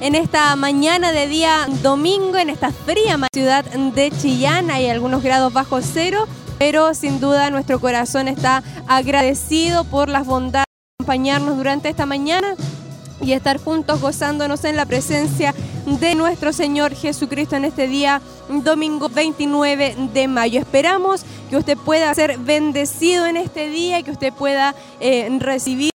En esta mañana de día domingo, en esta fría ciudad de Chillán, hay algunos grados bajo cero, pero sin duda nuestro corazón está agradecido por las bondades de acompañarnos durante esta mañana y estar juntos gozándonos en la presencia de nuestro Señor Jesucristo en este día domingo 29 de mayo. Esperamos que usted pueda ser bendecido en este día, que usted pueda eh, recibir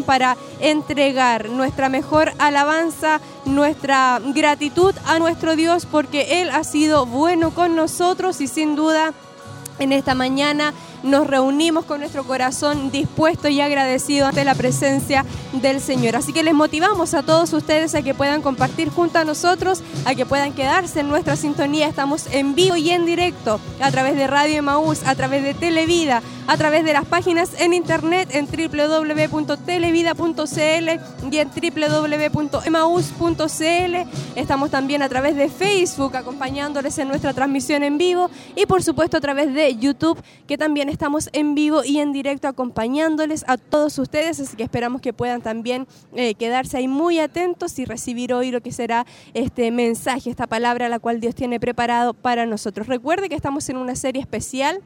para entregar nuestra mejor alabanza, nuestra gratitud a nuestro Dios porque Él ha sido bueno con nosotros y sin duda en esta mañana nos reunimos con nuestro corazón dispuesto y agradecido ante la presencia del Señor. Así que les motivamos a todos ustedes a que puedan compartir junto a nosotros, a que puedan quedarse en nuestra sintonía. Estamos en vivo y en directo a través de Radio Emaús, a través de Televida, a través de las páginas en internet en www.televida.cl y en www.emaús.cl. Estamos también a través de Facebook acompañándoles en nuestra transmisión en vivo y por supuesto a través de YouTube que también estamos en vivo y en directo acompañándoles a todos ustedes, así que esperamos que puedan también eh, quedarse ahí muy atentos y recibir hoy lo que será este mensaje, esta palabra la cual Dios tiene preparado para nosotros. Recuerde que estamos en una serie especial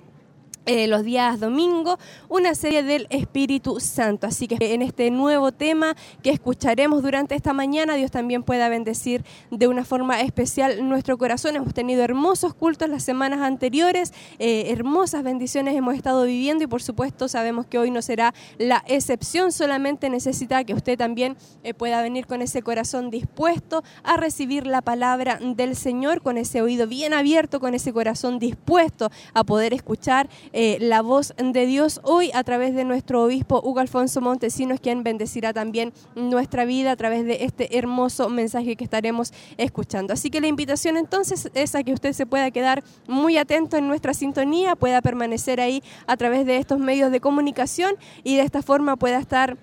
eh, los días domingo, una serie del Espíritu Santo. Así que en este nuevo tema que escucharemos durante esta mañana, Dios también pueda bendecir de una forma especial nuestro corazón. Hemos tenido hermosos cultos las semanas anteriores, eh, hermosas bendiciones hemos estado viviendo y por supuesto sabemos que hoy no será la excepción, solamente necesita que usted también eh, pueda venir con ese corazón dispuesto a recibir la palabra del Señor, con ese oído bien abierto, con ese corazón dispuesto a poder escuchar eh, la voz de Dios hoy a través de nuestro obispo Hugo Alfonso Montesinos, quien bendecirá también nuestra vida a través de este hermoso mensaje que estaremos escuchando. Así que la invitación entonces es a que usted se pueda quedar muy atento en nuestra sintonía, pueda permanecer ahí a través de estos medios de comunicación y de esta forma pueda estar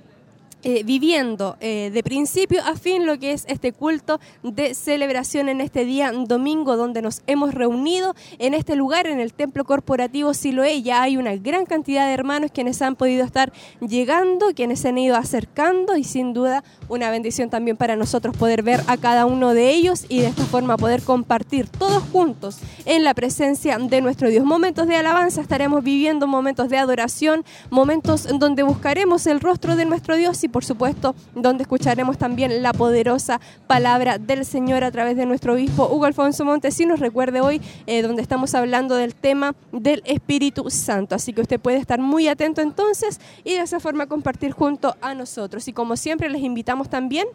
eh, viviendo eh, de principio a fin lo que es este culto de celebración en este día domingo donde nos hemos reunido en este lugar, en el templo corporativo Siloé. Ya hay una gran cantidad de hermanos quienes han podido estar llegando, quienes se han ido acercando y sin duda una bendición también para nosotros poder ver a cada uno de ellos y de esta forma poder compartir todos juntos en la presencia de nuestro Dios. Momentos de alabanza estaremos viviendo, momentos de adoración, momentos donde buscaremos el rostro de nuestro Dios y por supuesto, donde escucharemos también la poderosa palabra del Señor a través de nuestro obispo Hugo Alfonso Montesinos. Recuerde hoy, eh, donde estamos hablando del tema del Espíritu Santo. Así que usted puede estar muy atento entonces y de esa forma compartir junto a nosotros. Y como siempre, les invitamos también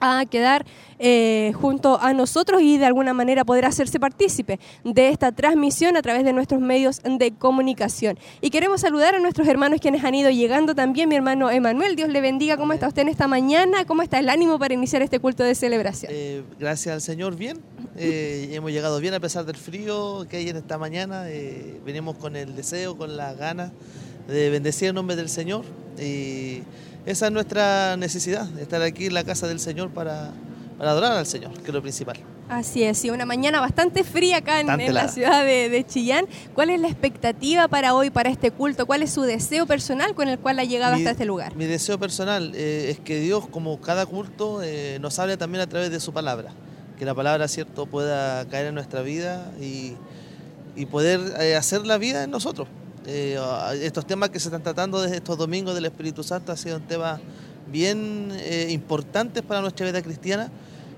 a quedar eh, junto a nosotros y de alguna manera poder hacerse partícipe de esta transmisión a través de nuestros medios de comunicación. Y queremos saludar a nuestros hermanos quienes han ido llegando también, mi hermano Emanuel, Dios le bendiga, ¿cómo está usted en esta mañana? ¿Cómo está el ánimo para iniciar este culto de celebración? Eh, gracias al Señor, bien, eh, hemos llegado bien a pesar del frío que hay en esta mañana, venimos con el deseo, con las ganas de bendecir el nombre del Señor. Y esa es nuestra necesidad, estar aquí en la casa del Señor para, adorar al Señor, que es lo principal. Así es, y una mañana bastante fría acá en, la ciudad de, Chillán. ¿Cuál es la expectativa para hoy, para este culto? ¿Cuál es su deseo personal con el cual ha llegado hasta este lugar? Mi deseo personal eh, es que Dios, como cada culto, eh, nos hable también a través de su palabra. Que la palabra, cierto, pueda caer en nuestra vida y, poder eh, hacer la vida en nosotros. Eh, estos temas que se están tratando desde estos domingos del Espíritu Santo han sido un tema bien eh, importantes para nuestra vida cristiana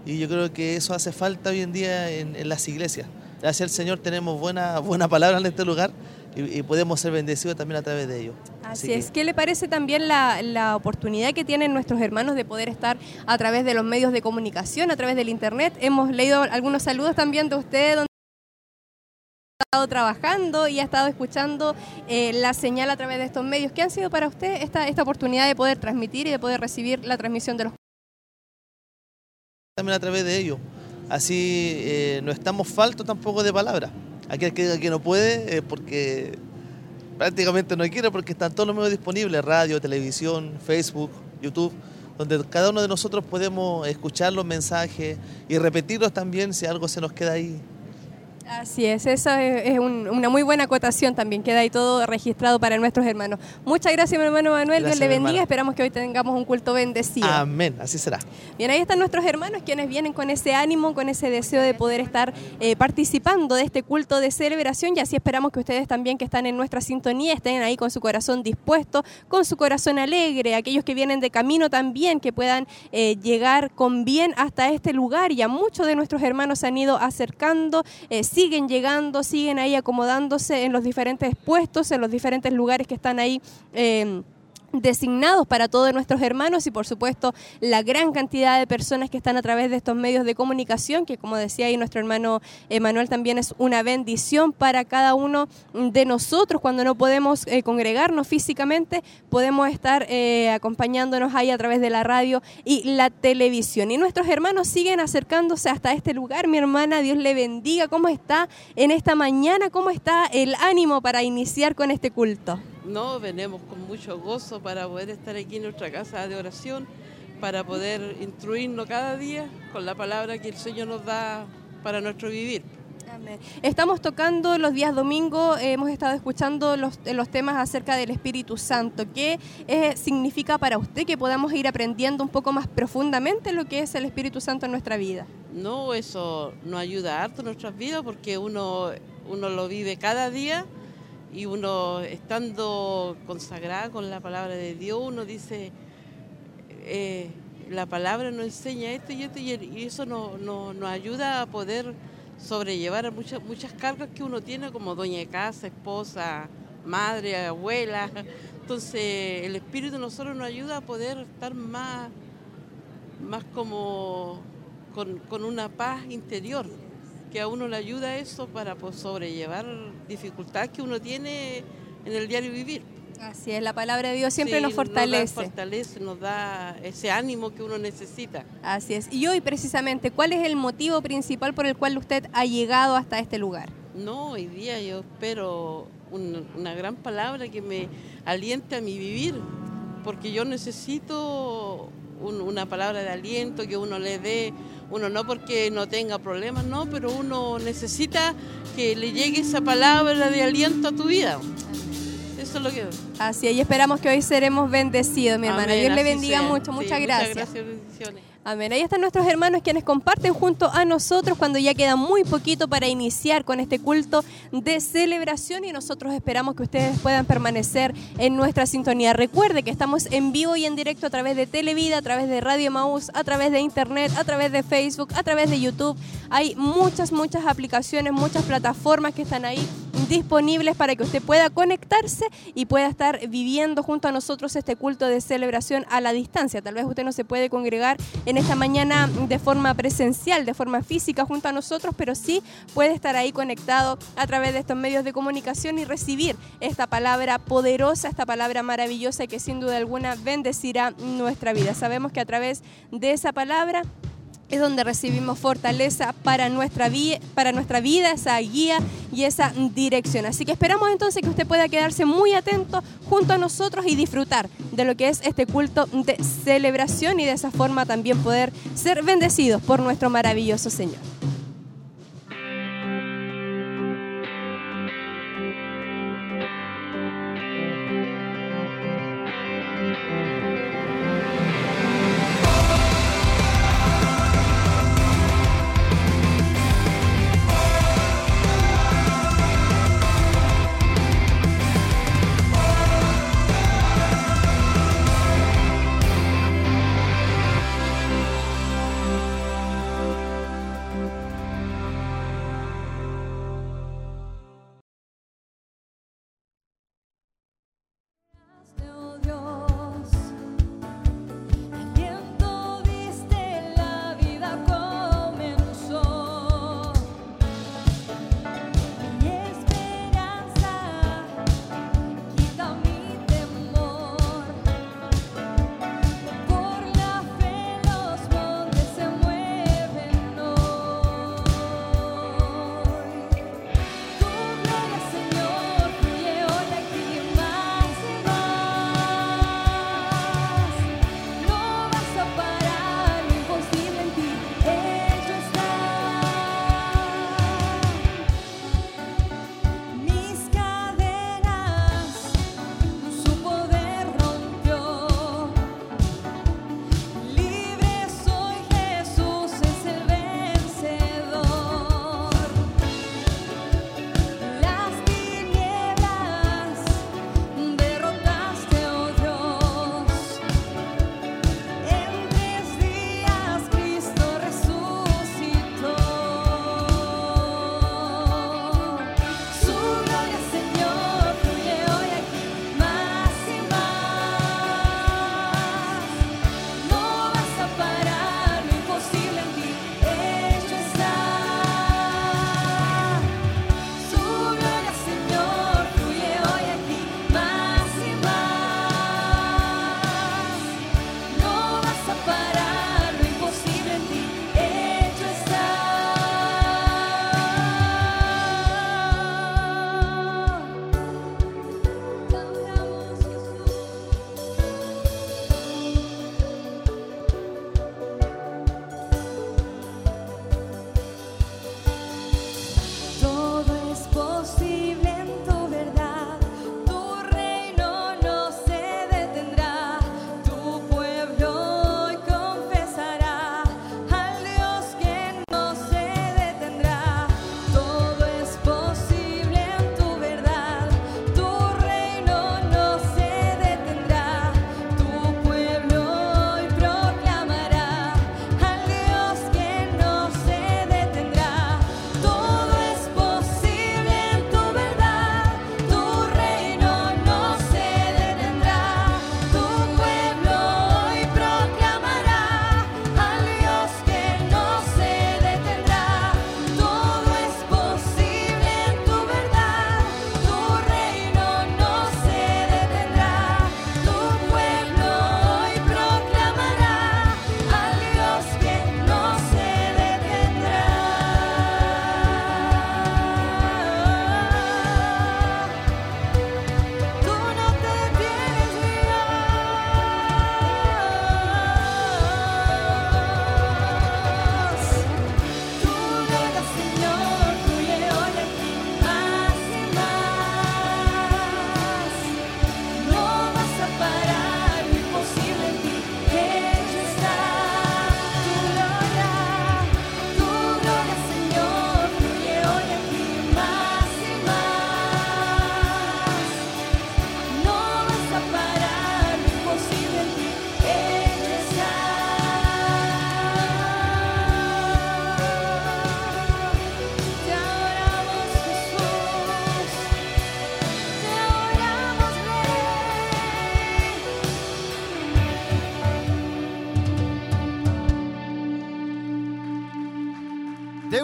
y yo creo que eso hace falta hoy en día en, las iglesias. Gracias al Señor tenemos buena, buena palabra en este lugar y, podemos ser bendecidos también a través de ello. Así, es. ¿Qué le parece también la, la, oportunidad que tienen nuestros hermanos de poder estar a través de los medios de comunicación, a través del Internet? Hemos leído algunos saludos también de usted estado trabajando y ha estado escuchando eh, la señal a través de estos medios. ¿Qué han sido para usted esta, esta oportunidad de poder transmitir y de poder recibir la transmisión de los... También a través de ellos. Así eh, no estamos faltos tampoco de palabras. Aquel que, que no puede, porque prácticamente no quiere, porque están todos los medios disponibles, radio, televisión, Facebook, YouTube, donde cada uno de nosotros podemos escuchar los mensajes y repetirlos también si algo se nos queda ahí Así es, eso es, una muy buena acotación también, queda ahí todo registrado para nuestros hermanos. Muchas gracias, mi hermano Manuel, Dios le bendiga, esperamos que hoy tengamos un culto bendecido. Amén, así será. Bien, ahí están nuestros hermanos quienes vienen con ese ánimo, con ese deseo de poder estar eh, participando de este culto de celebración y así esperamos que ustedes también que están en nuestra sintonía estén ahí con su corazón dispuesto, con su corazón alegre, aquellos que vienen de camino también, que puedan eh, llegar con bien hasta este lugar. Ya muchos de nuestros hermanos se han ido acercando. Eh, siguen llegando, siguen ahí acomodándose en los diferentes puestos, en los diferentes lugares que están ahí. Eh, designados para todos nuestros hermanos y por supuesto la gran cantidad de personas que están a través de estos medios de comunicación, que como decía ahí nuestro hermano Emanuel también es una bendición para cada uno de nosotros cuando no podemos eh, congregarnos físicamente, podemos estar eh, acompañándonos ahí a través de la radio y la televisión. Y nuestros hermanos siguen acercándose hasta este lugar, mi hermana, Dios le bendiga, ¿cómo está en esta mañana? ¿Cómo está el ánimo para iniciar con este culto? No, venimos con mucho gozo para poder estar aquí en nuestra casa de oración, para poder instruirnos cada día con la palabra que el Señor nos da para nuestro vivir. Estamos tocando los días domingo, hemos estado escuchando los, los, temas acerca del Espíritu Santo. ¿Qué eh, significa para usted que podamos ir aprendiendo un poco más profundamente lo que es el Espíritu Santo en nuestra vida? No, eso nos ayuda harto en nuestras vidas porque uno, uno lo vive cada día y uno estando consagrado con la palabra de Dios, uno dice, eh, la palabra nos enseña esto y esto y eso nos ayuda a poder sobrellevar muchas, muchas cargas que uno tiene como doña de casa, esposa, madre, abuela. Entonces el Espíritu de nosotros nos ayuda a poder estar más, más como con, con una paz interior que a uno le ayuda eso para pues, sobrellevar dificultades que uno tiene en el diario vivir. Así es, la palabra de Dios siempre nos fortalece. Nos fortalece, nos da ese ánimo que uno necesita. Así es. Y hoy precisamente, ¿cuál es el motivo principal por el cual usted ha llegado hasta este lugar? No, hoy día yo espero una gran palabra que me aliente a mi vivir, porque yo necesito una palabra de aliento, que uno le dé uno no porque no tenga problemas, no, pero uno necesita que le llegue esa palabra de aliento a tu vida. Eso es lo que... Así es, y esperamos que hoy seremos bendecidos, mi hermana. Dios le bendiga mucho, muchas gracias. Muchas gracias, bendiciones. Amén. Ahí están nuestros hermanos quienes comparten junto a nosotros cuando ya queda muy poquito para iniciar con este culto de celebración y nosotros esperamos que ustedes puedan permanecer en nuestra sintonía. Recuerde que estamos en vivo y en directo a través de Televida, a través de Radio Maús, a través de Internet, a través de Facebook, a través de YouTube. Hay muchas, muchas aplicaciones, muchas plataformas que están ahí disponibles para que usted pueda conectarse y pueda estar viviendo junto a nosotros este culto de celebración a la distancia. Tal vez usted no se puede congregar en esta mañana de forma presencial, de forma física junto a nosotros, pero sí puede estar ahí conectado a través de estos medios de comunicación y recibir esta palabra poderosa, esta palabra maravillosa que sin duda alguna bendecirá nuestra vida. Sabemos que a través de esa palabra es donde recibimos fortaleza para nuestra, para nuestra vida, esa guía y esa dirección. Así que esperamos entonces que usted pueda quedarse muy atento junto a nosotros y disfrutar de lo que es este culto de celebración y de esa forma también poder ser bendecidos por nuestro maravilloso Señor.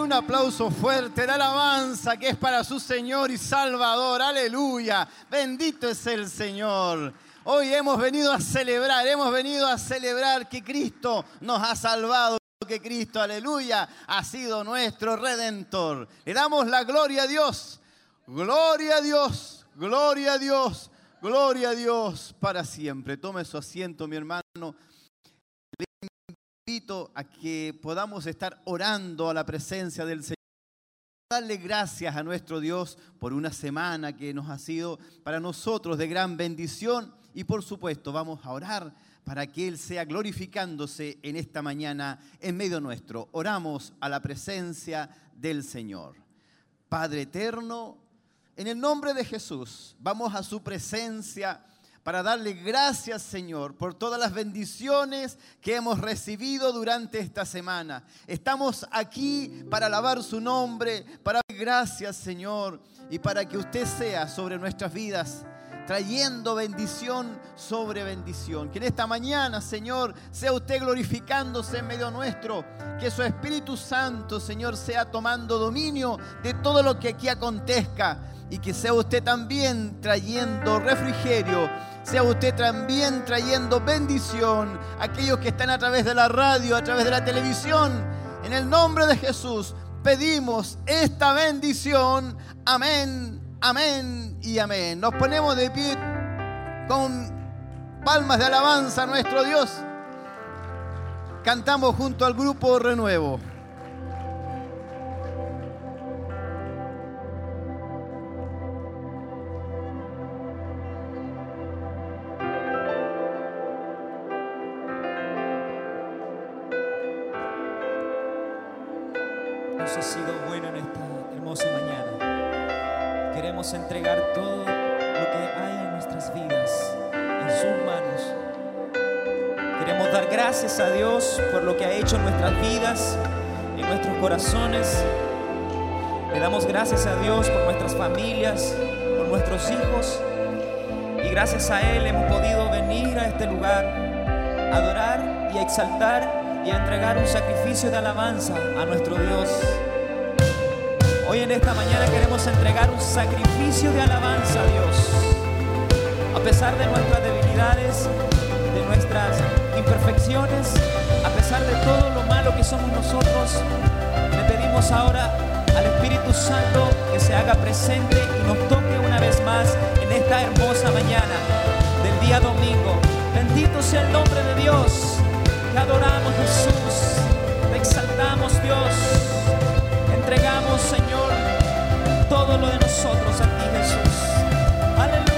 Un aplauso fuerte de alabanza que es para su Señor y Salvador. Aleluya. Bendito es el Señor. Hoy hemos venido a celebrar, hemos venido a celebrar que Cristo nos ha salvado que Cristo, aleluya, ha sido nuestro redentor. Le damos la gloria a Dios, gloria a Dios, gloria a Dios, gloria a Dios para siempre. Tome su asiento, mi hermano. Invito a que podamos estar orando a la presencia del Señor. Darle gracias a nuestro Dios por una semana que nos ha sido para nosotros de gran bendición y por supuesto vamos a orar para que Él sea glorificándose en esta mañana en medio nuestro. Oramos a la presencia del Señor. Padre eterno, en el nombre de Jesús, vamos a su presencia para darle gracias, Señor, por todas las bendiciones que hemos recibido durante esta semana. Estamos aquí para alabar su nombre, para dar gracias, Señor, y para que usted sea sobre nuestras vidas trayendo bendición sobre bendición. Que en esta mañana, Señor, sea usted glorificándose en medio nuestro. Que su Espíritu Santo, Señor, sea tomando dominio de todo lo que aquí acontezca. Y que sea usted también trayendo refrigerio. Sea usted también trayendo bendición a aquellos que están a través de la radio, a través de la televisión. En el nombre de Jesús pedimos esta bendición. Amén Amén y amén. Nos ponemos de pie con palmas de alabanza a nuestro Dios. Cantamos junto al grupo Renuevo. Ha sido bueno en esta hermosa mañana. Queremos entregar todo lo que hay en nuestras vidas en sus manos. Queremos dar gracias a Dios por lo que ha hecho en nuestras vidas, en nuestros corazones. Le damos gracias a Dios por nuestras familias, por nuestros hijos. Y gracias a Él hemos podido venir a este lugar, a adorar y a exaltar y a entregar un sacrificio de alabanza a nuestro Dios. Hoy en esta mañana queremos entregar un sacrificio de alabanza a Dios. A pesar de nuestras debilidades, de nuestras imperfecciones, a pesar de todo lo malo que somos nosotros, le pedimos ahora al Espíritu Santo que se haga presente y nos toque una vez más en esta hermosa mañana del día domingo. Bendito sea el nombre de Dios. Te adoramos Jesús. Te exaltamos Dios. Entregamos Señor todo lo de nosotros a ti Jesús. Aleluya.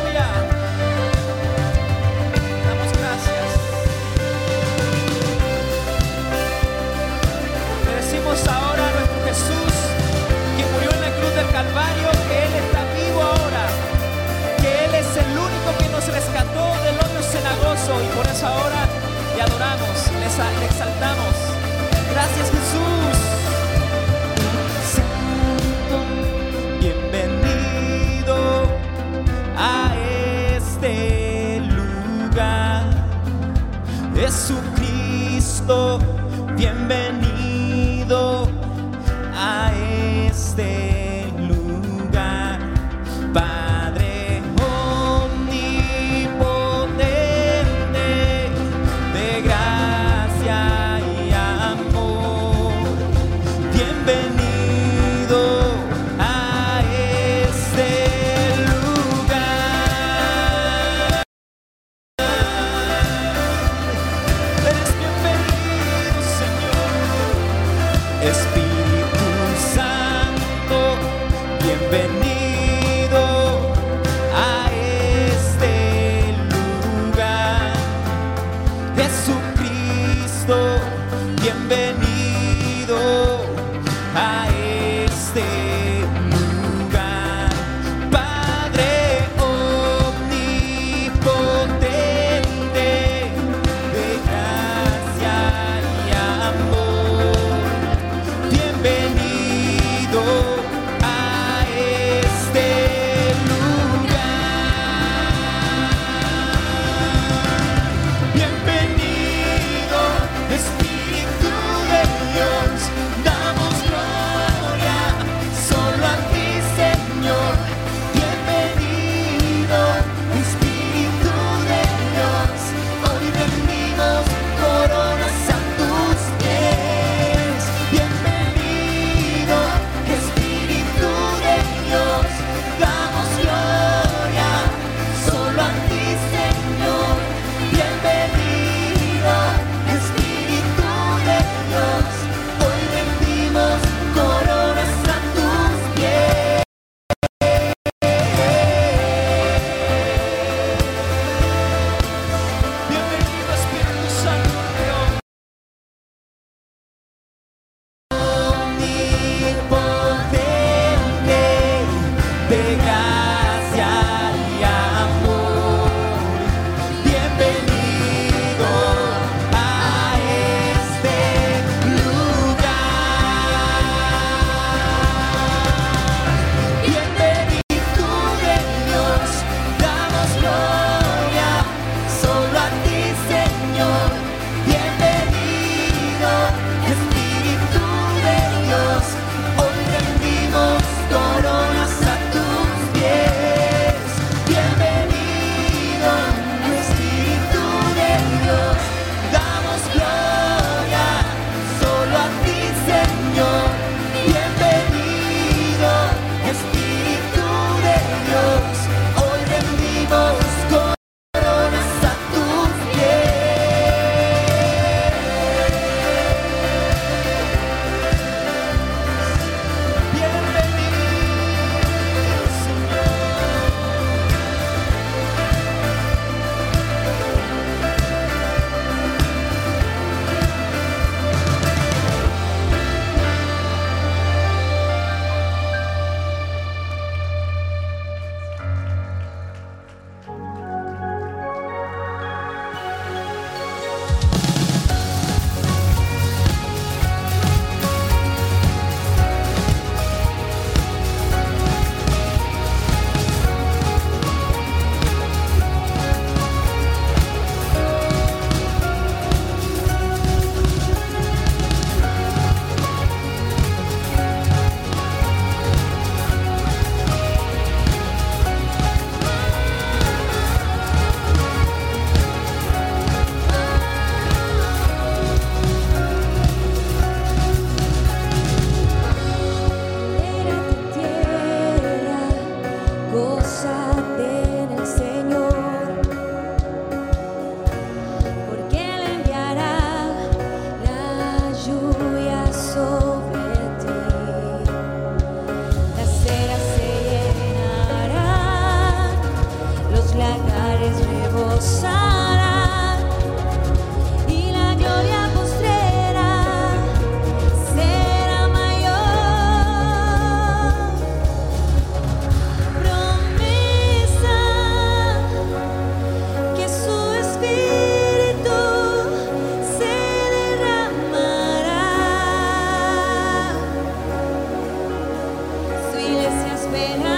been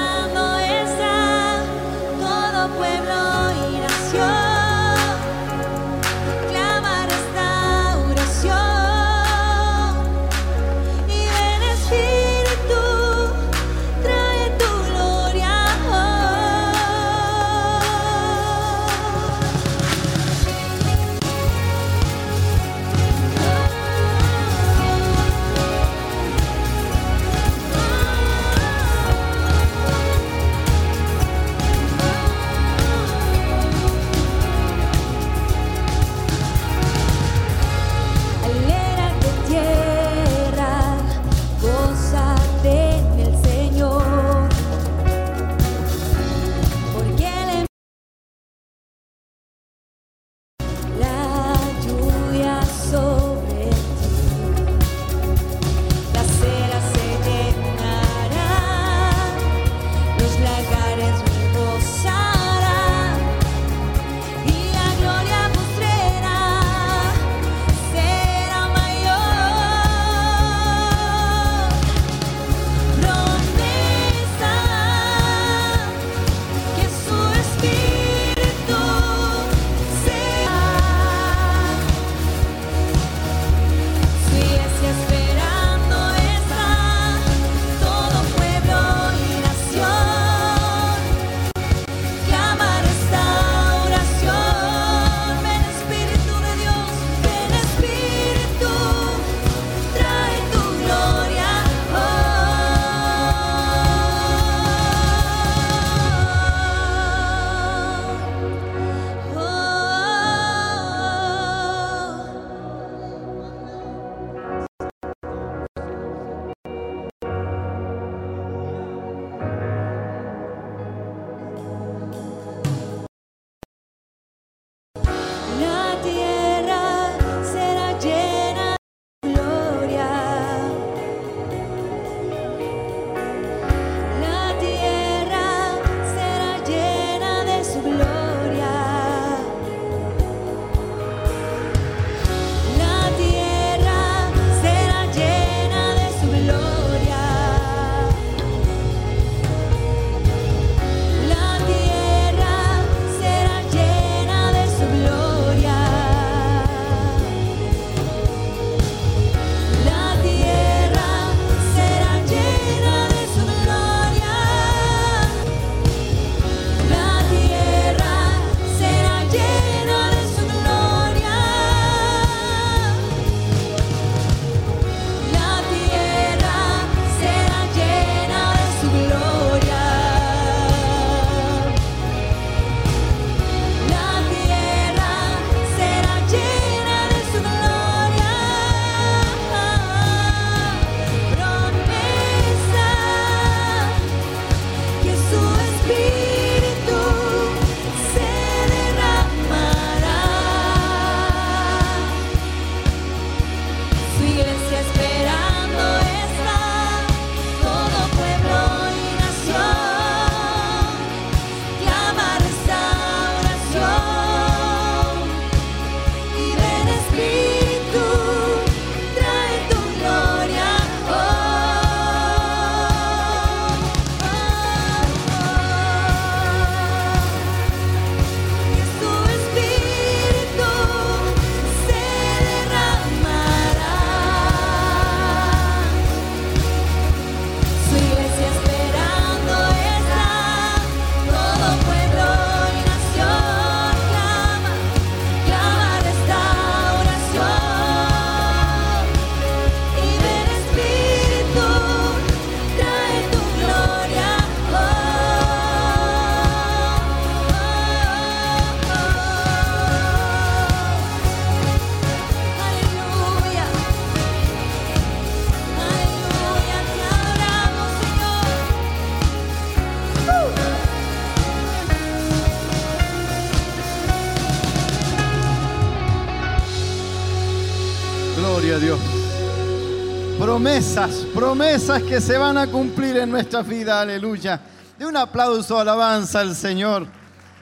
Promesas, promesas que se van a cumplir en nuestra vida, aleluya. De un aplauso, alabanza al Señor,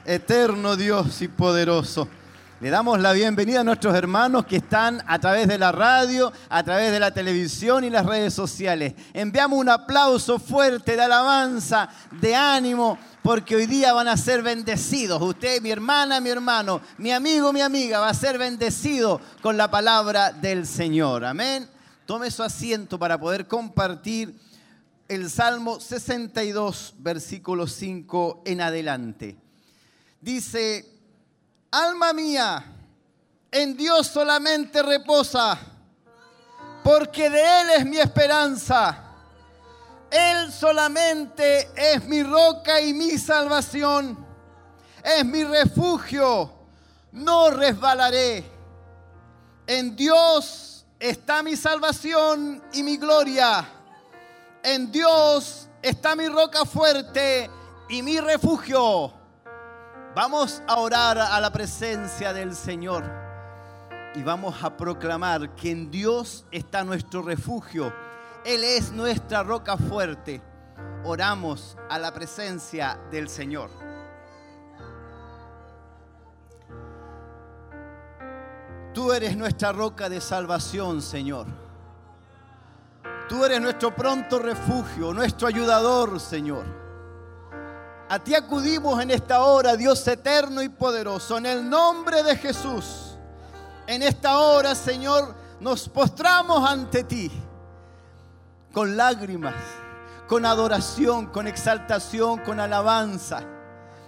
eterno Dios y poderoso. Le damos la bienvenida a nuestros hermanos que están a través de la radio, a través de la televisión y las redes sociales. Enviamos un aplauso fuerte de alabanza, de ánimo, porque hoy día van a ser bendecidos. Usted, mi hermana, mi hermano, mi amigo, mi amiga, va a ser bendecido con la palabra del Señor. Amén. Tome su asiento para poder compartir el Salmo 62, versículo 5 en adelante. Dice, Alma mía, en Dios solamente reposa, porque de Él es mi esperanza. Él solamente es mi roca y mi salvación, es mi refugio, no resbalaré. En Dios está mi salvación y mi gloria. En Dios está mi roca fuerte y mi refugio. Vamos a orar a la presencia del Señor y vamos a proclamar que en Dios está nuestro refugio. Él es nuestra roca fuerte. Oramos a la presencia del Señor. Tú eres nuestra roca de salvación, Señor. Tú eres nuestro pronto refugio, nuestro ayudador, Señor. A ti acudimos en esta hora, Dios eterno y poderoso, en el nombre de Jesús. En esta hora, Señor, nos postramos ante ti con lágrimas, con adoración, con exaltación, con alabanza.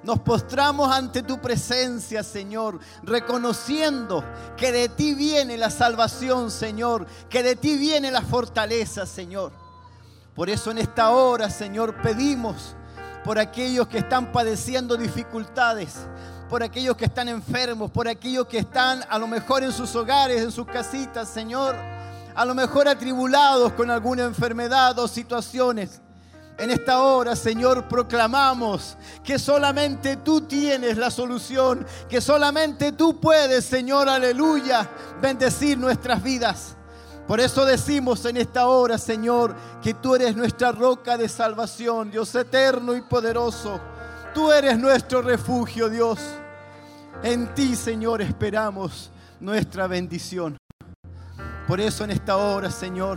Nos postramos ante tu presencia, Señor, reconociendo que de ti viene la salvación, Señor, que de ti viene la fortaleza, Señor. Por eso en esta hora, Señor, pedimos por aquellos que están padeciendo dificultades, por aquellos que están enfermos, por aquellos que están a lo mejor en sus hogares, en sus casitas, Señor, a lo mejor atribulados con alguna enfermedad o situaciones. En esta hora, Señor, proclamamos que solamente tú tienes la solución, que solamente tú puedes, Señor, aleluya, bendecir nuestras vidas. Por eso decimos en esta hora, Señor, que tú eres nuestra roca de salvación, Dios eterno y poderoso. Tú eres nuestro refugio, Dios. En ti, Señor, esperamos nuestra bendición. Por eso en esta hora, Señor,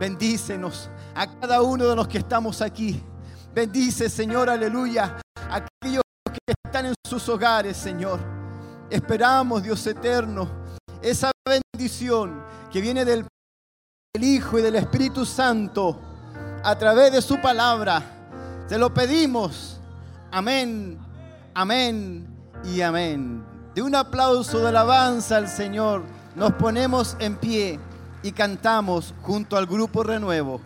bendícenos a cada uno de los que estamos aquí. Bendice, Señor, aleluya, a aquellos que están en sus hogares, Señor. Esperamos, Dios eterno, esa bendición que viene del el Hijo y del Espíritu Santo a través de su palabra. Se lo pedimos. Amén, amén y amén. De un aplauso de alabanza al Señor, nos ponemos en pie y cantamos junto al grupo Renuevo.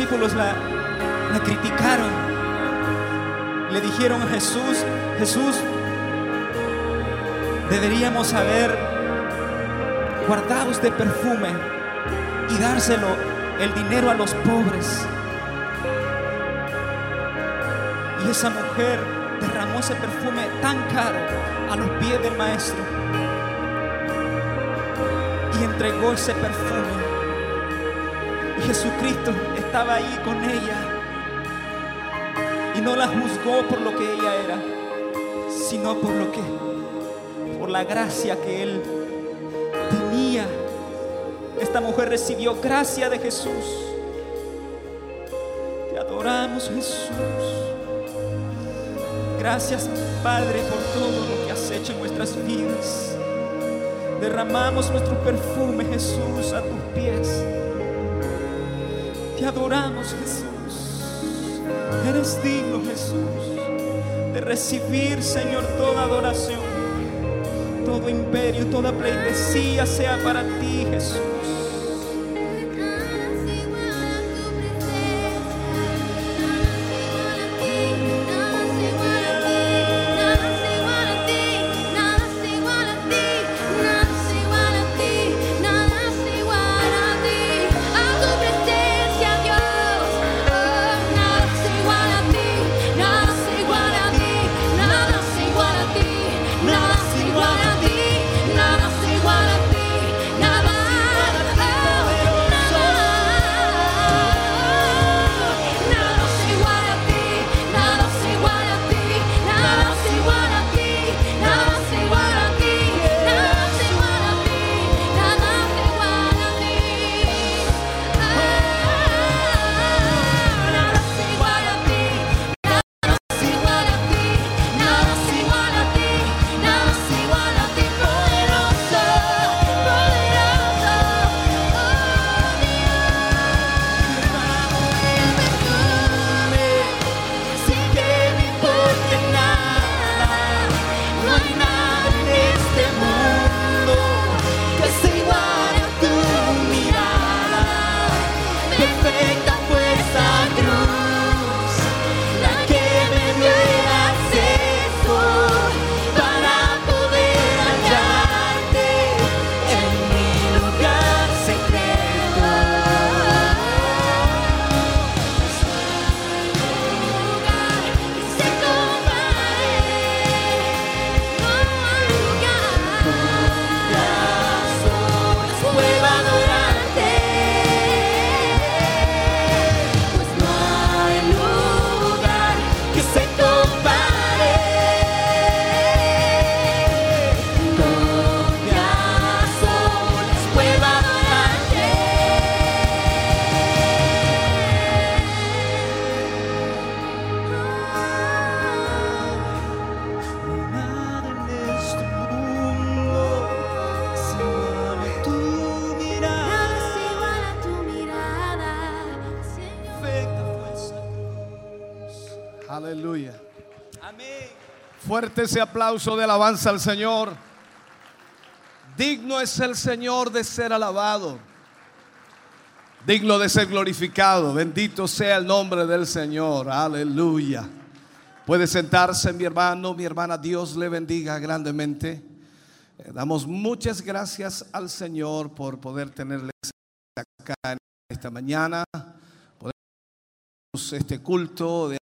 discípulos la, la criticaron. Le dijeron a Jesús, Jesús, deberíamos haber guardado este perfume y dárselo el dinero a los pobres. Y esa mujer derramó ese perfume tan caro a los pies del maestro y entregó ese perfume Jesucristo estaba ahí con ella y no la juzgó por lo que ella era, sino por lo que, por la gracia que él tenía. Esta mujer recibió gracia de Jesús. Te adoramos, Jesús. Gracias, Padre, por todo lo que has hecho en nuestras vidas. Derramamos nuestro perfume, Jesús, a tus pies. Te adoramos, Jesús. Eres digno, Jesús, de recibir, Señor, toda adoración. Todo imperio, toda pleitesía sea para ti, Jesús. Fuerte ese aplauso de alabanza al Señor. Digno es el Señor de ser alabado. Digno de ser glorificado. Bendito sea el nombre del Señor. Aleluya. Puede sentarse mi hermano, mi hermana. Dios le bendiga grandemente. Eh, Damos muchas gracias al Señor por poder tenerles acá esta mañana. Este culto de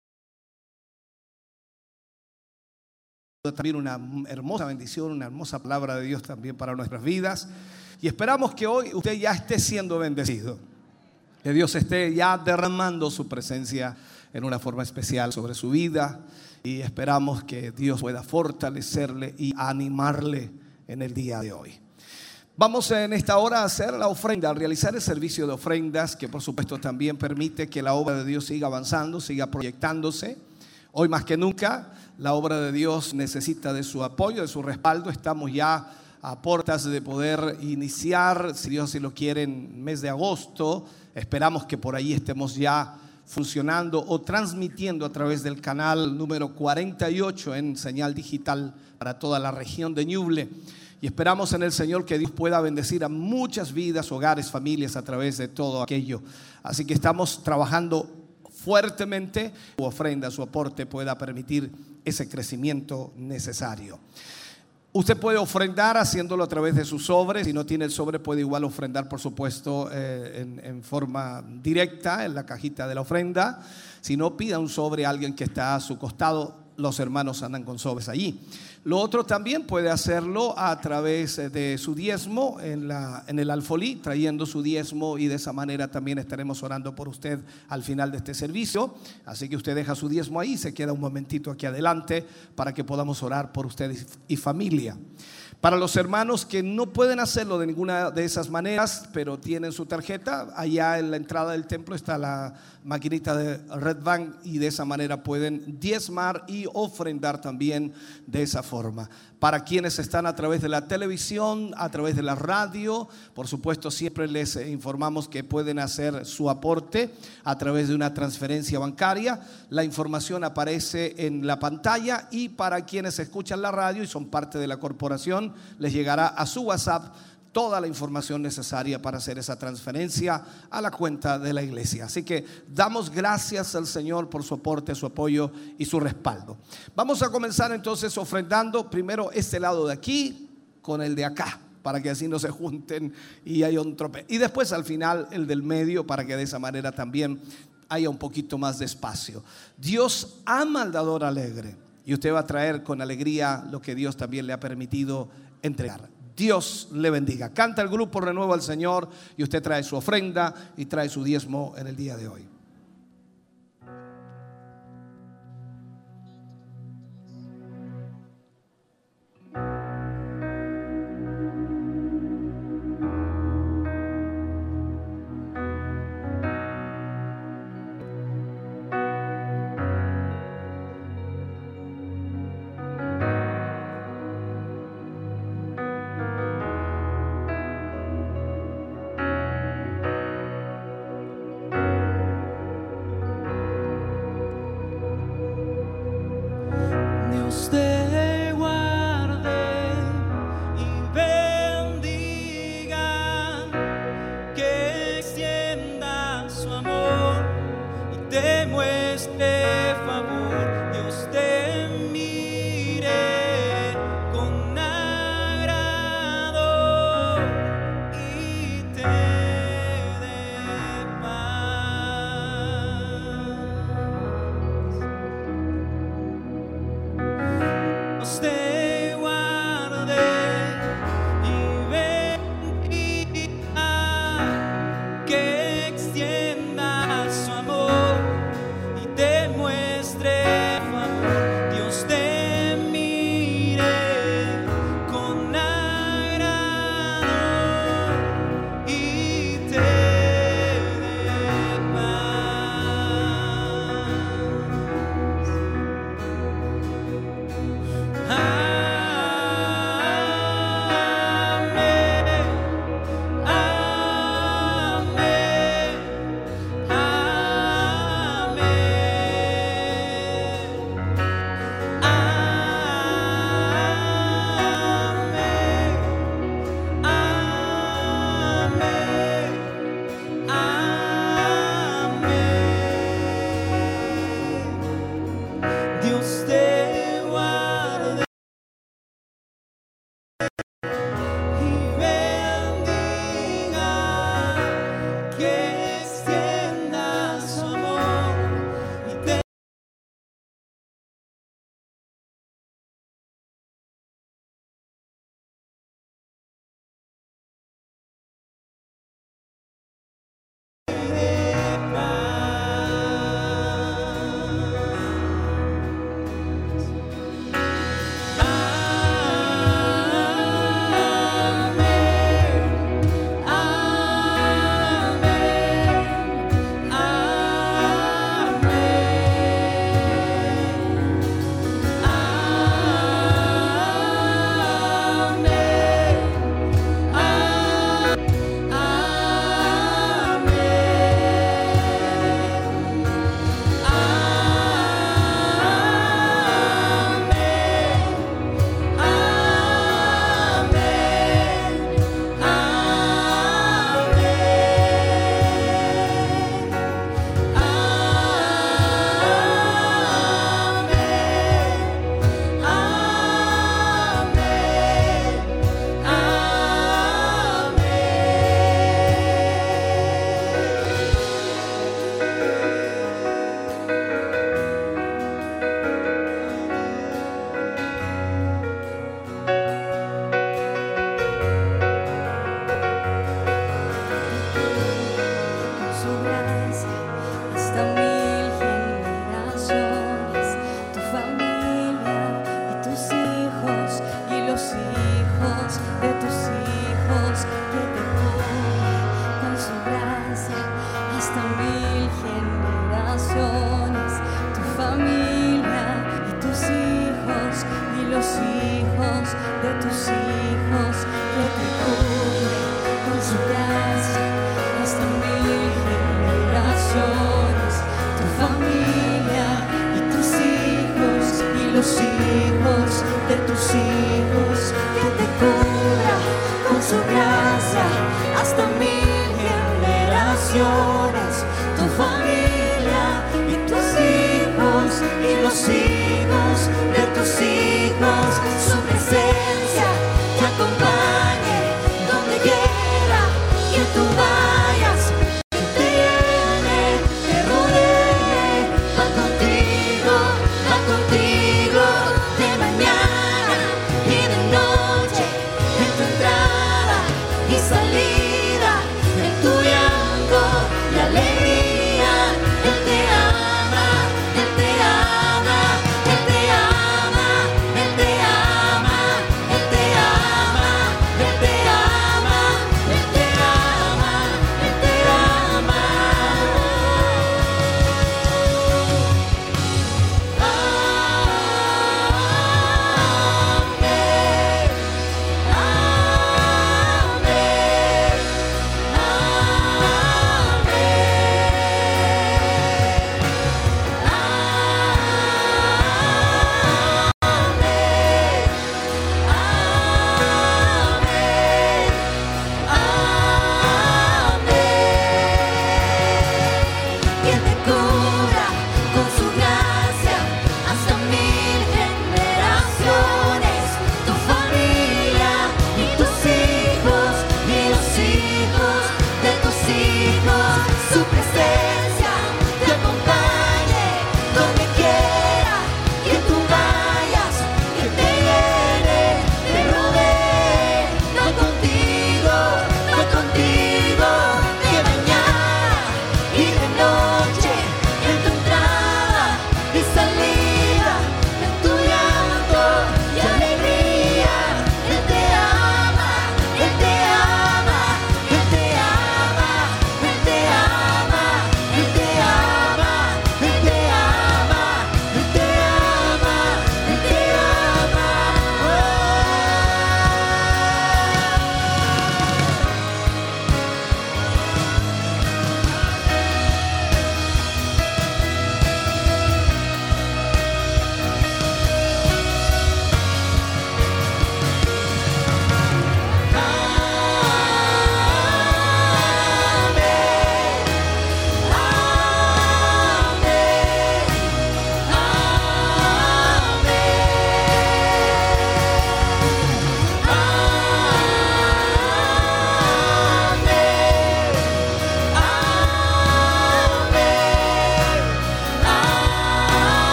también una hermosa bendición, una hermosa palabra de Dios también para nuestras vidas. Y esperamos que hoy usted ya esté siendo bendecido. Que Dios esté ya derramando su presencia en una forma especial sobre su vida. Y esperamos que Dios pueda fortalecerle y animarle en el día de hoy. Vamos en esta hora a hacer la ofrenda, a realizar el servicio de ofrendas, que por supuesto también permite que la obra de Dios siga avanzando, siga proyectándose. Hoy más que nunca, la obra de Dios necesita de su apoyo, de su respaldo. Estamos ya a puertas de poder iniciar, si Dios lo quiere, en mes de agosto. Esperamos que por ahí estemos ya funcionando o transmitiendo a través del canal número 48 en señal digital para toda la región de Ñuble. Y esperamos en el Señor que Dios pueda bendecir a muchas vidas, hogares, familias a través de todo aquello. Así que estamos trabajando fuertemente. Su ofrenda, su aporte pueda permitir ese crecimiento necesario. Usted puede ofrendar haciéndolo a través de su sobre. Si no tiene el sobre, puede igual ofrendar, por supuesto, eh, en, en forma directa en la cajita de la ofrenda. Si no, pida un sobre a alguien que está a su costado. Los hermanos andan con sobres allí. Lo otro también puede hacerlo a través eh, de su diezmo en, la, en el alfolí, trayendo su diezmo y de esa manera también estaremos orando por usted al final de este servicio. Así que usted deja su diezmo ahí, se queda un momentito aquí adelante para que podamos orar por usted y y familia. Para los hermanos que no pueden hacerlo de ninguna de esas maneras, pero tienen su tarjeta, allá en la entrada del templo está la maquinita de Red Bank y de esa manera pueden diezmar y ofrendar también de esa forma. Para quienes están a través de la televisión, a través de la radio, por supuesto siempre les informamos que pueden hacer su aporte a través de una transferencia bancaria. La información aparece en la pantalla y para quienes escuchan la radio y son parte de la corporación, les llegará a su WhatsApp toda la información necesaria para hacer esa transferencia a la cuenta de la iglesia. Así que damos gracias al Señor por su aporte, su apoyo y su respaldo. Vamos a comenzar entonces ofrendando primero este lado de aquí con el de acá para que así no se junten y haya un trope. Y después al final el del medio para que de esa manera también haya un poquito más de espacio. Dios ama al dador alegre y usted va a traer con alegría lo que Dios también le ha permitido entregar. Dios le bendiga. Canta el grupo Renuevo al Señor y usted trae su ofrenda y trae su diezmo en el día de hoy.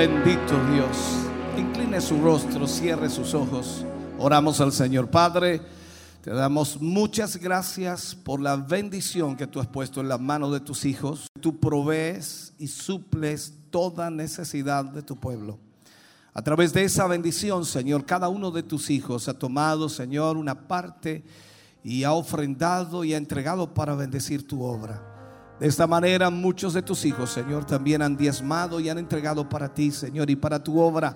Bendito Dios. Incline su rostro, cierre sus ojos. Oramos al Señor. Padre, te damos muchas gracias por la bendición que tú has puesto en las manos de tus hijos. Tú provees y suples toda necesidad de tu pueblo. A través de esa bendición, Señor, cada uno de tus hijos ha tomado, Señor, una parte y ha ofrendado y ha entregado para bendecir tu obra. De esta manera muchos de tus hijos, Señor, también han diezmado y han entregado para ti, Señor, y para tu obra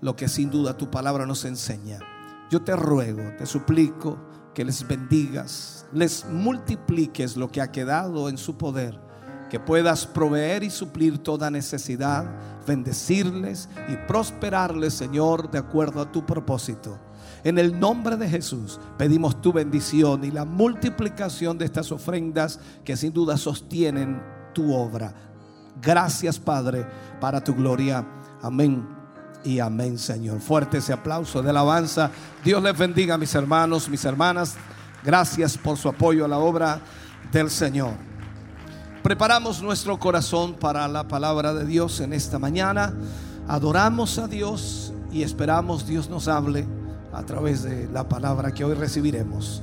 lo que sin duda tu palabra nos enseña. Yo te ruego, te suplico que les bendigas, les multipliques lo que ha quedado en su poder, que puedas proveer y suplir toda necesidad, bendecirles y prosperarles, Señor, de acuerdo a tu propósito. En el nombre de Jesús pedimos tu bendición y la multiplicación de estas ofrendas que sin duda sostienen tu obra. Gracias Padre, para tu gloria. Amén y amén Señor. Fuerte ese aplauso de alabanza. Dios les bendiga mis hermanos, mis hermanas. Gracias por su apoyo a la obra del Señor. Preparamos nuestro corazón para la palabra de Dios en esta mañana. Adoramos a Dios y esperamos Dios nos hable a través de la palabra que hoy recibiremos.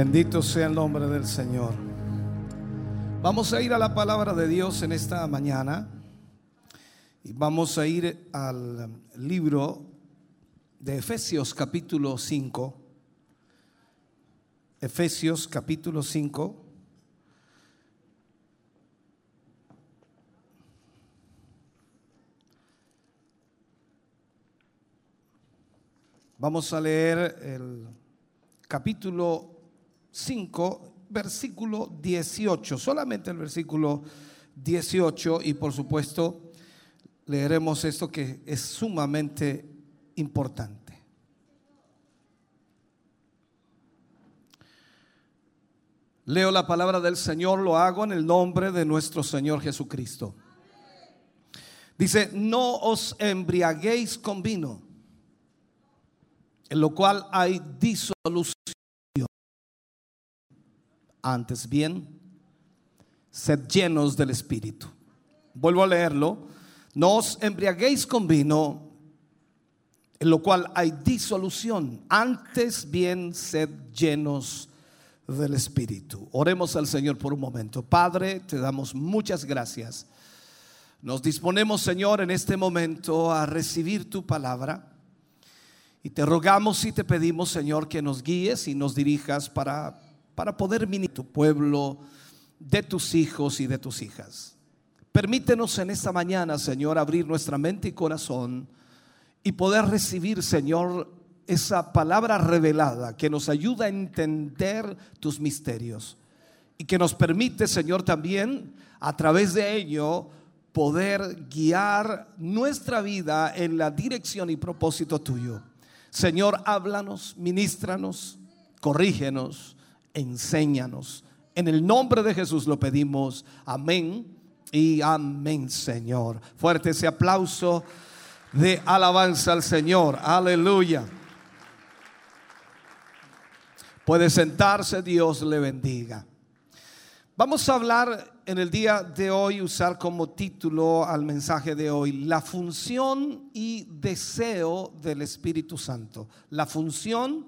Bendito sea el nombre del Señor. Vamos a ir a la palabra de Dios en esta mañana y vamos a ir al libro de Efesios capítulo 5. Efesios capítulo 5. Vamos a leer el capítulo 5, versículo 18, solamente el versículo 18 y por supuesto leeremos esto que es sumamente importante. Leo la palabra del Señor, lo hago en el nombre de nuestro Señor Jesucristo. Dice, no os embriaguéis con vino, en lo cual hay disolución antes bien, sed llenos del Espíritu. Vuelvo a leerlo. No os embriaguéis con vino, en lo cual hay disolución. Antes bien, sed llenos del Espíritu. Oremos al Señor por un momento. Padre, te damos muchas gracias. Nos disponemos, Señor, en este momento a recibir tu palabra. Y te rogamos y te pedimos, Señor, que nos guíes y nos dirijas para para poder ministrar tu pueblo, de tus hijos y de tus hijas. Permítenos en esta mañana, Señor, abrir nuestra mente y corazón y poder recibir, Señor, esa palabra revelada que nos ayuda a entender tus misterios y que nos permite, Señor, también a través de ello poder guiar nuestra vida en la dirección y propósito tuyo. Señor, háblanos, ministranos, corrígenos enséñanos. En el nombre de Jesús lo pedimos. Amén y amén, Señor. Fuerte ese aplauso de alabanza al Señor. Aleluya. Puede sentarse, Dios le bendiga. Vamos a hablar en el día de hoy, usar como título al mensaje de hoy, la función y deseo del Espíritu Santo. La función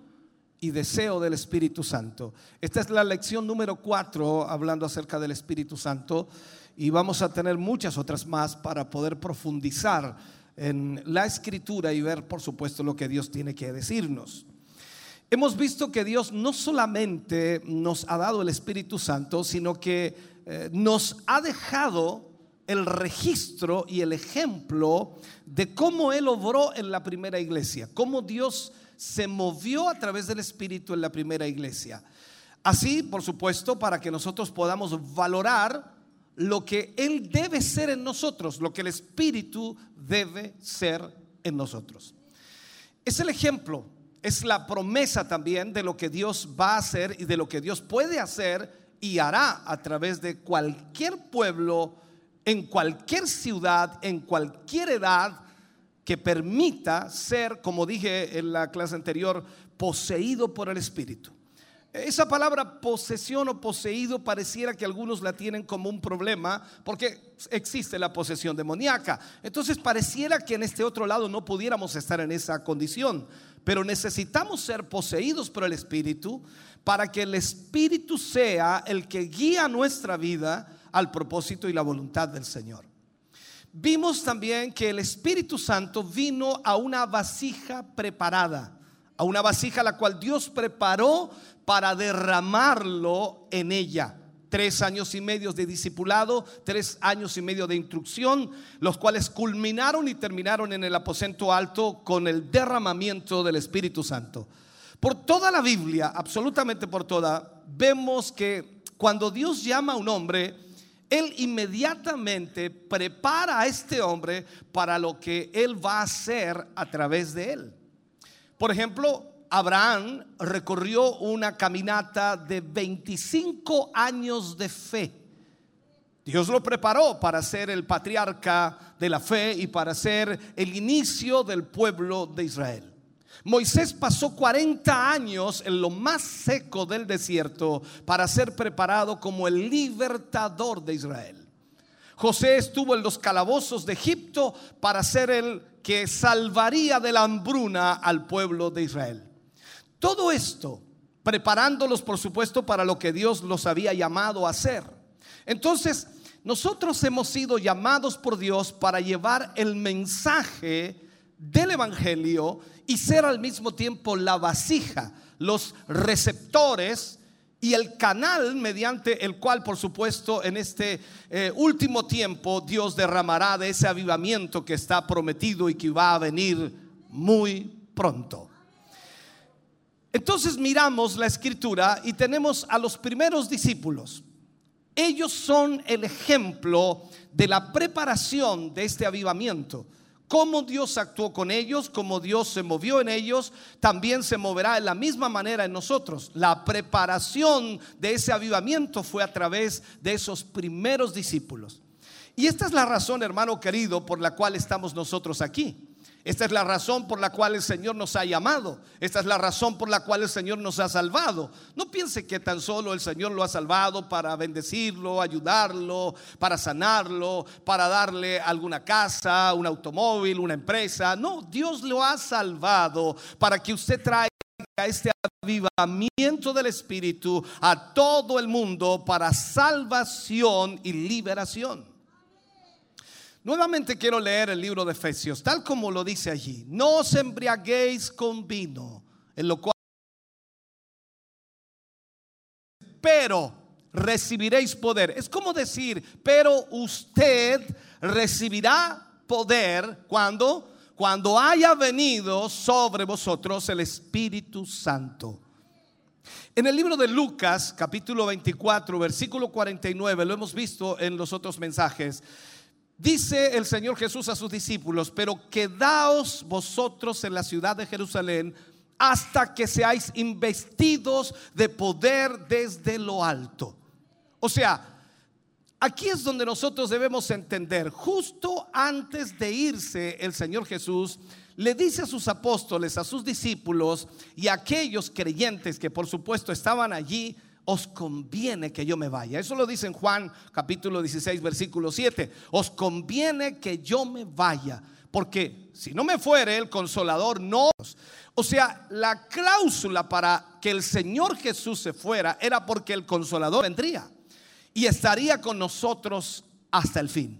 y deseo del Espíritu Santo. Esta es la lección número cuatro hablando acerca del Espíritu Santo y vamos a tener muchas otras más para poder profundizar en la escritura y ver, por supuesto, lo que Dios tiene que decirnos. Hemos visto que Dios no solamente nos ha dado el Espíritu Santo, sino que eh, nos ha dejado el registro y el ejemplo de cómo Él obró en la primera iglesia, cómo Dios se movió a través del Espíritu en la primera iglesia. Así, por supuesto, para que nosotros podamos valorar lo que Él debe ser en nosotros, lo que el Espíritu debe ser en nosotros. Es el ejemplo, es la promesa también de lo que Dios va a hacer y de lo que Dios puede hacer y hará a través de cualquier pueblo, en cualquier ciudad, en cualquier edad, que permita ser, como dije en la clase anterior, poseído por el Espíritu. Esa palabra posesión o poseído pareciera que algunos la tienen como un problema porque existe la posesión demoníaca. Entonces pareciera que en este otro lado no pudiéramos estar en esa condición. Pero necesitamos ser poseídos por el Espíritu para que el Espíritu sea el que guía nuestra vida al propósito y la voluntad del Señor. Vimos también que el Espíritu Santo vino a una vasija preparada, a una vasija la cual Dios preparó para derramarlo en ella. Tres años y medio de discipulado, tres años y medio de instrucción, los cuales culminaron y terminaron en el aposento alto con el derramamiento del Espíritu Santo. Por toda la Biblia, absolutamente por toda, vemos que cuando Dios llama a un hombre, él inmediatamente prepara a este hombre para lo que Él va a hacer a través de él. Por ejemplo, Abraham recorrió una caminata de 25 años de fe. Dios lo preparó para ser el patriarca de la fe y para ser el inicio del pueblo de Israel. Moisés pasó 40 años en lo más seco del desierto para ser preparado como el libertador de Israel. José estuvo en los calabozos de Egipto para ser el que salvaría de la hambruna al pueblo de Israel. Todo esto preparándolos, por supuesto, para lo que Dios los había llamado a hacer. Entonces, nosotros hemos sido llamados por Dios para llevar el mensaje del Evangelio y ser al mismo tiempo la vasija, los receptores y el canal mediante el cual, por supuesto, en este eh, último tiempo Dios derramará de ese avivamiento que está prometido y que va a venir muy pronto. Entonces miramos la escritura y tenemos a los primeros discípulos. Ellos son el ejemplo de la preparación de este avivamiento. Cómo Dios actuó con ellos, cómo Dios se movió en ellos, también se moverá de la misma manera en nosotros. La preparación de ese avivamiento fue a través de esos primeros discípulos. Y esta es la razón, hermano querido, por la cual estamos nosotros aquí. Esta es la razón por la cual el Señor nos ha llamado. Esta es la razón por la cual el Señor nos ha salvado. No piense que tan solo el Señor lo ha salvado para bendecirlo, ayudarlo, para sanarlo, para darle alguna casa, un automóvil, una empresa. No, Dios lo ha salvado para que usted traiga este avivamiento del Espíritu a todo el mundo para salvación y liberación. Nuevamente quiero leer el libro de Efesios, tal como lo dice allí. No os embriaguéis con vino, en lo cual... Pero recibiréis poder. Es como decir, pero usted recibirá poder cuando cuando haya venido sobre vosotros el Espíritu Santo. En el libro de Lucas, capítulo 24, versículo 49, lo hemos visto en los otros mensajes. Dice el Señor Jesús a sus discípulos, pero quedaos vosotros en la ciudad de Jerusalén hasta que seáis investidos de poder desde lo alto. O sea, aquí es donde nosotros debemos entender, justo antes de irse el Señor Jesús, le dice a sus apóstoles, a sus discípulos y a aquellos creyentes que por supuesto estaban allí, os conviene que yo me vaya. Eso lo dice en Juan capítulo 16, versículo 7. Os conviene que yo me vaya, porque si no me fuere el consolador, no. O sea, la cláusula para que el Señor Jesús se fuera era porque el consolador vendría y estaría con nosotros hasta el fin.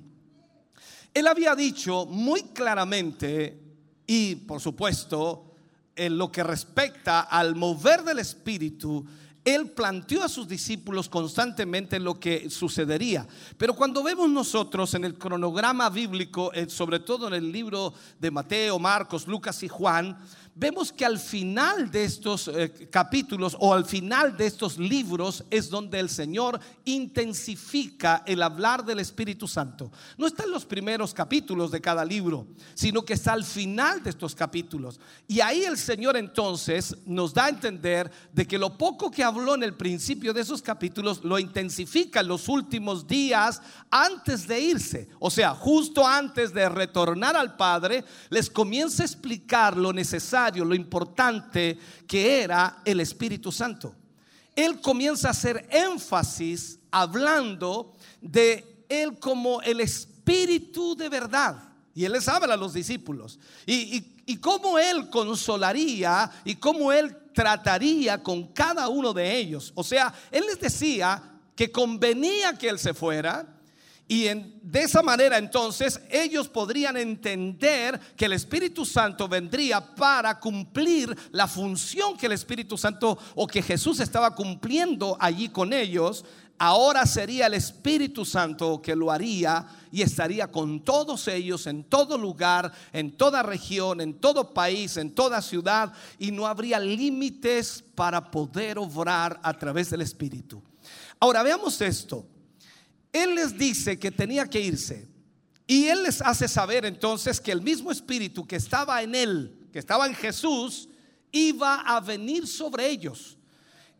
Él había dicho muy claramente y por supuesto en lo que respecta al mover del Espíritu, él planteó a sus discípulos constantemente lo que sucedería. Pero cuando vemos nosotros en el cronograma bíblico, eh, sobre todo en el libro de Mateo, Marcos, Lucas y Juan, vemos que al final de estos eh, capítulos o al final de estos libros es donde el Señor intensifica el hablar del Espíritu Santo. No está en los primeros capítulos de cada libro, sino que está al final de estos capítulos. Y ahí el Señor entonces nos da a entender de que lo poco que habló en el principio de esos capítulos lo intensifica en los últimos días antes de irse. O sea, justo antes de retornar al Padre, les comienza a explicar lo necesario lo importante que era el Espíritu Santo. Él comienza a hacer énfasis hablando de Él como el Espíritu de verdad. Y Él les habla a los discípulos. Y, cómo Él consolaría y cómo Él trataría con cada uno de ellos. O sea, Él les decía que convenía que Él se fuera, y de esa manera entonces ellos podrían entender que el Espíritu Santo vendría para cumplir la función que el Espíritu Santo o que Jesús estaba cumpliendo allí con ellos. Ahora sería el Espíritu Santo que lo haría y estaría con todos ellos en todo lugar, en toda región, en todo país, en toda ciudad y no habría límites para poder obrar a través del Espíritu. Ahora veamos esto. Él les dice que tenía que irse. Y Él les hace saber entonces que el mismo espíritu que estaba en Él, que estaba en Jesús, iba a venir sobre ellos.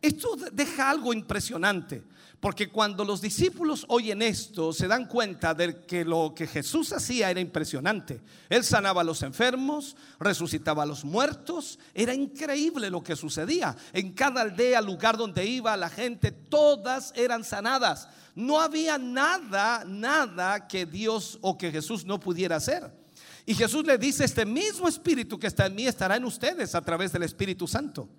Esto deja algo impresionante. Porque cuando los discípulos oyen esto, se dan cuenta de que lo que Jesús hacía era impresionante. Él sanaba a los enfermos, resucitaba a los muertos. Era increíble lo que sucedía. En cada aldea, lugar donde iba la gente, todas eran sanadas. No había nada, nada que Dios o que Jesús no pudiera hacer. Y Jesús le dice, este mismo espíritu que está en mí estará en ustedes a través del Espíritu Santo.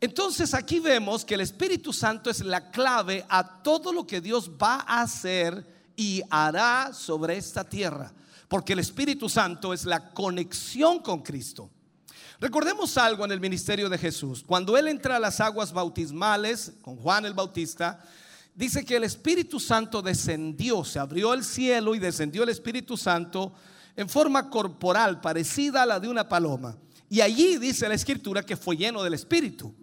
Entonces aquí vemos que el Espíritu Santo es la clave a todo lo que Dios va a hacer y hará sobre esta tierra. Porque el Espíritu Santo es la conexión con Cristo. Recordemos algo en el ministerio de Jesús. Cuando Él entra a las aguas bautismales con Juan el Bautista, dice que el Espíritu Santo descendió, se abrió el cielo y descendió el Espíritu Santo en forma corporal, parecida a la de una paloma. Y allí dice la Escritura que fue lleno del Espíritu.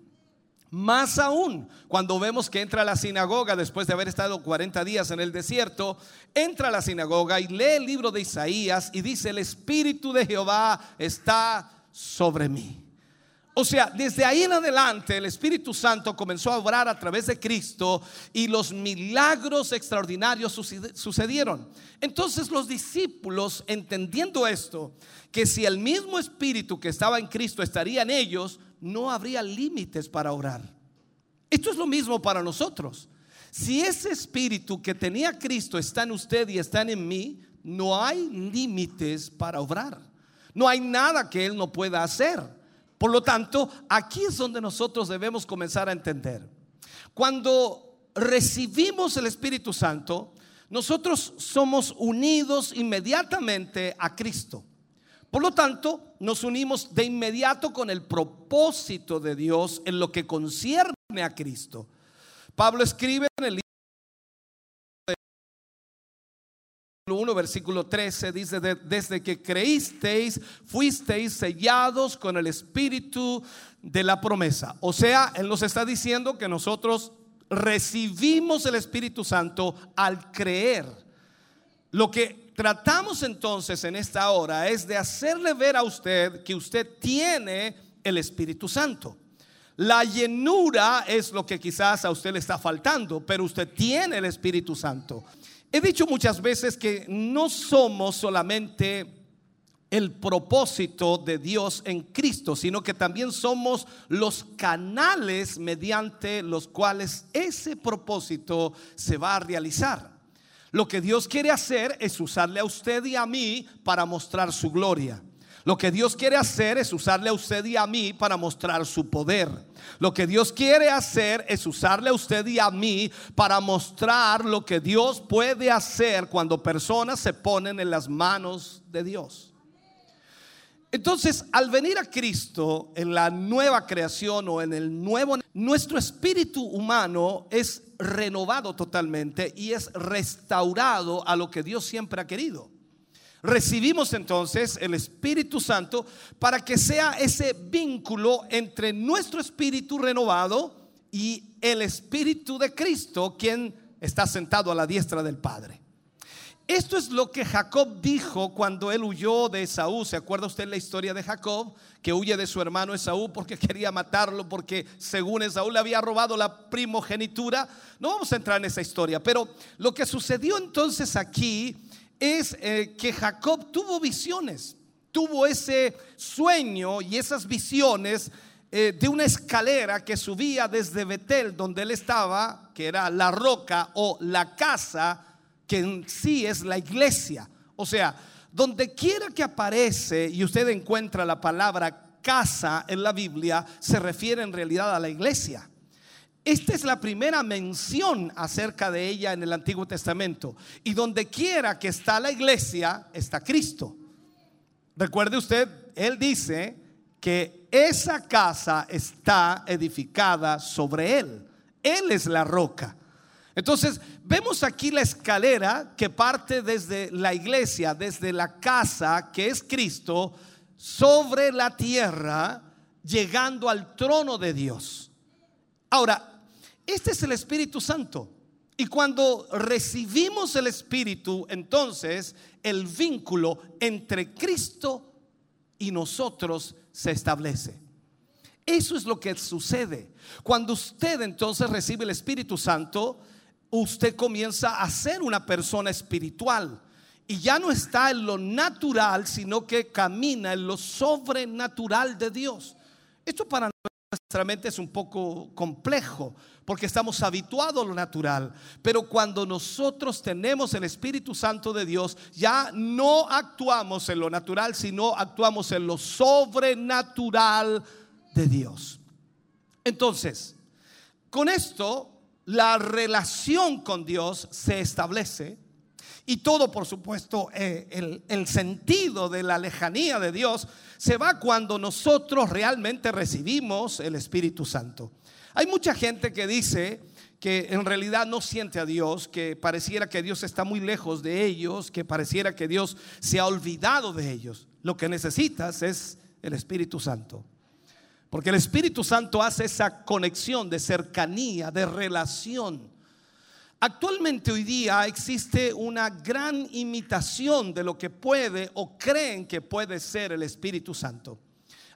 Más aún, cuando vemos que entra a la sinagoga después de haber estado 40 días en el desierto, entra a la sinagoga y lee el libro de Isaías y dice, el Espíritu de Jehová está sobre mí. O sea, desde ahí en adelante el Espíritu Santo comenzó a obrar a través de Cristo y los milagros extraordinarios sucedieron. Entonces los discípulos, entendiendo esto, que si el mismo Espíritu que estaba en Cristo estaría en ellos, no habría límites para orar. Esto es lo mismo para nosotros. Si ese Espíritu que tenía Cristo está en usted y está en mí, no hay límites para obrar. No hay nada que Él no pueda hacer. Por lo tanto, aquí es donde nosotros debemos comenzar a entender. Cuando recibimos el Espíritu Santo, nosotros somos unidos inmediatamente a Cristo. Por lo tanto, nos unimos de inmediato con el propósito de Dios en lo que concierne a Cristo. Pablo escribe en el libro 1, versículo 13, dice, desde que creísteis, fuisteis sellados con el espíritu de la promesa. O sea, Él nos está diciendo que nosotros recibimos el Espíritu Santo al creer. Lo que tratamos entonces en esta hora es de hacerle ver a usted que usted tiene el Espíritu Santo. La llenura es lo que quizás a usted le está faltando, pero usted tiene el Espíritu Santo. He dicho muchas veces que no somos solamente el propósito de Dios en Cristo, sino que también somos los canales mediante los cuales ese propósito se va a realizar. Lo que Dios quiere hacer es usarle a usted y a mí para mostrar su gloria. Lo que Dios quiere hacer es usarle a usted y a mí para mostrar su poder. Lo que Dios quiere hacer es usarle a usted y a mí para mostrar lo que Dios puede hacer cuando personas se ponen en las manos de Dios. Entonces, al venir a Cristo en la nueva creación o en el nuevo, nuestro espíritu humano es renovado totalmente y es restaurado a lo que Dios siempre ha querido. Recibimos entonces el Espíritu Santo para que sea ese vínculo entre nuestro espíritu renovado y el Espíritu de Cristo, quien está sentado a la diestra del Padre. Esto es lo que Jacob dijo cuando él huyó de Esaú. ¿Se acuerda usted la historia de Jacob? Que huye de su hermano Esaú porque quería matarlo, porque según Esaú le había robado la primogenitura. No vamos a entrar en esa historia, pero lo que sucedió entonces aquí es eh, que Jacob tuvo visiones, tuvo ese sueño y esas visiones eh, de una escalera que subía desde Betel, donde él estaba, que era la roca o la casa, que en sí es la iglesia. O sea, donde quiera que aparece y usted encuentra la palabra casa en la Biblia, se refiere en realidad a la iglesia. Esta es la primera mención acerca de ella en el Antiguo Testamento. Y donde quiera que está la iglesia, está Cristo. Recuerde usted, él dice que esa casa está edificada sobre él. Él es la roca. Entonces, vemos aquí la escalera que parte desde la iglesia, desde la casa que es Cristo, sobre la tierra, llegando al trono de Dios. Ahora, este es el Espíritu Santo. Y cuando recibimos el Espíritu, entonces el vínculo entre Cristo y nosotros se establece. Eso es lo que sucede. Cuando usted entonces recibe el Espíritu Santo, usted comienza a ser una persona espiritual. Y ya no está en lo natural, sino que camina en lo sobrenatural de Dios. Esto para nuestra mente es un poco complejo porque estamos habituados a lo natural. Pero cuando nosotros tenemos el Espíritu Santo de Dios, ya no actuamos en lo natural, sino actuamos en lo sobrenatural de Dios. Entonces, con esto, la relación con Dios se establece y todo, por supuesto, eh, el, el sentido de la lejanía de Dios se va cuando nosotros realmente recibimos el Espíritu Santo. Hay mucha gente que dice que en realidad no siente a Dios, que pareciera que Dios está muy lejos de ellos, que pareciera que Dios se ha olvidado de ellos. Lo que necesitas es el Espíritu Santo. Porque el Espíritu Santo hace esa conexión de cercanía, de relación. Actualmente hoy día existe una gran imitación de lo que puede o creen que puede ser el Espíritu Santo.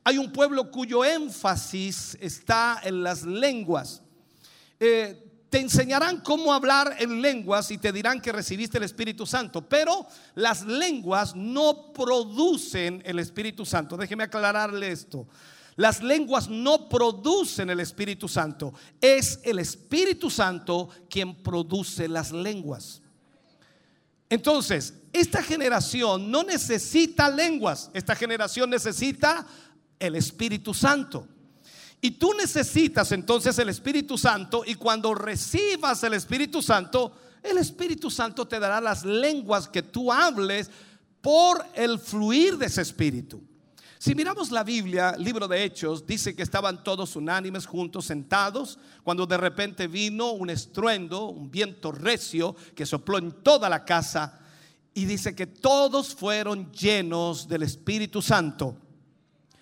Hay un pueblo cuyo énfasis está en las lenguas. Eh, te enseñarán cómo hablar en lenguas y te dirán que recibiste el Espíritu Santo, pero las lenguas no producen el Espíritu Santo. Déjeme aclararle esto. Las lenguas no producen el Espíritu Santo. Es el Espíritu Santo quien produce las lenguas. Entonces, esta generación no necesita lenguas. Esta generación necesita el Espíritu Santo. Y tú necesitas entonces el Espíritu Santo y cuando recibas el Espíritu Santo, el Espíritu Santo te dará las lenguas que tú hables por el fluir de ese Espíritu. Si miramos la Biblia, libro de Hechos, dice que estaban todos unánimes juntos sentados, cuando de repente vino un estruendo, un viento recio que sopló en toda la casa y dice que todos fueron llenos del Espíritu Santo.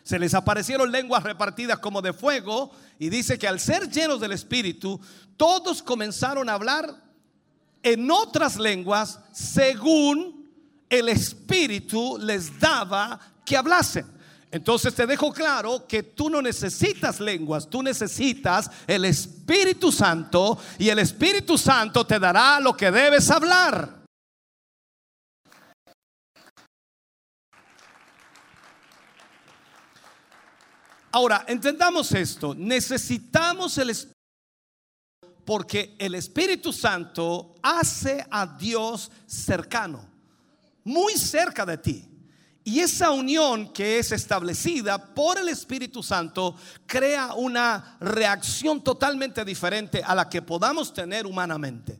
Se les aparecieron lenguas repartidas como de fuego y dice que al ser llenos del Espíritu, todos comenzaron a hablar en otras lenguas según el Espíritu les daba que hablasen. Entonces te dejo claro que tú no necesitas lenguas, tú necesitas el Espíritu Santo y el Espíritu Santo te dará lo que debes hablar. Ahora, entendamos esto, necesitamos el Espíritu porque el Espíritu Santo hace a Dios cercano, muy cerca de ti. Y esa unión que es establecida por el Espíritu Santo crea una reacción totalmente diferente a la que podamos tener humanamente.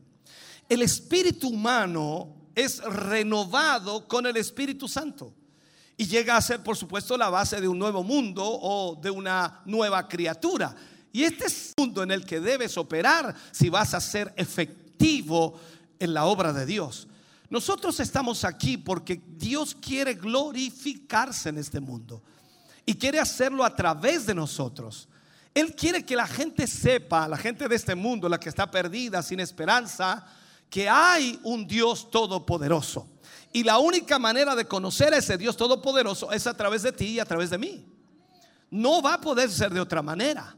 El espíritu humano es renovado con el Espíritu Santo y llega a ser, por supuesto, la base de un nuevo mundo o de una nueva criatura. Y este es el mundo en el que debes operar si vas a ser efectivo en la obra de Dios. Nosotros estamos aquí porque Dios quiere glorificarse en este mundo y quiere hacerlo a través de nosotros. Él quiere que la gente sepa, la gente de este mundo, la que está perdida, sin esperanza, que hay un Dios todopoderoso. Y la única manera de conocer a ese Dios todopoderoso es a través de ti y a través de mí. No va a poder ser de otra manera.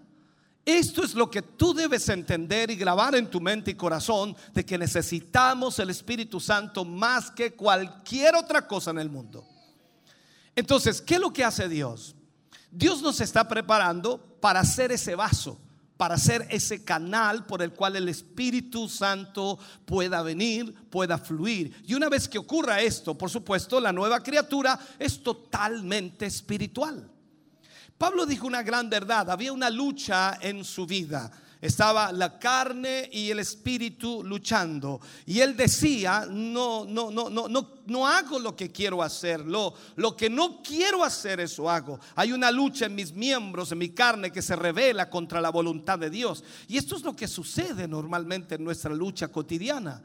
Esto es lo que tú debes entender y grabar en tu mente y corazón de que necesitamos el Espíritu Santo más que cualquier otra cosa en el mundo. Entonces, ¿qué es lo que hace Dios? Dios nos está preparando para hacer ese vaso, para ser ese canal por el cual el Espíritu Santo pueda venir, pueda fluir. Y una vez que ocurra esto, por supuesto, la nueva criatura es totalmente espiritual. Pablo dijo una gran verdad, había una lucha en su vida. Estaba la carne y el espíritu luchando. Y él decía, no, no, no, no, no, no hago lo que quiero hacer. Lo, lo que no quiero hacer, eso hago. Hay una lucha en mis miembros, en mi carne, que se revela contra la voluntad de Dios. Y esto es lo que sucede normalmente en nuestra lucha cotidiana.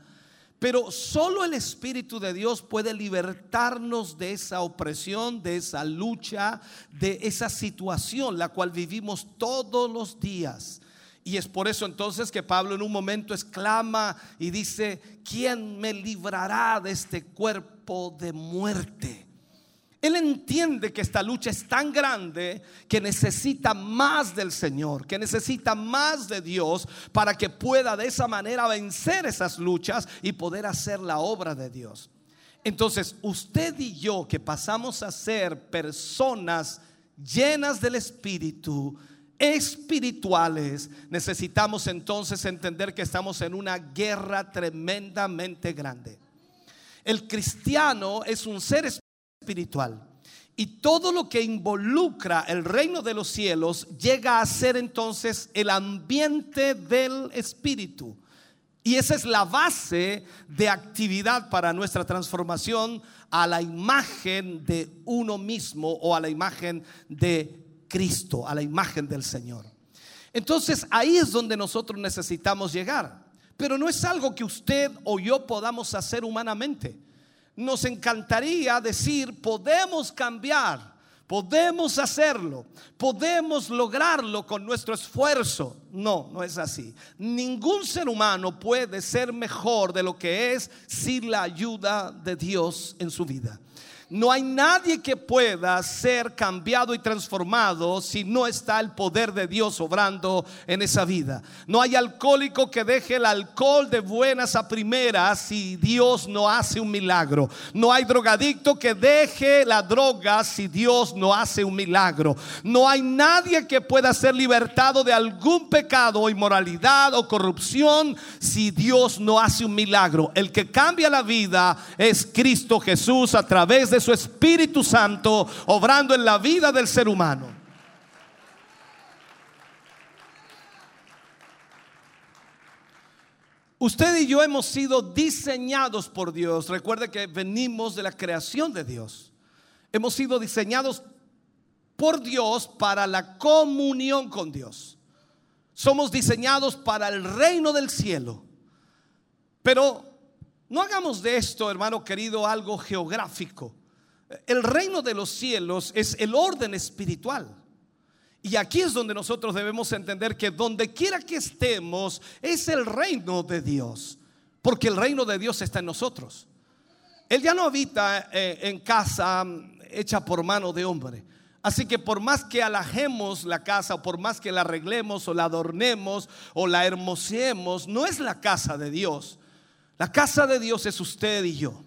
Pero solo el Espíritu de Dios puede libertarnos de esa opresión, de esa lucha, de esa situación la cual vivimos todos los días. Y es por eso entonces que Pablo en un momento exclama y dice, ¿quién me librará de este cuerpo de muerte? Él entiende que esta lucha es tan grande que necesita más del Señor, que necesita más de Dios para que pueda de esa manera vencer esas luchas y poder hacer la obra de Dios. Entonces, usted y yo que pasamos a ser personas llenas del Espíritu, espirituales, necesitamos entonces entender que estamos en una guerra tremendamente grande. El cristiano es un ser espiritual espiritual. Y todo lo que involucra el reino de los cielos llega a ser entonces el ambiente del Espíritu. Y esa es la base de actividad para nuestra transformación a la imagen de uno mismo o a la imagen de Cristo, a la imagen del Señor. Entonces ahí es donde nosotros necesitamos llegar. Pero no es algo que usted o yo podamos hacer humanamente. Nos encantaría decir, podemos cambiar, podemos hacerlo, podemos lograrlo con nuestro esfuerzo. No, no es así. Ningún ser humano puede ser mejor de lo que es sin la ayuda de Dios en su vida. No hay nadie que pueda ser cambiado y transformado si no está el poder de Dios obrando en esa vida. No hay alcohólico que deje el alcohol de buenas a primeras si Dios no hace un milagro. No hay drogadicto que deje la droga si Dios no hace un milagro. No hay nadie que pueda ser libertado de algún pecado o inmoralidad o corrupción si Dios no hace un milagro. El que cambia la vida es Cristo Jesús a través de su Espíritu Santo obrando en la vida del ser humano. Usted y yo hemos sido diseñados por Dios. Recuerde que venimos de la creación de Dios. Hemos sido diseñados por Dios para la comunión con Dios. Somos diseñados para el reino del cielo. Pero no hagamos de esto, hermano querido, algo geográfico. El reino de los cielos es el orden espiritual. Y aquí es donde nosotros debemos entender que donde quiera que estemos es el reino de Dios. Porque el reino de Dios está en nosotros. Él ya no habita eh, en casa mm, hecha por mano de hombre. Así que por más que alajemos la casa, o por más que la arreglemos, o la adornemos, o la hermoseemos, no es la casa de Dios. La casa de Dios es usted y yo.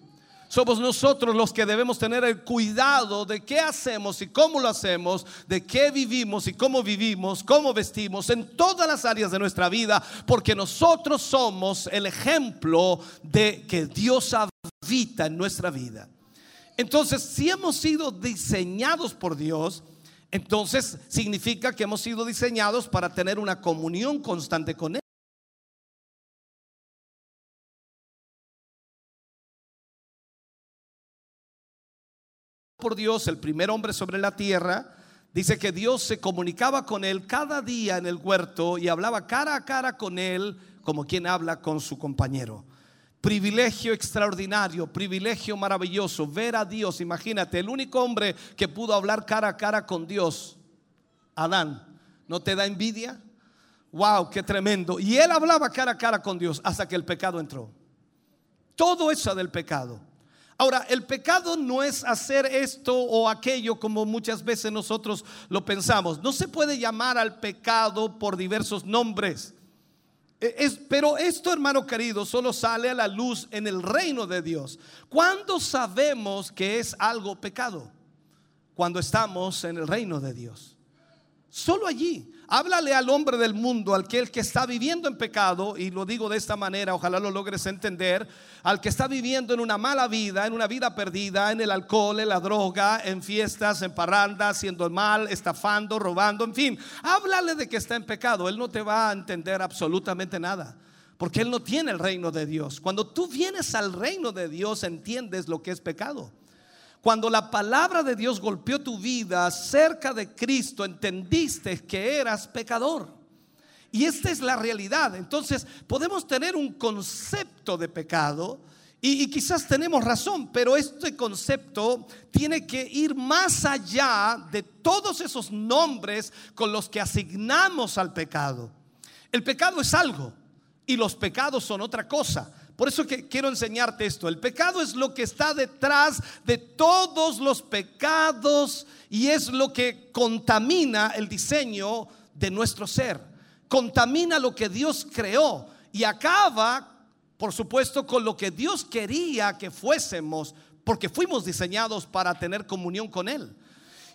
Somos nosotros los que debemos tener el cuidado de qué hacemos y cómo lo hacemos, de qué vivimos y cómo vivimos, cómo vestimos en todas las áreas de nuestra vida, porque nosotros somos el ejemplo de que Dios habita en nuestra vida. Entonces, si hemos sido diseñados por Dios, entonces significa que hemos sido diseñados para tener una comunión constante con Él. Por Dios, el primer hombre sobre la tierra, dice que Dios se comunicaba con él cada día en el huerto y hablaba cara a cara con él como quien habla con su compañero. Privilegio extraordinario, privilegio maravilloso, ver a Dios. Imagínate, el único hombre que pudo hablar cara a cara con Dios, Adán, ¿no te da envidia? Wow, qué tremendo. Y él hablaba cara a cara con Dios hasta que el pecado entró. Todo eso del pecado. Ahora, el pecado no es hacer esto o aquello como muchas veces nosotros lo pensamos. No se puede llamar al pecado por diversos nombres. E, es, pero esto, hermano querido, solo sale a la luz en el reino de Dios. ¿Cuándo sabemos que es algo pecado? Cuando estamos en el reino de Dios. Solo allí. Háblale al hombre del mundo, al que, el que está viviendo en pecado, y lo digo de esta manera, ojalá lo logres entender, al que está viviendo en una mala vida, en una vida perdida, en el alcohol, en la droga, en fiestas, en parrandas, siendo el mal, estafando, robando, en fin. Háblale de que está en pecado, él no te va a entender absolutamente nada. Porque Él no tiene el reino de Dios. Cuando tú vienes al reino de Dios, entiendes lo que es pecado. Cuando la palabra de Dios golpeó tu vida cerca de Cristo, entendiste que eras pecador. Y esta es la realidad. Entonces, podemos tener un concepto de pecado y, quizás tenemos razón, pero este concepto tiene que ir más allá de todos esos nombres con los que asignamos al pecado. El pecado es algo y los pecados son otra cosa. Por eso que quiero enseñarte esto. El pecado es lo que está detrás de todos los pecados y es lo que contamina el diseño de nuestro ser. Contamina lo que Dios creó y acaba, por supuesto, con lo que Dios quería que fuésemos, porque fuimos diseñados para tener comunión con Él.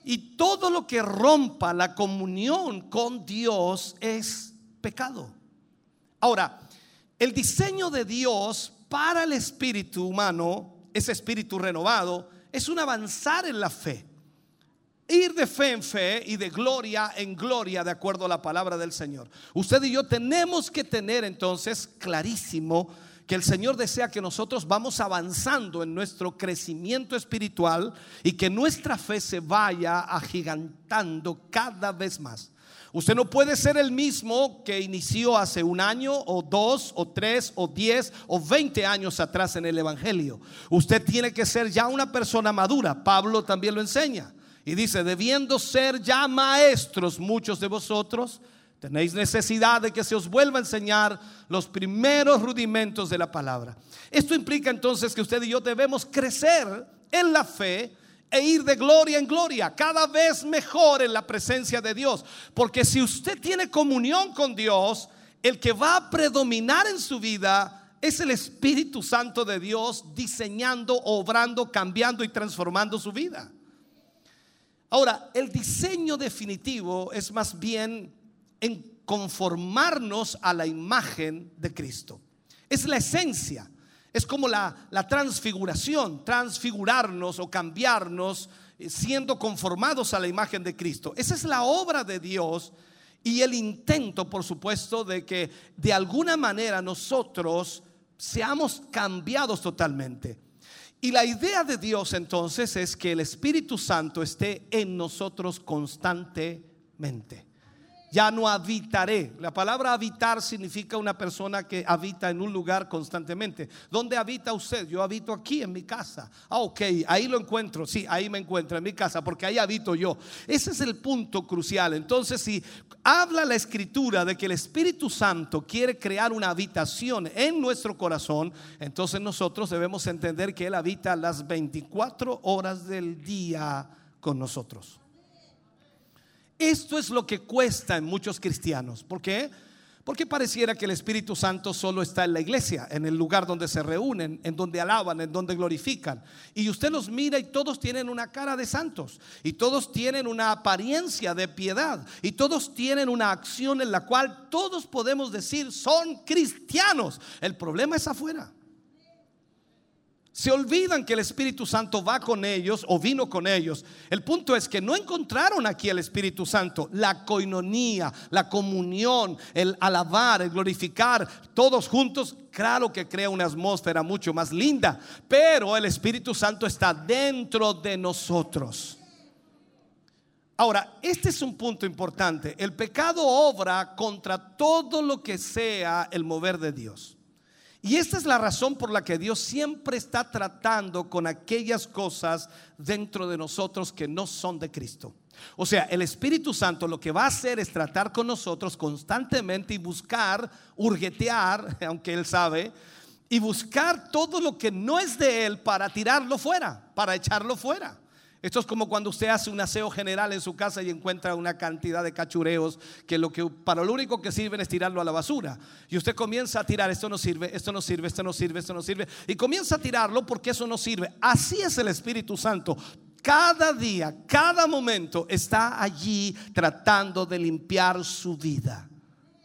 Y todo lo que rompa la comunión con Dios es pecado. Ahora, el diseño de Dios para el espíritu humano, ese espíritu renovado, es un avanzar en la fe. ir de fe en fe y de gloria en gloria de acuerdo a la palabra del Señor. Usted y yo tenemos que tener entonces clarísimo que el Señor desea que nosotros vamos avanzando en nuestro crecimiento espiritual y que nuestra fe se vaya agigantando cada vez más. Usted no puede ser el mismo que inició hace un año o dos o tres o diez o veinte años atrás en el Evangelio. Usted tiene que ser ya una persona madura. Pablo también lo enseña. Y dice, debiendo ser ya maestros muchos de vosotros, tenéis necesidad de que se os vuelva a enseñar los primeros rudimentos de la palabra. Esto implica entonces que usted y yo debemos crecer en la fe e ir de gloria en gloria, cada vez mejor en la presencia de Dios. Porque si usted tiene comunión con Dios, el que va a predominar en su vida es el Espíritu Santo de Dios diseñando, obrando, cambiando y transformando su vida. Ahora, el diseño definitivo es más bien en conformarnos a la imagen de Cristo. Es la esencia. Es como la, transfiguración, transfigurarnos o cambiarnos eh, siendo conformados a la imagen de Cristo. Esa es la obra de Dios y el intento, por supuesto, de que de alguna manera nosotros seamos cambiados totalmente. Y la idea de Dios entonces es que el Espíritu Santo esté en nosotros constantemente ya no habitaré. La palabra habitar significa una persona que habita en un lugar constantemente. ¿Dónde habita usted? Yo habito aquí en mi casa. Ah, ok, ahí lo encuentro. Sí, ahí me encuentro en mi casa porque ahí habito yo. Ese es el punto crucial. Entonces, si habla la escritura de que el Espíritu Santo quiere crear una habitación en nuestro corazón, entonces nosotros debemos entender que Él habita las 24 horas del día con nosotros. Esto es lo que cuesta en muchos cristianos. ¿Por qué? Porque pareciera que el Espíritu Santo solo está en la iglesia, en el lugar donde se reúnen, en donde alaban, en donde glorifican. Y usted los mira y todos tienen una cara de santos, y todos tienen una apariencia de piedad, y todos tienen una acción en la cual todos podemos decir son cristianos. El problema es afuera. Se olvidan que el Espíritu Santo va con ellos o vino con ellos. El punto es que no encontraron aquí el Espíritu Santo, la coinonía, la comunión, el alabar, el glorificar, todos juntos, claro que crea una atmósfera mucho más linda, pero el Espíritu Santo está dentro de nosotros. Ahora, este es un punto importante. El pecado obra contra todo lo que sea el mover de Dios. Y esta es la razón por la que Dios siempre está tratando con aquellas cosas dentro de nosotros que no son de Cristo. O sea, el Espíritu Santo lo que va a hacer es tratar con nosotros constantemente y buscar, hurguetear, aunque Él sabe, y buscar todo lo que no es de Él para tirarlo fuera, para echarlo fuera. Esto es como cuando usted hace un aseo general en su casa y encuentra una cantidad de cachureos que lo que para lo único que sirven es tirarlo a la basura. Y usted comienza a tirar, esto no sirve, esto no sirve, esto no sirve, esto no sirve. Y comienza a tirarlo porque eso no sirve. Así es el Espíritu Santo. Cada día, cada momento está allí tratando de limpiar su vida.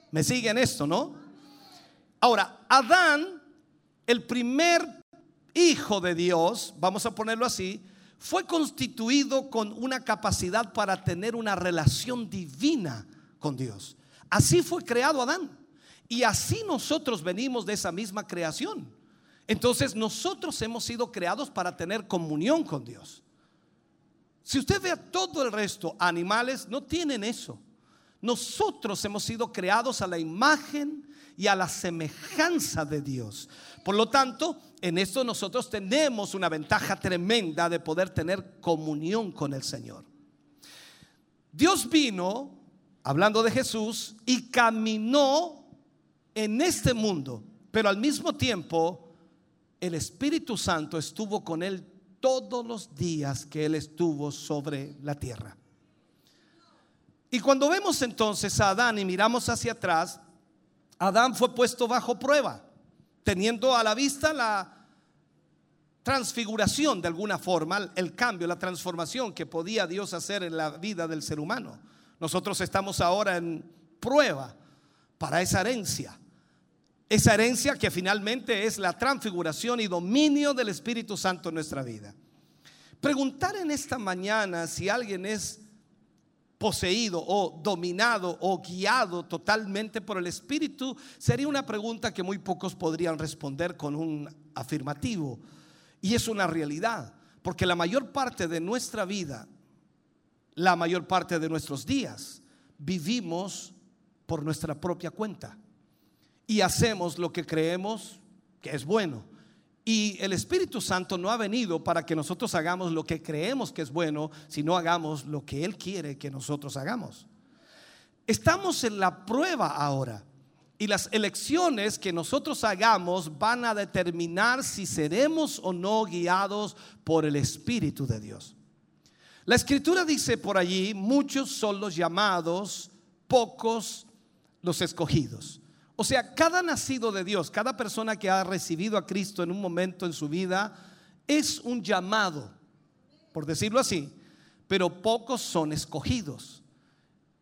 ¿Me siguen esto, no? Ahora, Adán, el primer hijo de Dios, vamos a ponerlo así, fue constituido con una capacidad para tener una relación divina con Dios. Así fue creado Adán. Y así nosotros venimos de esa misma creación. Entonces nosotros hemos sido creados para tener comunión con Dios. Si usted ve a todo el resto, animales no tienen eso. Nosotros hemos sido creados a la imagen y a la semejanza de Dios. Por lo tanto, en esto nosotros tenemos una ventaja tremenda de poder tener comunión con el Señor. Dios vino, hablando de Jesús, y caminó en este mundo, pero al mismo tiempo el Espíritu Santo estuvo con él todos los días que él estuvo sobre la tierra. Y cuando vemos entonces a Adán y miramos hacia atrás, Adán fue puesto bajo prueba, teniendo a la vista la transfiguración de alguna forma, el cambio, la transformación que podía Dios hacer en la vida del ser humano. Nosotros estamos ahora en prueba para esa herencia. Esa herencia que finalmente es la transfiguración y dominio del Espíritu Santo en nuestra vida. Preguntar en esta mañana si alguien es poseído o dominado o guiado totalmente por el Espíritu sería una pregunta que muy pocos podrían responder con un afirmativo. Y es una realidad, porque la mayor parte de nuestra vida, la mayor parte de nuestros días, vivimos por nuestra propia cuenta y hacemos lo que creemos que es bueno. Y el Espíritu Santo no ha venido para que nosotros hagamos lo que creemos que es bueno, sino hagamos lo que Él quiere que nosotros hagamos. Estamos en la prueba ahora. Y las elecciones que nosotros hagamos van a determinar si seremos o no guiados por el Espíritu de Dios. La escritura dice por allí, muchos son los llamados, pocos los escogidos. O sea, cada nacido de Dios, cada persona que ha recibido a Cristo en un momento en su vida, es un llamado, por decirlo así, pero pocos son escogidos.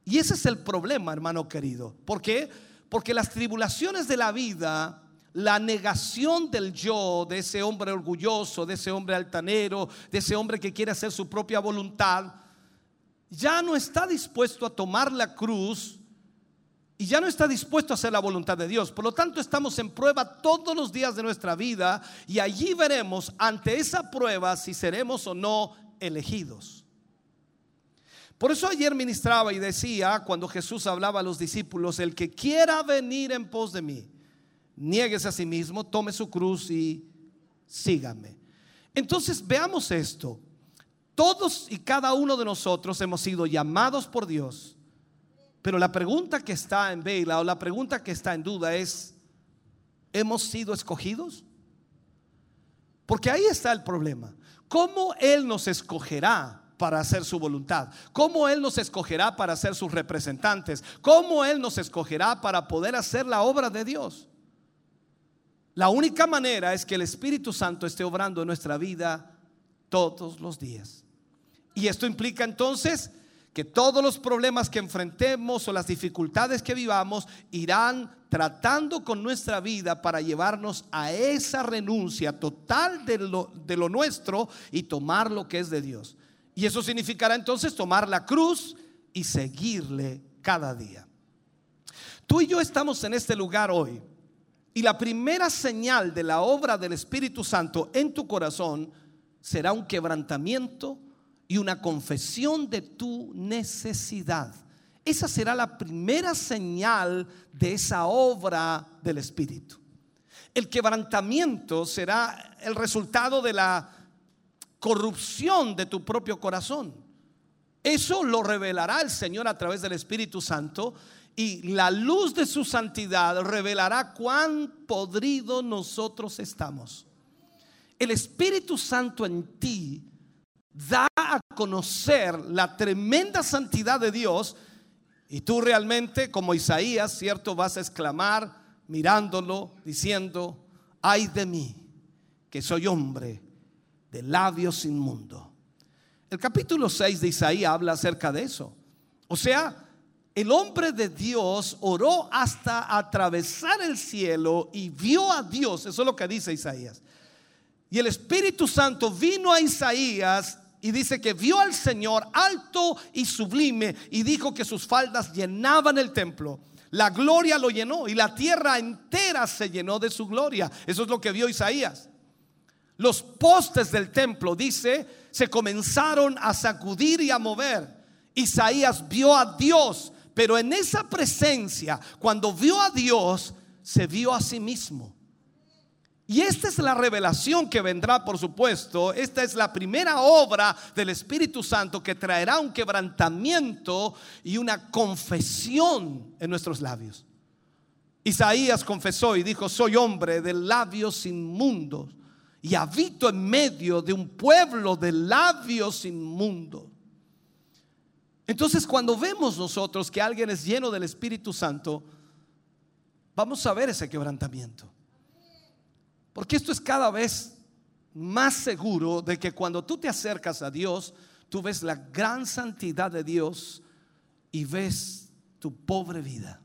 Y ese es el problema, hermano querido. ¿Por qué? Porque las tribulaciones de la vida, la negación del yo, de ese hombre orgulloso, de ese hombre altanero, de ese hombre que quiere hacer su propia voluntad, ya no está dispuesto a tomar la cruz y ya no está dispuesto a hacer la voluntad de Dios. Por lo tanto, estamos en prueba todos los días de nuestra vida y allí veremos ante esa prueba si seremos o no elegidos. Por eso ayer ministraba y decía, cuando Jesús hablaba a los discípulos, el que quiera venir en pos de mí, nieguese a sí mismo, tome su cruz y sígame. Entonces veamos esto. Todos y cada uno de nosotros hemos sido llamados por Dios pero la pregunta que está en vela o la pregunta que está en duda es, ¿hemos sido escogidos? Porque ahí está el problema. ¿Cómo Él nos escogerá para hacer su voluntad? ¿Cómo Él nos escogerá para ser sus representantes? ¿Cómo Él nos escogerá para poder hacer la obra de Dios? La única manera es que el Espíritu Santo esté obrando en nuestra vida todos los días. Y esto implica entonces que todos los problemas que enfrentemos o las dificultades que vivamos irán tratando con nuestra vida para llevarnos a esa renuncia total de lo, de nuestro y tomar lo que es de Dios. Y eso significará entonces tomar la cruz y seguirle cada día. Tú y yo estamos en este lugar hoy y la primera señal de la obra del Espíritu Santo en tu corazón será un quebrantamiento y una confesión de tu necesidad. Esa será la primera señal de esa obra del Espíritu. El quebrantamiento será el resultado de la corrupción de tu propio corazón. Eso lo revelará el Señor a través del Espíritu Santo y la luz de su santidad revelará cuán podrido nosotros estamos. El Espíritu Santo en ti da conocer la tremenda santidad de Dios y tú realmente, como Isaías, cierto, vas a exclamar mirándolo, diciendo, ay de mí, que soy hombre de labios inmundo. El capítulo 6 de Isaías habla acerca de eso. O sea, el hombre de Dios oró hasta atravesar el cielo y vio a Dios. Eso es lo que dice Isaías. Y el Espíritu Santo vino a Isaías y dice que vio al Señor alto y sublime y dijo que sus faldas llenaban el templo. La gloria lo llenó y la tierra entera se llenó de su gloria. Eso es lo que vio Isaías. Los postes del templo, dice, se comenzaron a sacudir y a mover. Isaías vio a Dios, pero en esa presencia, cuando vio a Dios, se vio a sí mismo. Y esta es la revelación que vendrá, por supuesto. Esta es la primera obra del Espíritu Santo que traerá un quebrantamiento y una confesión en nuestros labios. Isaías confesó y dijo, soy hombre de labios inmundos y habito en medio de un pueblo de labios inmundos. Entonces cuando vemos nosotros que alguien es lleno del Espíritu Santo, vamos a ver ese quebrantamiento. Porque esto es cada vez más seguro de que cuando tú te acercas a Dios, tú ves la gran santidad de Dios y ves tu pobre vida.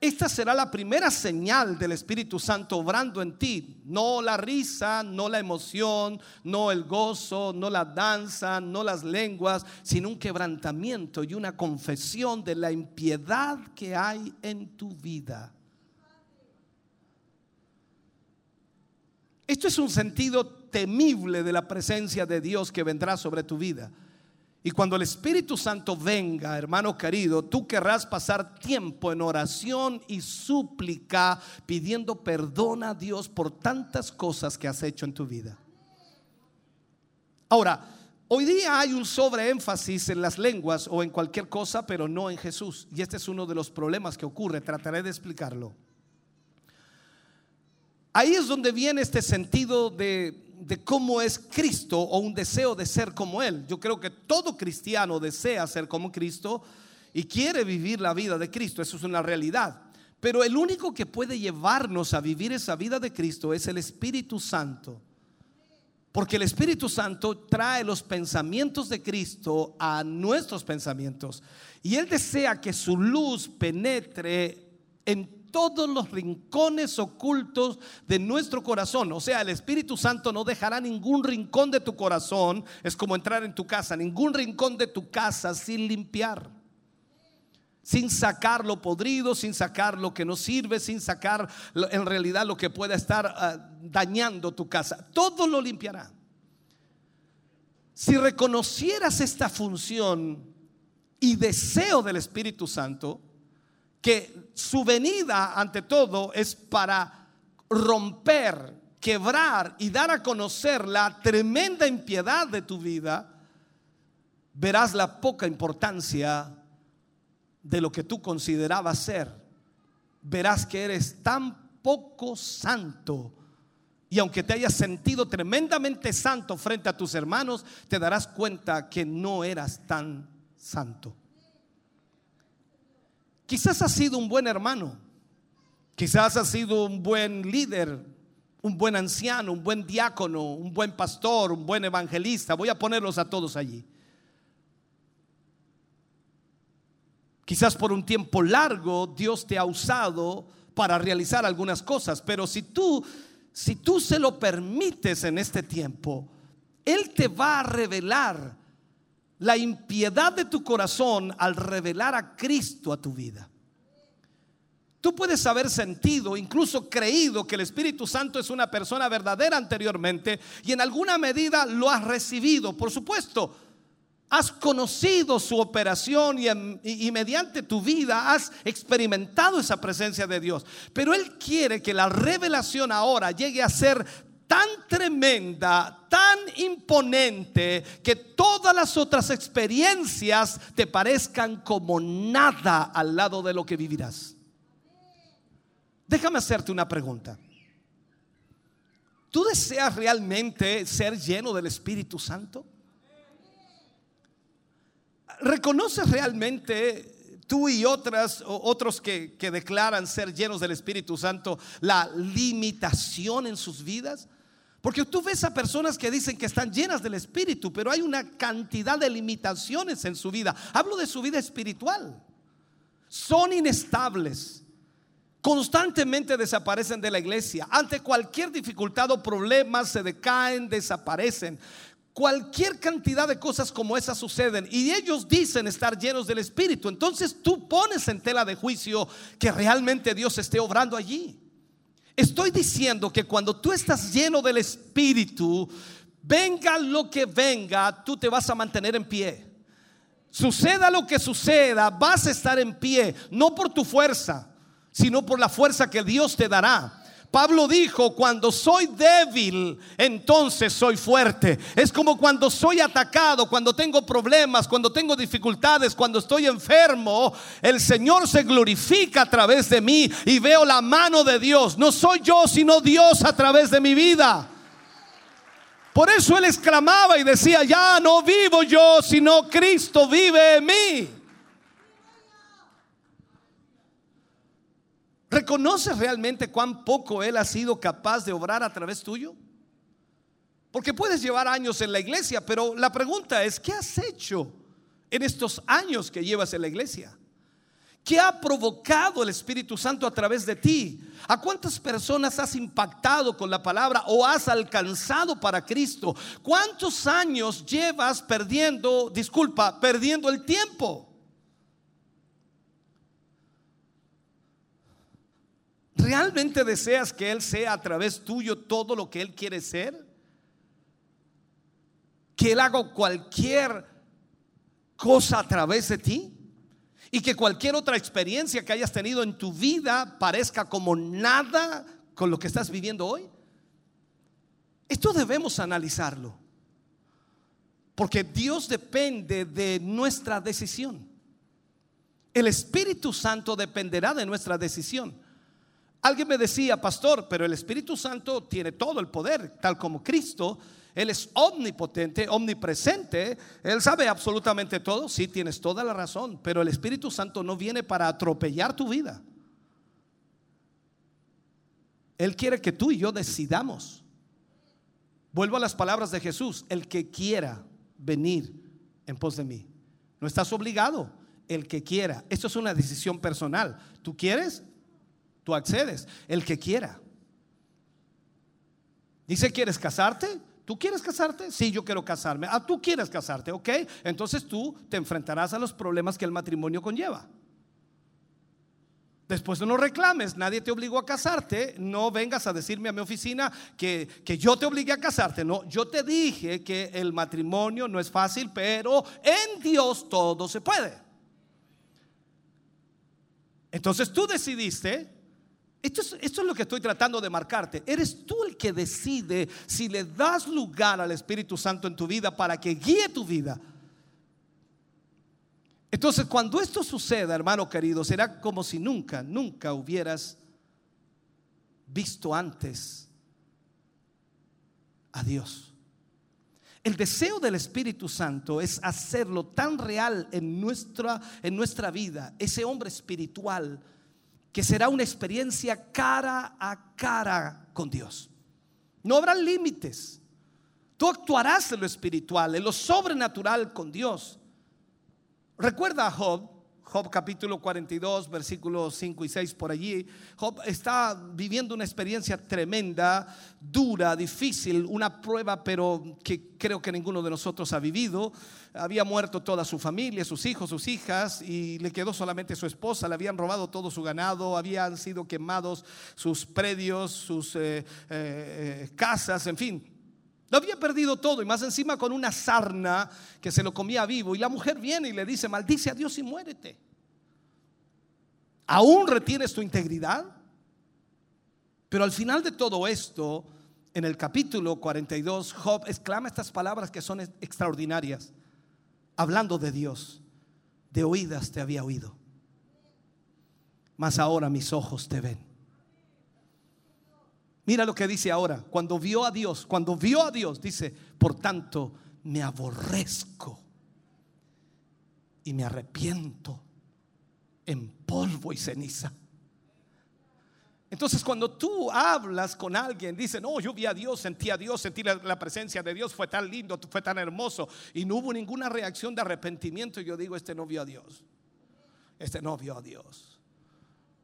esta será la primera señal del Espíritu Santo obrando en ti. No la risa, no la emoción, no el gozo, no la danza, no las lenguas, sino un quebrantamiento y una confesión de la impiedad que hay en tu vida. Esto es un sentido temible de la presencia de Dios que vendrá sobre tu vida. Y cuando el Espíritu Santo venga, hermano querido, tú querrás pasar tiempo en oración y súplica pidiendo perdón a Dios por tantas cosas que has hecho en tu vida. Ahora, hoy día hay un sobreénfasis en las lenguas o en cualquier cosa, pero no en Jesús. Y este es uno de los problemas que ocurre. Trataré de explicarlo. Ahí es donde viene este sentido de cómo es Cristo o un deseo de ser como Él. Yo creo que todo cristiano desea ser como Cristo y quiere vivir la vida de Cristo. Eso es una realidad. Pero el único que puede llevarnos a vivir esa vida de Cristo es el Espíritu Santo. Porque el Espíritu Santo trae los pensamientos de Cristo a nuestros pensamientos. Y Él desea que su luz penetre en todos los rincones ocultos de nuestro corazón. O sea, el Espíritu Santo no dejará ningún rincón de tu corazón. Es como entrar en tu casa, ningún rincón de tu casa sin limpiar. Sin sacar lo podrido, sin sacar lo que no sirve, sin sacar en realidad lo que pueda estar ah, dañando tu casa. Todo lo limpiará. Si reconocieras esta función y deseo del Espíritu Santo, que su venida ante todo es para romper, quebrar y dar a conocer la tremenda impiedad de tu vida, verás la poca importancia de lo que tú considerabas ser. Verás que eres tan poco santo. Y aunque te hayas sentido tremendamente santo frente a tus hermanos, te darás cuenta que no eras tan santo. Quizás has sido un buen hermano, quizás has sido un buen líder, un buen anciano, un buen diácono, un buen pastor, un buen evangelista. Voy a ponerlos a todos allí. Quizás por un tiempo largo Dios te ha usado para realizar algunas cosas, pero si tú si tú se lo permites en este tiempo, él te va a revelar la impiedad de tu corazón al revelar a Cristo a tu vida. Tú puedes haber sentido, incluso creído que el Espíritu Santo es una persona verdadera anteriormente y en alguna medida lo has recibido, por supuesto. Has conocido su operación y, mediante tu vida has experimentado esa presencia de Dios. Pero Él quiere que la revelación ahora llegue a ser tan tremenda, tan imponente, que todas las otras experiencias te parezcan como nada al lado de lo que vivirás. Déjame hacerte una pregunta. ¿Tú deseas realmente ser lleno del Espíritu Santo? ¿Reconoces realmente tú y otras, otros que, que declaran ser llenos del Espíritu Santo la limitación en sus vidas? Porque tú ves a personas que dicen que están llenas del Espíritu, pero hay una cantidad de limitaciones en su vida. Hablo de su vida espiritual. Son inestables. Constantemente desaparecen de la iglesia. Ante cualquier dificultad o problema se decaen, desaparecen. Cualquier cantidad de cosas como esas suceden y ellos dicen estar llenos del Espíritu. Entonces tú pones en tela de juicio que realmente Dios esté obrando allí. Estoy diciendo que cuando tú estás lleno del Espíritu, venga lo que venga, tú te vas a mantener en pie. Suceda lo que suceda, vas a estar en pie, no por tu fuerza, sino por la fuerza que Dios te dará. Pablo dijo, cuando soy débil, entonces soy fuerte. Es como cuando soy atacado, cuando tengo problemas, cuando tengo dificultades, cuando estoy enfermo, el Señor se glorifica a través de mí y veo la mano de Dios. No soy yo, sino Dios a través de mi vida. Por eso él exclamaba y decía, ya no vivo yo, sino Cristo vive en mí. ¿Reconoces realmente cuán poco Él ha sido capaz de obrar a través tuyo? Porque puedes llevar años en la iglesia, pero la pregunta es, ¿qué has hecho en estos años que llevas en la iglesia? ¿Qué ha provocado el Espíritu Santo a través de ti? ¿A cuántas personas has impactado con la palabra o has alcanzado para Cristo? ¿Cuántos años llevas perdiendo, disculpa, perdiendo el tiempo? ¿Realmente deseas que Él sea a través tuyo todo lo que Él quiere ser? ¿Que Él haga cualquier cosa a través de ti? Y que cualquier otra experiencia que hayas tenido en tu vida parezca como nada con lo que estás viviendo hoy. Esto debemos analizarlo. Porque Dios depende de nuestra decisión. El Espíritu Santo dependerá de nuestra decisión. Alguien me decía, pastor, pero el Espíritu Santo tiene todo el poder, tal como Cristo. Él es omnipotente, omnipresente. Él sabe absolutamente todo. Sí, tienes toda la razón. Pero el Espíritu Santo no viene para atropellar tu vida. Él quiere que tú y yo decidamos. Vuelvo a las palabras de Jesús. El que quiera venir en pos de mí. No estás obligado. El que quiera. Esto es una decisión personal. ¿Tú quieres? Tú accedes, el que quiera. Dice, ¿quieres casarte? ¿Tú quieres casarte? Sí, yo quiero casarme. Ah, tú quieres casarte, ok. Entonces tú te enfrentarás a los problemas que el matrimonio conlleva. Después no reclames, nadie te obligó a casarte, no vengas a decirme a mi oficina que, que, yo te obligué a casarte, no, yo te dije que el matrimonio no es fácil, pero en Dios todo se puede. Entonces tú decidiste esto es, lo que estoy tratando de marcarte. Eres tú el que decide si le das lugar al Espíritu Santo en tu vida para que guíe tu vida. Entonces, cuando esto suceda, hermano querido, será como si nunca, nunca hubieras visto antes a Dios. El deseo del Espíritu Santo es hacerlo tan real en nuestra, en nuestra vida, ese hombre espiritual que será una experiencia cara a cara con Dios. No habrá límites. Tú actuarás en lo espiritual, en lo sobrenatural con Dios. Recuerda a Job, Job capítulo 42, versículos 5 y 6 por allí. Job está viviendo una experiencia tremenda, dura, difícil, una prueba, pero que creo que ninguno de nosotros ha vivido. Había muerto toda su familia, sus hijos, sus hijas, y le quedó solamente su esposa. Le habían robado todo su ganado, habían sido quemados sus predios, sus eh, eh, casas, en fin. Lo había perdido todo y más encima con una sarna que se lo comía vivo. Y la mujer viene y le dice, maldice a Dios y muérete. ¿Aún retienes tu integridad? Pero al final de todo esto, en el capítulo 42, Job exclama estas palabras que son extraordinarias, hablando de Dios. De oídas te había oído, mas ahora mis ojos te ven. Mira lo que dice ahora. Cuando vio a Dios, cuando vio a Dios, dice, por tanto, me aborrezco y me arrepiento en polvo y ceniza. Entonces cuando tú hablas con alguien, dice, no, yo vi a Dios, sentí a Dios, sentí la, la, presencia de Dios, fue tan lindo, fue tan hermoso, y no hubo ninguna reacción de arrepentimiento, yo digo, este no vio a Dios, este no vio a Dios.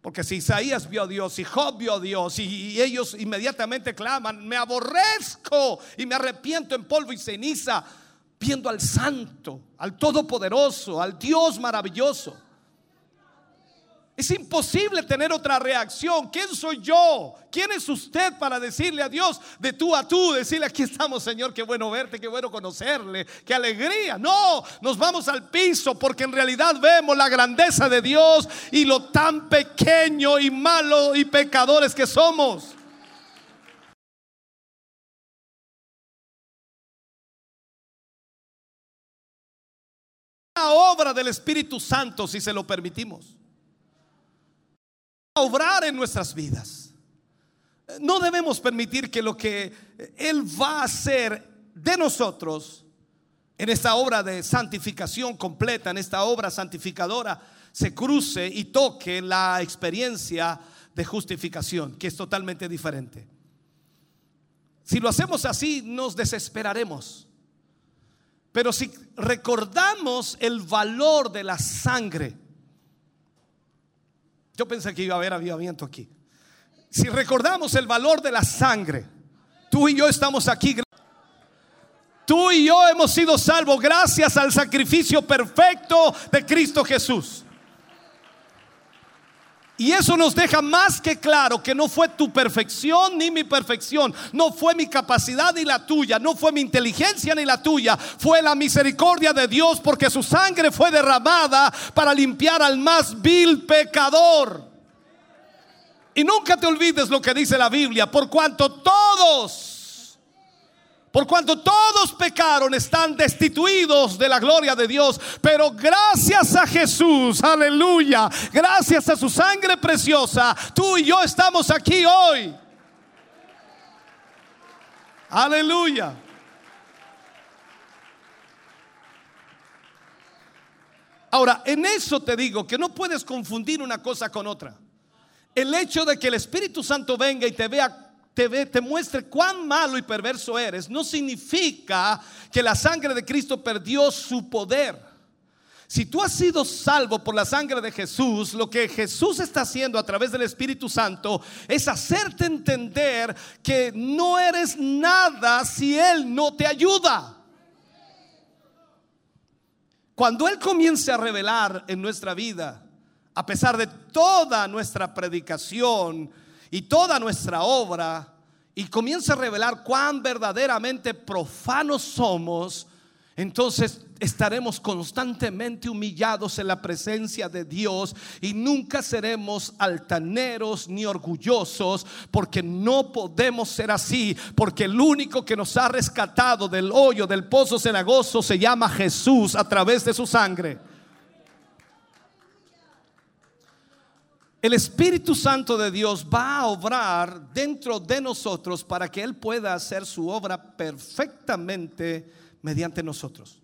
Porque si Isaías vio a Dios, y Job vio a Dios, y, ellos inmediatamente claman, me aborrezco y me arrepiento en polvo y ceniza, viendo al santo, al todopoderoso, al Dios maravilloso. Es imposible tener otra reacción. ¿Quién soy yo? ¿Quién es usted para decirle a Dios de tú a tú? Decirle, aquí estamos, Señor, qué bueno verte, qué bueno conocerle, qué alegría. No, nos vamos al piso porque en realidad vemos la grandeza de Dios y lo tan pequeño y malo y pecadores que somos. La obra del Espíritu Santo, si se lo permitimos obrar en nuestras vidas. No debemos permitir que lo que Él va a hacer de nosotros en esta obra de santificación completa, en esta obra santificadora, se cruce y toque la experiencia de justificación, que es totalmente diferente. Si lo hacemos así, nos desesperaremos. Pero si recordamos el valor de la sangre, Yo pensé que iba a haber avivamiento aquí. Si recordamos el valor de la sangre, tú y yo estamos aquí. Tú y yo hemos sido salvos gracias al sacrificio perfecto de Cristo Jesús. Y eso nos deja más que claro que no fue tu perfección ni mi perfección, no fue mi capacidad ni la tuya, no fue mi inteligencia ni la tuya, fue la misericordia de Dios porque su sangre fue derramada para limpiar al más vil pecador. Y nunca te olvides lo que dice la Biblia, por cuanto todos por cuanto todos pecaron, están destituidos de la gloria de Dios. Pero gracias a Jesús, aleluya, gracias a su sangre preciosa, tú y yo estamos aquí hoy. Aleluya. Ahora, en eso te digo que no puedes confundir una cosa con otra. El hecho de que el Espíritu Santo venga y te vea te, muestre cuán malo y perverso eres, no significa que la sangre de Cristo perdió su poder. Si tú has sido salvo por la sangre de Jesús, lo que Jesús está haciendo a través del Espíritu Santo es hacerte entender que no eres nada si Él no te ayuda. Cuando Él comience a revelar en nuestra vida, a pesar de toda nuestra predicación, y toda nuestra obra y comienza a revelar cuán verdaderamente profanos somos, entonces estaremos constantemente humillados en la presencia de Dios y nunca seremos altaneros ni orgullosos porque no podemos ser así, porque el único que nos ha rescatado del hoyo, del pozo cenagoso, se llama Jesús a través de su sangre. El Espíritu Santo de Dios va a obrar dentro de nosotros para que Él pueda hacer su obra perfectamente mediante nosotros.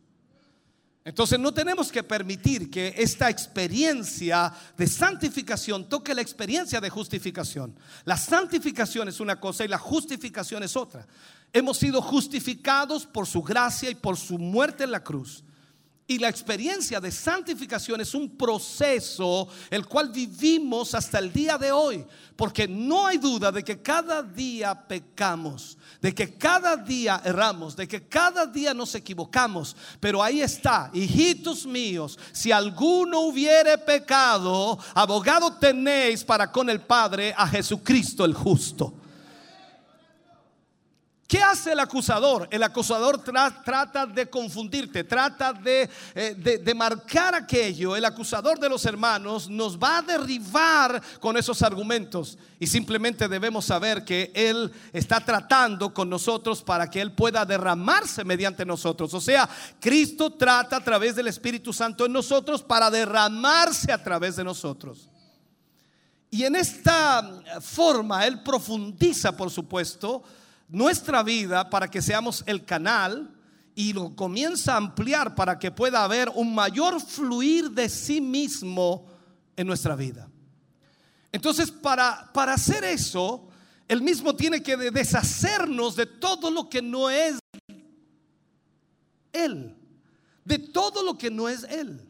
Entonces no tenemos que permitir que esta experiencia de santificación toque la experiencia de justificación. La santificación es una cosa y la justificación es otra. Hemos sido justificados por su gracia y por su muerte en la cruz. Y la experiencia de santificación es un proceso el cual vivimos hasta el día de hoy, porque no hay duda de que cada día pecamos, de que cada día erramos, de que cada día nos equivocamos. Pero ahí está, hijitos míos, si alguno hubiere pecado, abogado tenéis para con el Padre a Jesucristo el justo. ¿Qué hace el acusador? El acusador trata de confundirte, trata eh, de, de, marcar aquello. El acusador de los hermanos nos va a derribar con esos argumentos y simplemente debemos saber que Él está tratando con nosotros para que Él pueda derramarse mediante nosotros. O sea, Cristo trata a través del Espíritu Santo en nosotros para derramarse a través de nosotros. Y en esta forma Él profundiza, por supuesto, nuestra vida para que seamos el canal y lo comienza a ampliar para que pueda haber un mayor fluir de sí mismo en nuestra vida. Entonces, para, para hacer eso, Él mismo tiene que deshacernos de todo lo que no es Él, de todo lo que no es Él.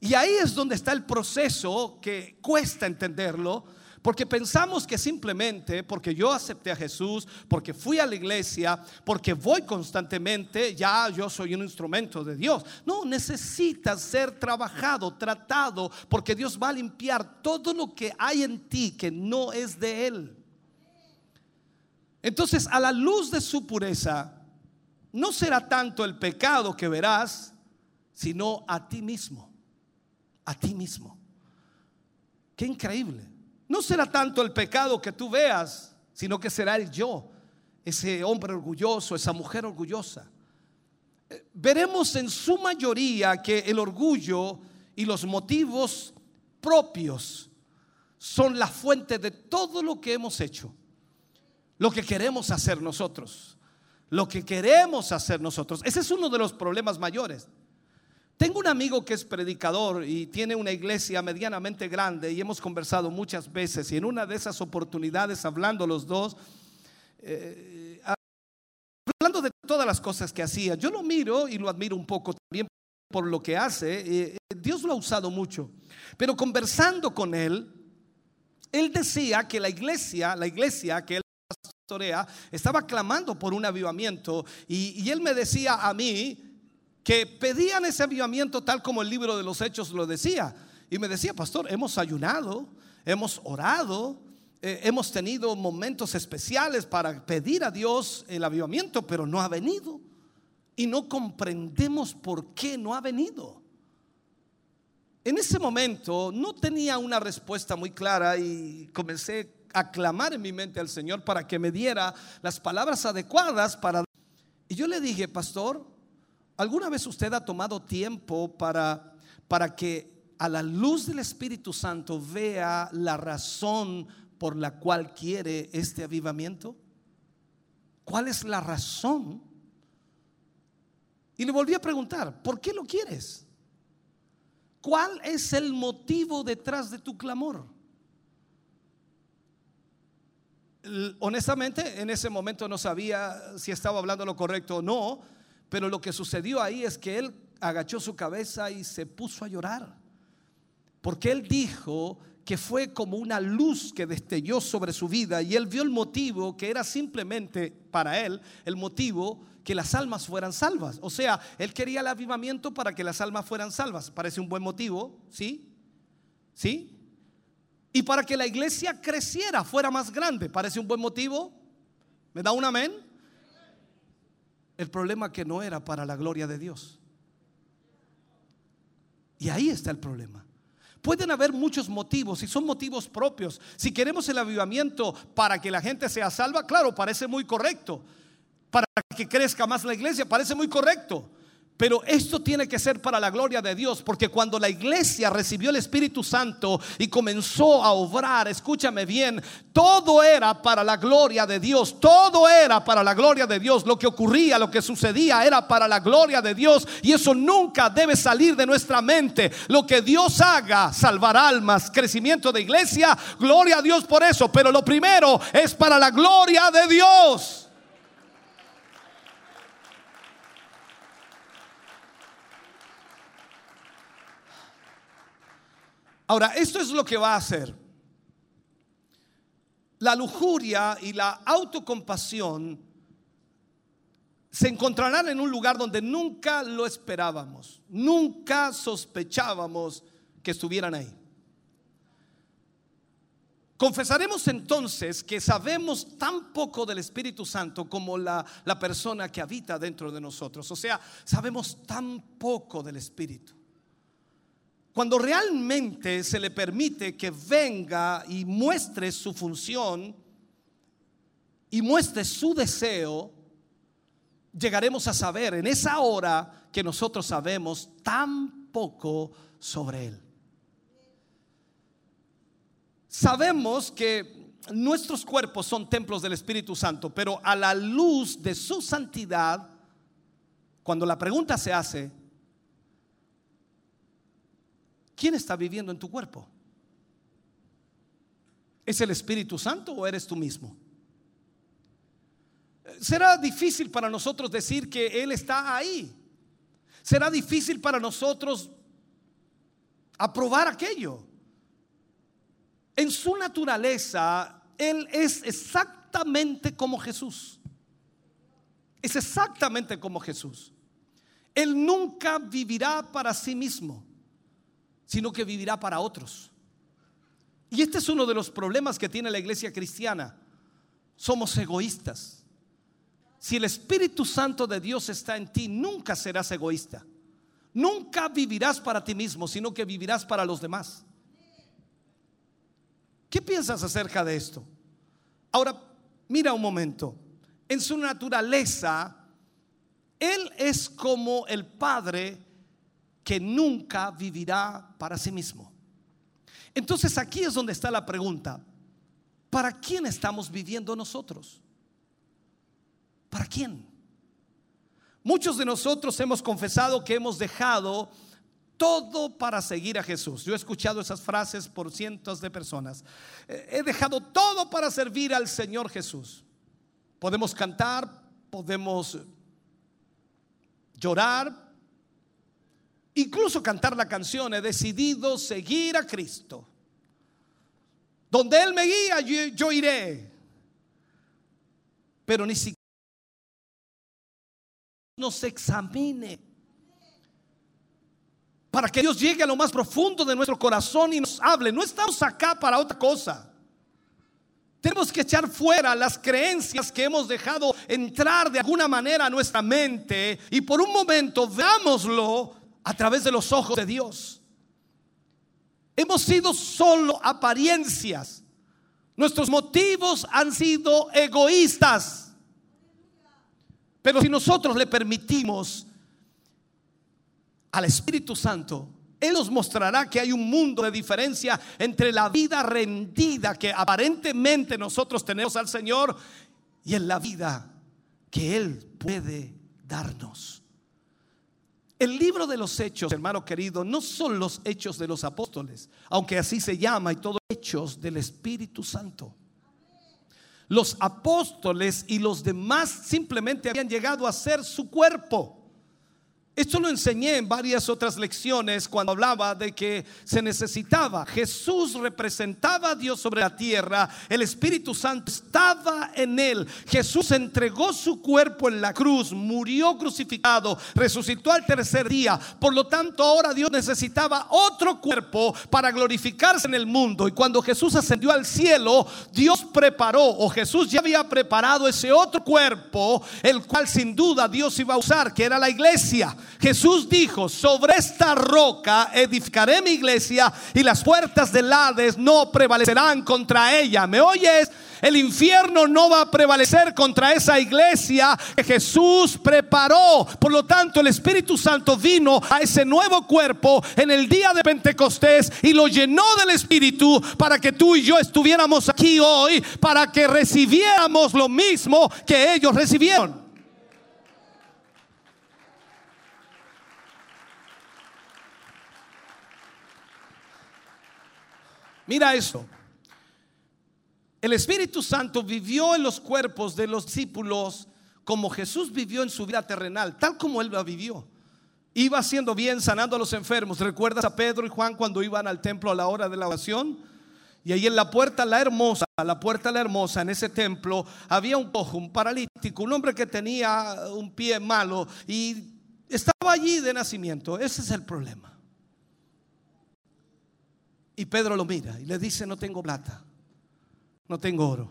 Y ahí es donde está el proceso que cuesta entenderlo, porque pensamos que simplemente porque yo acepté a Jesús, porque fui a la iglesia, porque voy constantemente, ya yo soy un instrumento de Dios. No, necesitas ser trabajado, tratado, porque Dios va a limpiar todo lo que hay en ti que no es de Él. Entonces, a la luz de su pureza, no será tanto el pecado que verás, sino a ti mismo. A ti mismo. Qué increíble. No será tanto el pecado que tú veas, sino que será el yo, ese hombre orgulloso, esa mujer orgullosa. Eh, veremos en su mayoría que el orgullo y los motivos propios son la fuente de todo lo que hemos hecho, lo que queremos hacer nosotros, lo que queremos hacer nosotros. Ese es uno de los problemas mayores. Tengo un amigo que es predicador y tiene una iglesia medianamente grande y hemos conversado muchas veces y en una de esas oportunidades hablando los dos, eh, hablando de todas las cosas que hacía, yo lo miro y lo admiro un poco también por lo que hace, eh, Dios lo ha usado mucho, pero conversando con él, él decía que la iglesia, la iglesia que él pastorea, estaba clamando por un avivamiento y, y él me decía a mí que pedían ese avivamiento tal como el libro de los hechos lo decía. Y me decía, pastor, hemos ayunado, hemos orado, eh, hemos tenido momentos especiales para pedir a Dios el avivamiento, pero no ha venido. Y no comprendemos por qué no ha venido. En ese momento no tenía una respuesta muy clara y comencé a clamar en mi mente al Señor para que me diera las palabras adecuadas para... Y yo le dije, pastor, ¿alguna vez usted ha tomado tiempo para, para que a la luz del Espíritu Santo vea la razón por la cual quiere este avivamiento? ¿Cuál es la razón? Y le volví a preguntar, ¿por qué lo quieres? ¿Cuál es el motivo detrás de tu clamor? Honestamente, en ese momento no sabía si estaba hablando lo correcto o no, pero lo que sucedió ahí es que él agachó su cabeza y se puso a llorar. Porque él dijo que fue como una luz que destelló sobre su vida y él vio el motivo que era simplemente para él el motivo que las almas fueran salvas. O sea, él quería el avivamiento para que las almas fueran salvas. Parece un buen motivo, ¿sí? ¿Sí? Y para que la iglesia creciera, fuera más grande. Parece un buen motivo. ¿Me da un amén? El problema que no era para la gloria de Dios. Y ahí está el problema. Pueden haber muchos motivos y son motivos propios. Si queremos el avivamiento para que la gente sea salva, claro, parece muy correcto. Para que crezca más la iglesia, parece muy correcto. Pero esto tiene que ser para la gloria de Dios, porque cuando la iglesia recibió el Espíritu Santo y comenzó a obrar, escúchame bien, todo era para la gloria de Dios, todo era para la gloria de Dios, lo que ocurría, lo que sucedía era para la gloria de Dios y eso nunca debe salir de nuestra mente. Lo que Dios haga, salvar almas, crecimiento de iglesia, gloria a Dios por eso, pero lo primero es para la gloria de Dios. Ahora, esto es lo que va a hacer. La lujuria y la autocompasión se encontrarán en un lugar donde nunca lo esperábamos, nunca sospechábamos que estuvieran ahí. Confesaremos entonces que sabemos tan poco del Espíritu Santo como la, la, persona que habita dentro de nosotros. O sea, sabemos tan poco del Espíritu. Cuando realmente se le permite que venga y muestre su función y muestre su deseo, llegaremos a saber en esa hora que nosotros sabemos tan poco sobre Él. Sabemos que nuestros cuerpos son templos del Espíritu Santo, pero a la luz de su santidad, cuando la pregunta se hace, ¿Quién está viviendo en tu cuerpo? ¿Es el Espíritu Santo o eres tú mismo? Será difícil para nosotros decir que Él está ahí. Será difícil para nosotros aprobar aquello. En su naturaleza, Él es exactamente como Jesús. Es exactamente como Jesús. Él nunca vivirá para sí mismo sino que vivirá para otros. Y este es uno de los problemas que tiene la iglesia cristiana. Somos egoístas. Si el Espíritu Santo de Dios está en ti, nunca serás egoísta. Nunca vivirás para ti mismo, sino que vivirás para los demás. ¿Qué piensas acerca de esto? Ahora, mira un momento. En su naturaleza, Él es como el Padre que nunca vivirá para sí mismo. Entonces aquí es donde está la pregunta. ¿Para quién estamos viviendo nosotros? ¿Para quién? Muchos de nosotros hemos confesado que hemos dejado todo para seguir a Jesús. Yo he escuchado esas frases por cientos de personas. He dejado todo para servir al Señor Jesús. Podemos cantar, podemos llorar, Incluso cantar la canción, he decidido seguir a Cristo. Donde Él me guía, yo, iré. Pero ni siquiera nos examine para que Dios llegue a lo más profundo de nuestro corazón y nos hable. No estamos acá para otra cosa. Tenemos que echar fuera las creencias que hemos dejado entrar de alguna manera a nuestra mente y por un momento veámoslo a través de los ojos de Dios. Hemos sido solo apariencias. Nuestros motivos han sido egoístas. Pero si nosotros le permitimos al Espíritu Santo, Él nos mostrará que hay un mundo de diferencia entre la vida rendida que aparentemente nosotros tenemos al Señor y en la vida que Él puede darnos. El libro de los hechos, hermano querido, no son los hechos de los apóstoles, aunque así se llama y todo hechos del Espíritu Santo. Los apóstoles y los demás simplemente habían llegado a ser su cuerpo. Esto lo enseñé en varias otras lecciones cuando hablaba de que se necesitaba. Jesús representaba a Dios sobre la tierra. El Espíritu Santo estaba en él. Jesús entregó su cuerpo en la cruz, murió crucificado, resucitó al tercer día. Por lo tanto, ahora Dios necesitaba otro cuerpo para glorificarse en el mundo. Y cuando Jesús ascendió al cielo, Dios preparó, o Jesús ya había preparado ese otro cuerpo, el cual sin duda Dios iba a usar, que era la iglesia. Jesús dijo, sobre esta roca edificaré mi iglesia y las puertas del Hades no prevalecerán contra ella. ¿Me oyes? El infierno no va a prevalecer contra esa iglesia que Jesús preparó. Por lo tanto, el Espíritu Santo vino a ese nuevo cuerpo en el día de Pentecostés y lo llenó del Espíritu para que tú y yo estuviéramos aquí hoy, para que recibiéramos lo mismo que ellos recibieron. Mira eso. El Espíritu Santo vivió en los cuerpos de los discípulos como Jesús vivió en su vida terrenal, tal como él la vivió. Iba haciendo bien, sanando a los enfermos. ¿Recuerdas a Pedro y Juan cuando iban al templo a la hora de la oración? Y ahí en la puerta la hermosa, la puerta la hermosa, en ese templo, había un cojo, un paralítico, un hombre que tenía un pie malo y estaba allí de nacimiento. Ese es el problema. Y Pedro lo mira y le dice, no tengo plata, no tengo oro,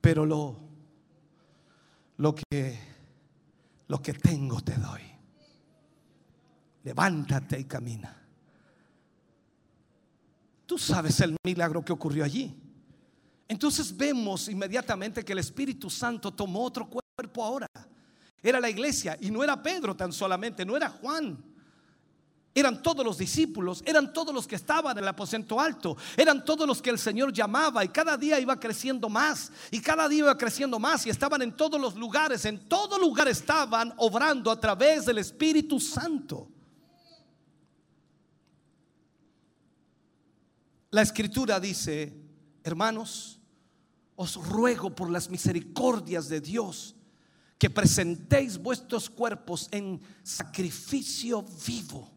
pero lo, lo que, lo que tengo te doy. Levántate y camina. Tú sabes el milagro que ocurrió allí. Entonces vemos inmediatamente que el Espíritu Santo tomó otro cuerpo ahora. Era la iglesia y no era Pedro tan solamente, no era Juan. Eran todos los discípulos, eran todos los que estaban en el aposento alto, eran todos los que el Señor llamaba y cada día iba creciendo más y cada día iba creciendo más y estaban en todos los lugares, en todo lugar estaban obrando a través del Espíritu Santo. La escritura dice, hermanos, os ruego por las misericordias de Dios que presentéis vuestros cuerpos en sacrificio vivo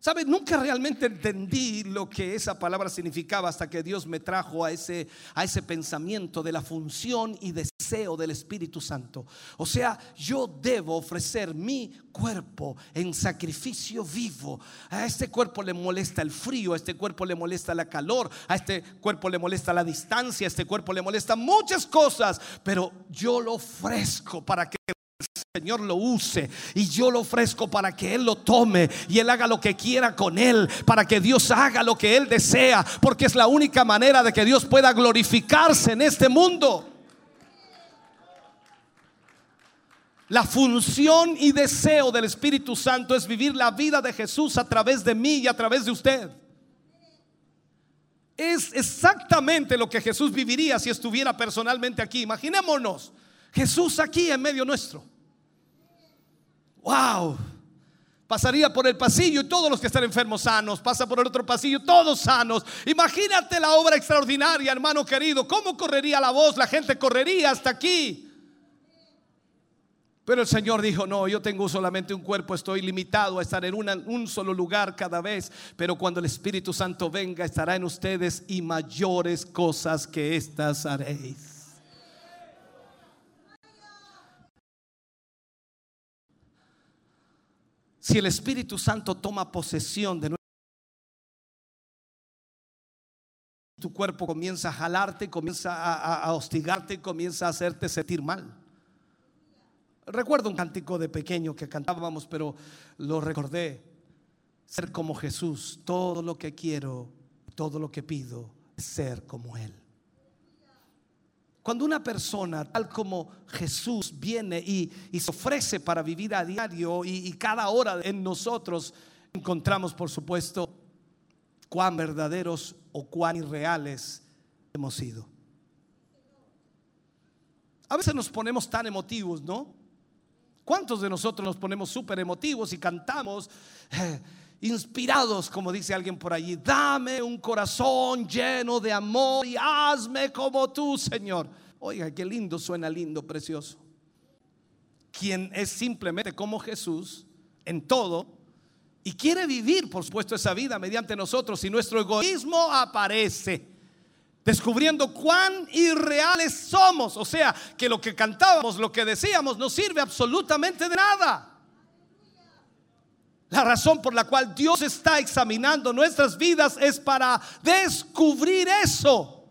¿Sabe? Nunca realmente entendí lo que esa palabra significaba hasta que Dios me trajo a ese, a ese pensamiento de la función y deseo del Espíritu Santo. O sea, yo debo ofrecer mi cuerpo en sacrificio vivo. A este cuerpo le molesta el frío, a este cuerpo le molesta la calor, a este cuerpo le molesta la distancia, a este cuerpo le molesta muchas cosas, pero yo lo ofrezco para que Señor lo use y yo lo ofrezco para que Él lo tome y Él haga lo que quiera con Él, para que Dios haga lo que Él desea, porque es la única manera de que Dios pueda glorificarse en este mundo. La función y deseo del Espíritu Santo es vivir la vida de Jesús a través de mí y a través de usted. Es exactamente lo que Jesús viviría si estuviera personalmente aquí. Imaginémonos, Jesús aquí en medio nuestro. Wow. Pasaría por el pasillo y todos los que están enfermos sanos. Pasa por el otro pasillo, todos sanos. Imagínate la obra extraordinaria, hermano querido. ¿Cómo correría la voz? La gente correría hasta aquí. Pero el Señor dijo, no, yo tengo solamente un cuerpo, estoy limitado a estar en un solo lugar cada vez, pero cuando el Espíritu Santo venga estará en ustedes y mayores cosas que estas haréis. Si el Espíritu Santo toma posesión de nuestro tu cuerpo comienza a jalarte, comienza a, a- hostigarte, comienza a hacerte sentir mal. Recuerdo un cántico de pequeño que cantábamos, pero lo recordé. Ser como Jesús, todo lo que quiero, todo lo que pido, ser como Él. Cuando una persona, tal como Jesús, viene y, se ofrece para vivir a diario y, y cada hora en nosotros, encontramos, por supuesto, cuán verdaderos o cuán irreales hemos sido. A veces nos ponemos tan emotivos, ¿no? ¿Cuántos de nosotros nos ponemos súper emotivos y cantamos eh, inspirados, como dice alguien por allí? Dame un corazón lleno de amor y hazme como tú, Señor. Oiga, qué lindo suena, lindo, precioso. Quien es simplemente como Jesús en todo y quiere vivir, por supuesto, esa vida mediante nosotros y nuestro egoísmo aparece descubriendo cuán irreales somos. O sea, que lo que cantábamos, lo que decíamos, no sirve absolutamente de nada. La razón por la cual Dios está examinando nuestras vidas es para descubrir eso.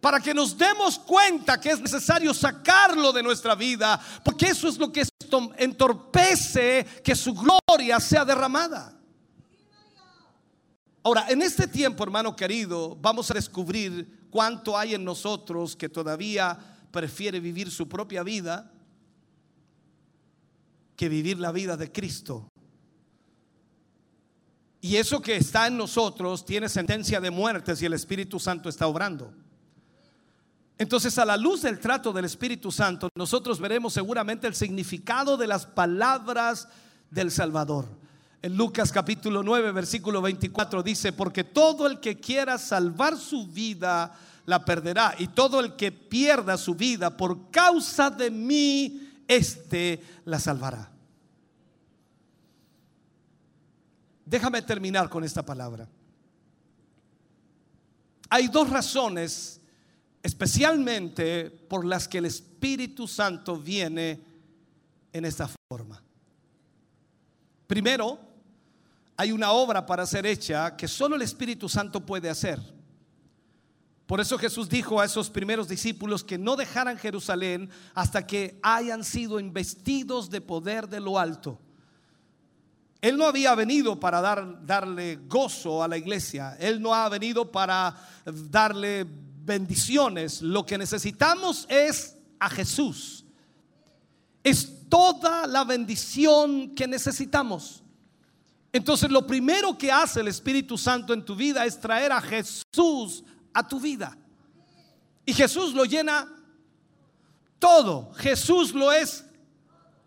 Para que nos demos cuenta que es necesario sacarlo de nuestra vida. Porque eso es lo que entorpece que su gloria sea derramada. Ahora, en este tiempo, hermano querido, vamos a descubrir cuánto hay en nosotros que todavía prefiere vivir su propia vida que vivir la vida de Cristo. Y eso que está en nosotros tiene sentencia de muerte si el Espíritu Santo está obrando. Entonces, a la luz del trato del Espíritu Santo, nosotros veremos seguramente el significado de las palabras del Salvador. En Lucas capítulo 9, versículo 24 dice, porque todo el que quiera salvar su vida la perderá, y todo el que pierda su vida por causa de mí, éste la salvará. Déjame terminar con esta palabra. Hay dos razones especialmente por las que el Espíritu Santo viene en esta forma. Primero, hay una obra para ser hecha que solo el Espíritu Santo puede hacer. Por eso Jesús dijo a esos primeros discípulos que no dejaran Jerusalén hasta que hayan sido investidos de poder de lo alto. Él no había venido para dar, darle gozo a la iglesia. Él no ha venido para darle bendiciones. Lo que necesitamos es a Jesús. Es toda la bendición que necesitamos. Entonces lo primero que hace el Espíritu Santo en tu vida es traer a Jesús a tu vida. Y Jesús lo llena todo. Jesús lo es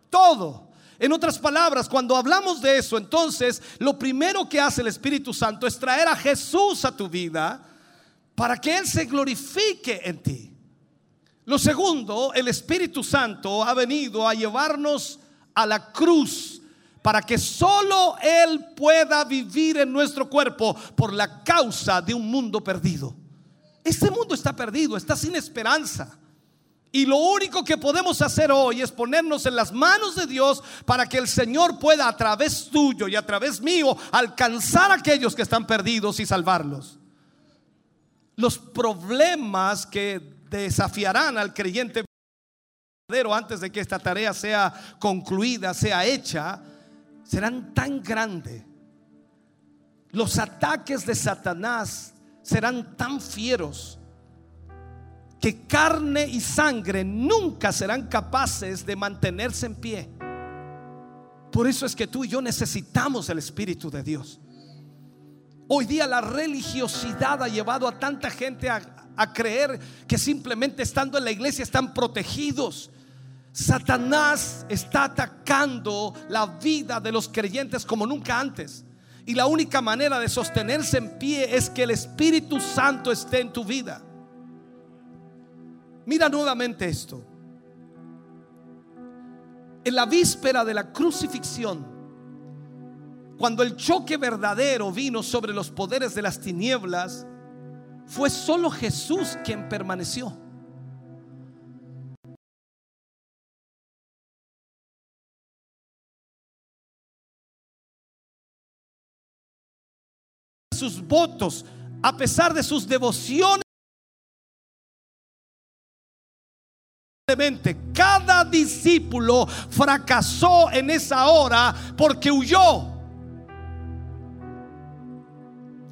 todo. En otras palabras, cuando hablamos de eso, entonces lo primero que hace el Espíritu Santo es traer a Jesús a tu vida para que Él se glorifique en ti. Lo segundo, el Espíritu Santo ha venido a llevarnos a la cruz para que solo Él pueda vivir en nuestro cuerpo por la causa de un mundo perdido. Este mundo está perdido, está sin esperanza. Y lo único que podemos hacer hoy es ponernos en las manos de Dios para que el Señor pueda a través tuyo y a través mío alcanzar a aquellos que están perdidos y salvarlos. Los problemas que desafiarán al creyente verdadero antes de que esta tarea sea concluida, sea hecha, serán tan grandes. Los ataques de Satanás serán tan fieros que carne y sangre nunca serán capaces de mantenerse en pie. Por eso es que tú y yo necesitamos el Espíritu de Dios. Hoy día la religiosidad ha llevado a tanta gente a, a creer que simplemente estando en la iglesia están protegidos. Satanás está atacando la vida de los creyentes como nunca antes. Y la única manera de sostenerse en pie es que el Espíritu Santo esté en tu vida. Mira nuevamente esto. en la víspera de la crucifixión, cuando el choque verdadero vino sobre los poderes de las tinieblas, fue solo Jesús quien permaneció. Sus votos, a pesar de sus devociones. Cada discípulo fracasó en esa hora porque huyó.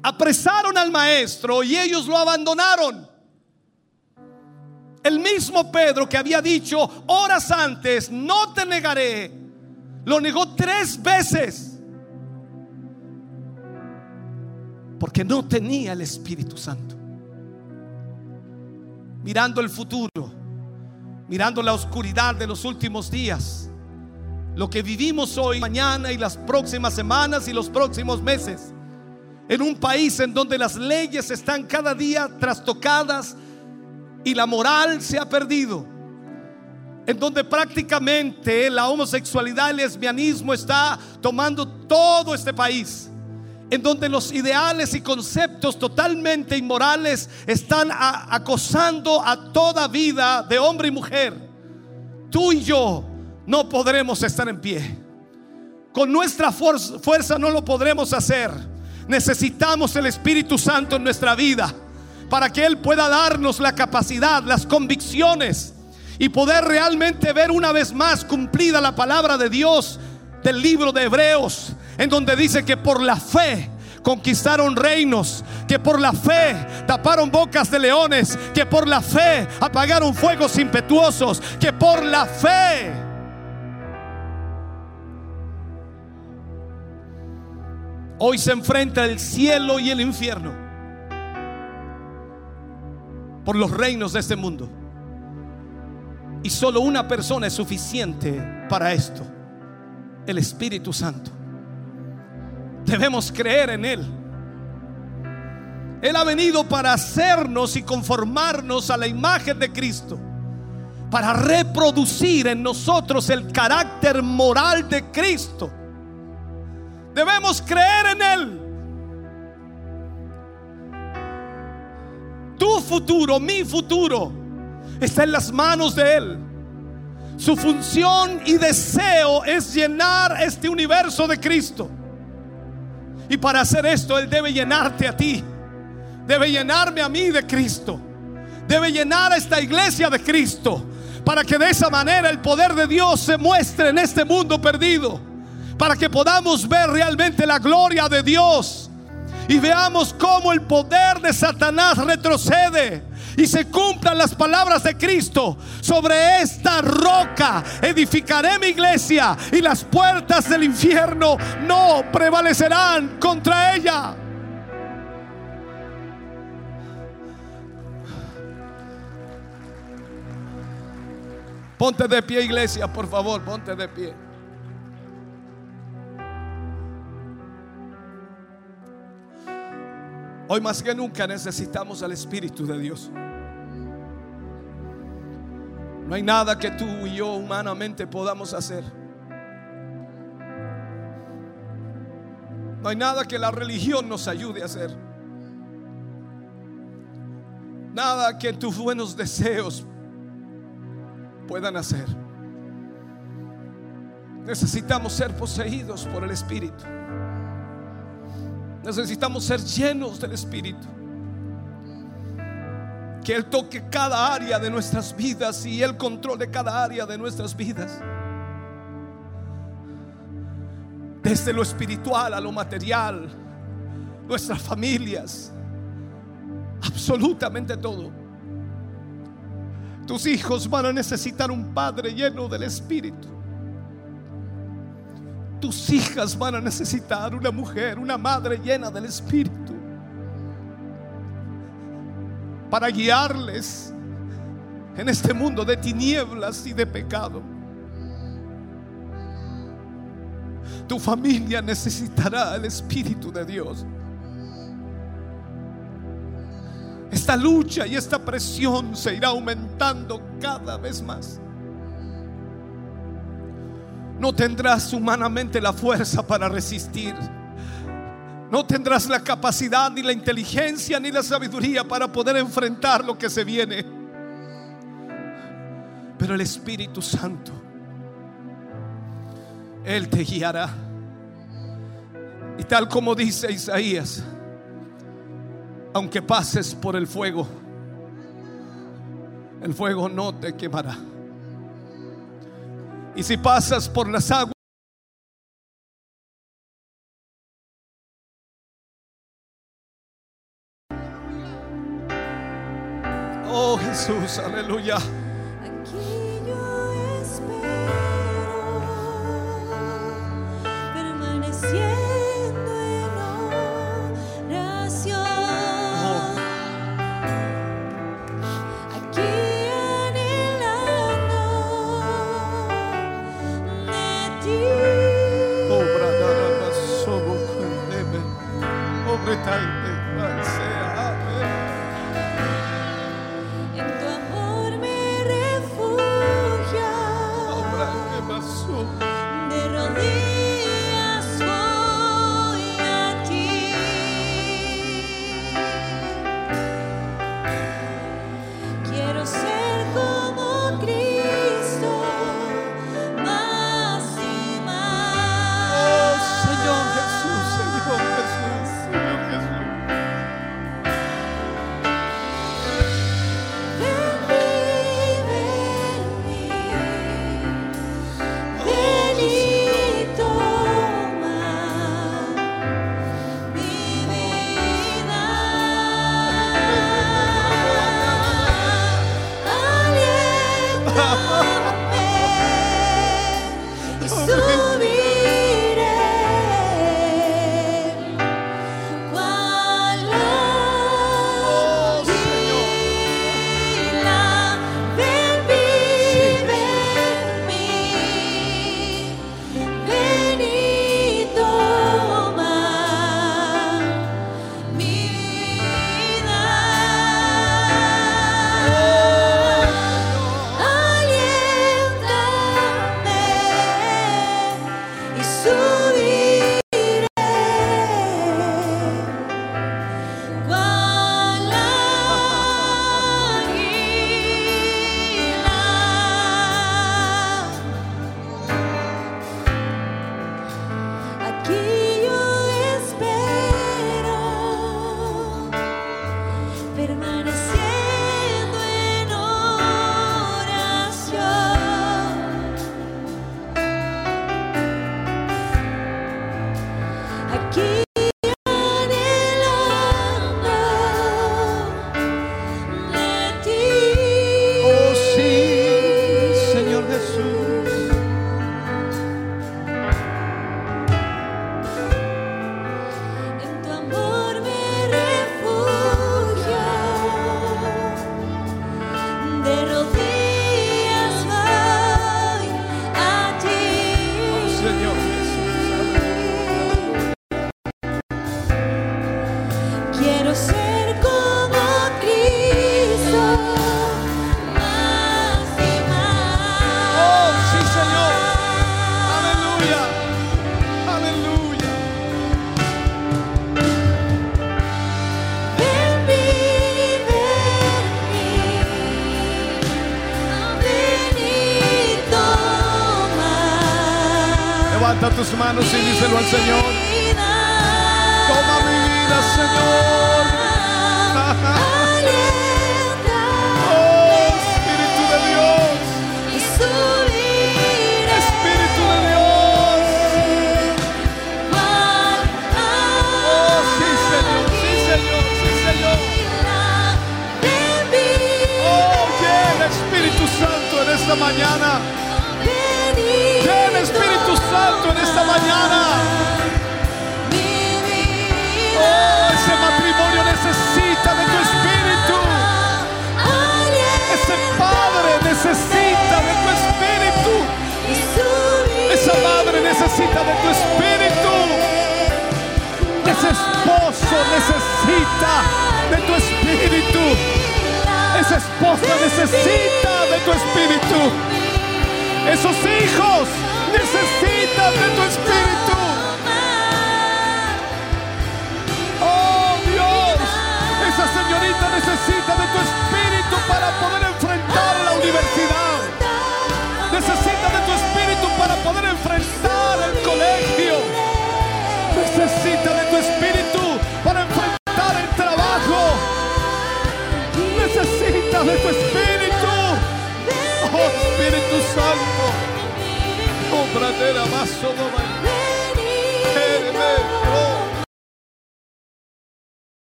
Apresaron al maestro y ellos lo abandonaron. El mismo Pedro que había dicho horas antes, no te negaré, lo negó tres veces. Porque no tenía el Espíritu Santo. Mirando el futuro, mirando la oscuridad de los últimos días, lo que vivimos hoy, mañana y las próximas semanas y los próximos meses. En un país en donde las leyes están cada día trastocadas y la moral se ha perdido, en donde prácticamente la homosexualidad, el lesbianismo está tomando todo este país, en donde los ideales y conceptos totalmente inmorales están acosando a toda vida de hombre y mujer. Tú y yo no podremos estar en pie. Con nuestra fuerza no lo podremos hacer Necesitamos el Espíritu Santo en nuestra vida para que Él pueda darnos la capacidad, las convicciones y poder realmente ver una vez más cumplida la palabra de Dios del libro de Hebreos, en donde dice que por la fe conquistaron reinos, que por la fe taparon bocas de leones, que por la fe apagaron fuegos impetuosos, que por la fe Hoy se enfrenta el cielo y el infierno por los reinos de este mundo. Y solo una persona es suficiente para esto, el Espíritu Santo. Debemos creer en Él. Él ha venido para hacernos y conformarnos a la imagen de Cristo, para reproducir en nosotros el carácter moral de Cristo Debemos creer en Él. Tu futuro, mi futuro, está en las manos de Él. Su función y deseo es llenar este universo de Cristo. Y para hacer esto, Él debe llenarte a ti. Debe llenarme a mí de Cristo. Debe llenar a esta iglesia de Cristo. Para que de esa manera el poder de Dios se muestre en este mundo perdido para que podamos ver realmente la gloria de Dios y veamos cómo el poder de Satanás retrocede y se cumplan las palabras de Cristo. Sobre esta roca edificaré mi iglesia y las puertas del infierno no prevalecerán contra ella. Ponte de pie, iglesia, por favor, ponte de pie. Hoy más que nunca necesitamos al Espíritu de Dios. No hay nada que tú y yo humanamente podamos hacer. No hay nada que la religión nos ayude a hacer. Nada que tus buenos deseos puedan hacer. Necesitamos ser poseídos por el Espíritu. Necesitamos ser llenos del Espíritu. Que Él toque cada área de nuestras vidas y Él controle cada área de nuestras vidas. Desde lo espiritual a lo material, nuestras familias, absolutamente todo. Tus hijos van a necesitar un Padre lleno del Espíritu tus hijas van a necesitar una mujer, una madre llena del Espíritu para guiarles en este mundo de tinieblas y de pecado. Tu familia necesitará el Espíritu de Dios. Esta lucha y esta presión se irá aumentando cada vez más no tendrás humanamente la fuerza para resistir. No tendrás la capacidad, ni la inteligencia, ni la sabiduría para poder enfrentar lo que se viene. Pero el Espíritu Santo, Él te guiará. Y tal como dice Isaías, aunque pases por el fuego, el fuego no te quemará. Y si pasas por las aguas, Oh Jesús, aleluya.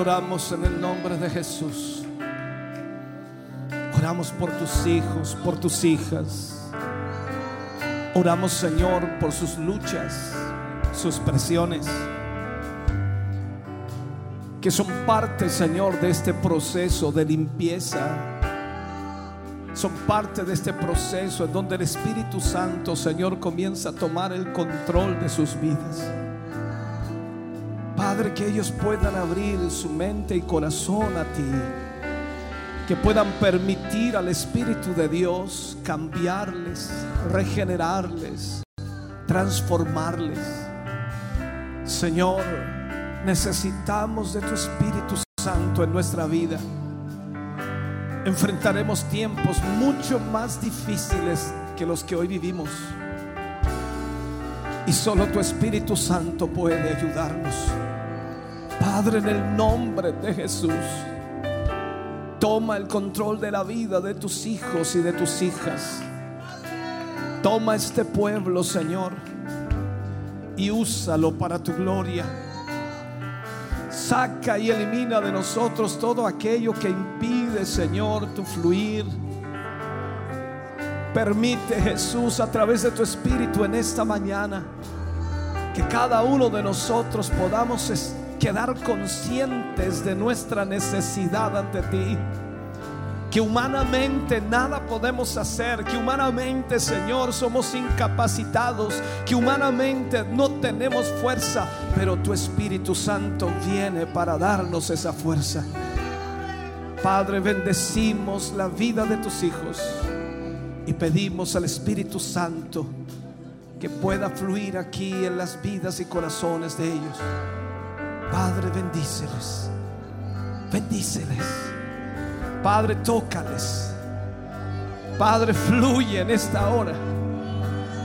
Oramos en el nombre de Jesús. Oramos por tus hijos, por tus hijas. Oramos, Señor, por sus luchas, sus presiones. Que son parte, Señor, de este proceso de limpieza. Son parte de este proceso en donde el Espíritu Santo, Señor, comienza a tomar el control de sus vidas. Que ellos puedan abrir su mente y corazón a ti. Que puedan permitir al Espíritu de Dios cambiarles, regenerarles, transformarles. Señor, necesitamos de tu Espíritu Santo en nuestra vida. Enfrentaremos tiempos mucho más difíciles que los que hoy vivimos. Y solo tu Espíritu Santo puede ayudarnos. Padre, en el nombre de Jesús, toma el control de la vida de tus hijos y de tus hijas. Toma este pueblo, Señor, y úsalo para tu gloria. Saca y elimina de nosotros todo aquello que impide, Señor, tu fluir. Permite, Jesús, a través de tu Espíritu en esta mañana, que cada uno de nosotros podamos es- quedar conscientes de nuestra necesidad ante ti. Que humanamente nada podemos hacer, que humanamente, Señor, somos incapacitados, que humanamente no tenemos fuerza, pero tu Espíritu Santo viene para darnos esa fuerza. Padre, bendecimos la vida de tus hijos y pedimos al Espíritu Santo que pueda fluir aquí en las vidas y corazones de ellos. Padre, bendíceles, bendíceles. Padre, tócales. Padre, fluye en esta hora.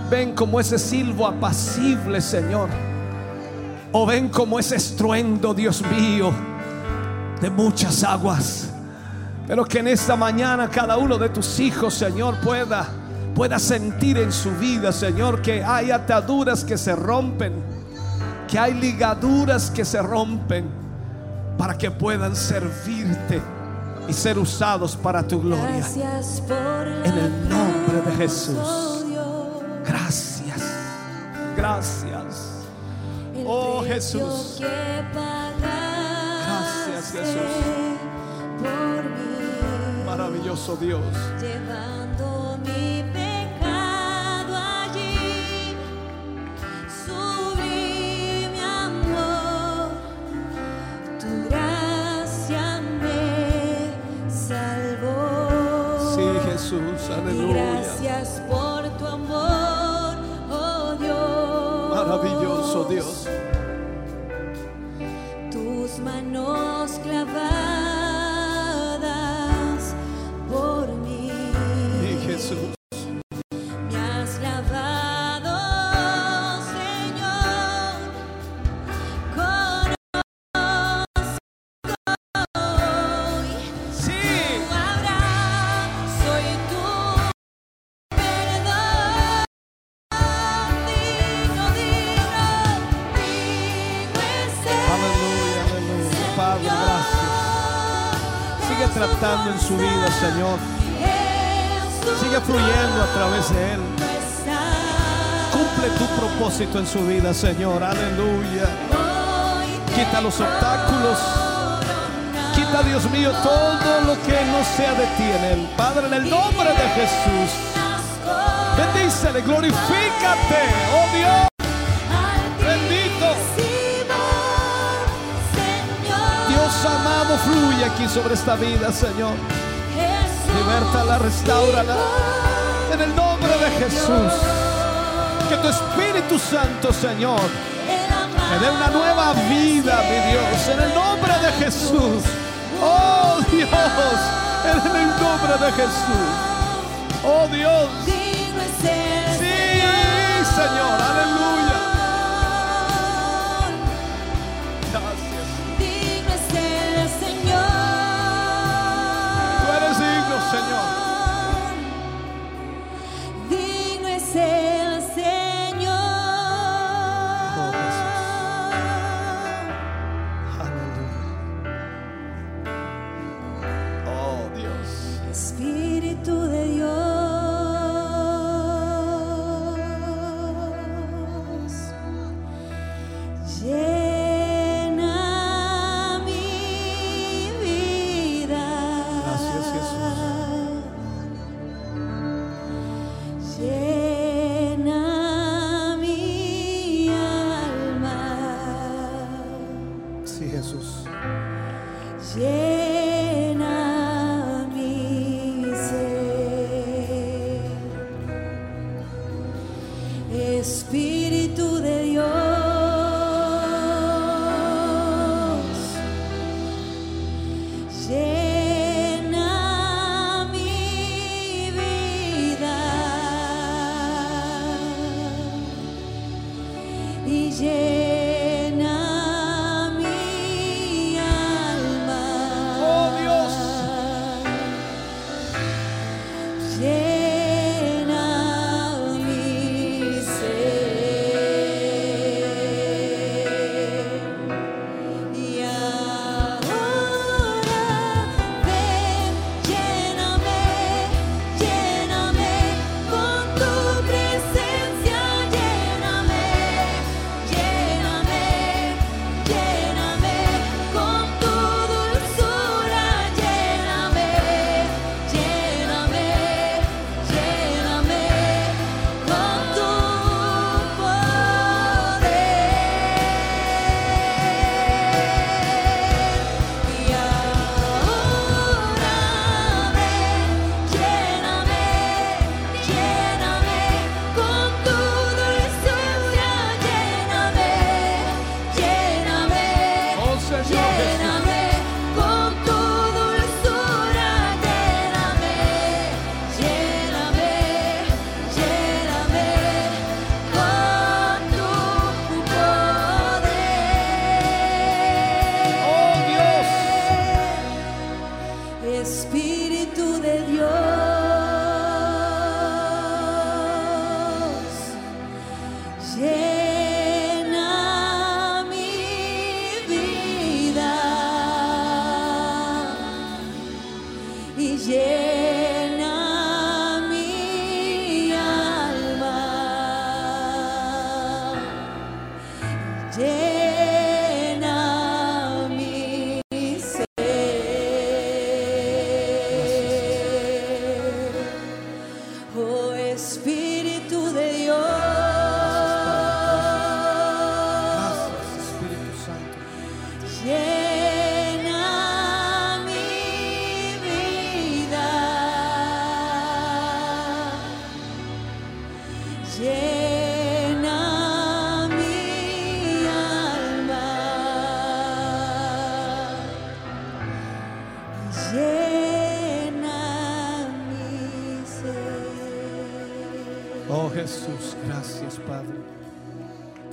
Ven como ese silbo apacible, Señor. O ven como ese estruendo, Dios mío, de muchas aguas. Pero que en esta mañana cada uno de tus hijos, Señor, pueda pueda sentir en su vida, Señor, que hay ataduras que se rompen, que hay ligaduras que se rompen para que puedan servirte y ser usados para tu gloria. Gracias por la En el nombre de Jesús. oh. Gracias. Gracias. El Jesús. Gracias, Jesús. Maravilloso Dios. llevando mi gracias por tu amor, oh Dios. Maravilloso Dios. Tus manos clavadas Él. Cumple tu propósito en su vida, Señor. Aleluya. Quita los obstáculos. Quita, Dios mío, todo lo que no sea de ti en Él. Padre, en el nombre de Jesús. Bendícele, glorifícate, oh Dios. Bendito. Dios amado, fluye aquí sobre esta vida, Señor. Libertala, restaurala. En el nombre de Jesús. Que tu Espíritu Santo, Señor, me dé una nueva vida, mi Dios. En el nombre de Jesús. Oh Dios. En el nombre de Jesús. Oh Dios.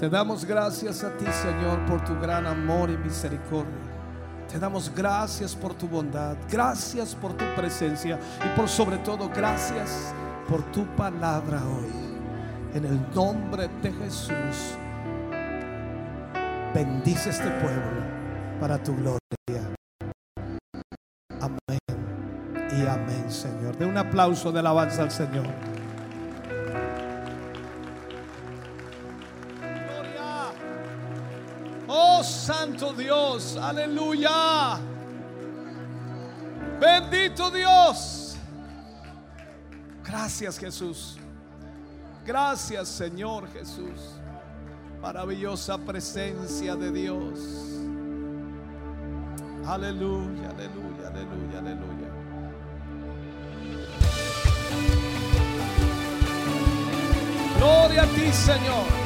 Te damos gracias a ti, Señor, por tu gran amor y misericordia. Te damos gracias por tu bondad, gracias por tu presencia y por sobre todo gracias por tu palabra hoy. En el nombre de Jesús, bendice este pueblo para tu gloria. Amén y amén, Señor. De un aplauso de alabanza al Señor. Dios, aleluya. Bendito Dios. Gracias Jesús. Gracias Señor Jesús. Maravillosa presencia de Dios. Aleluya, aleluya, aleluya, aleluya. Gloria a ti, Señor.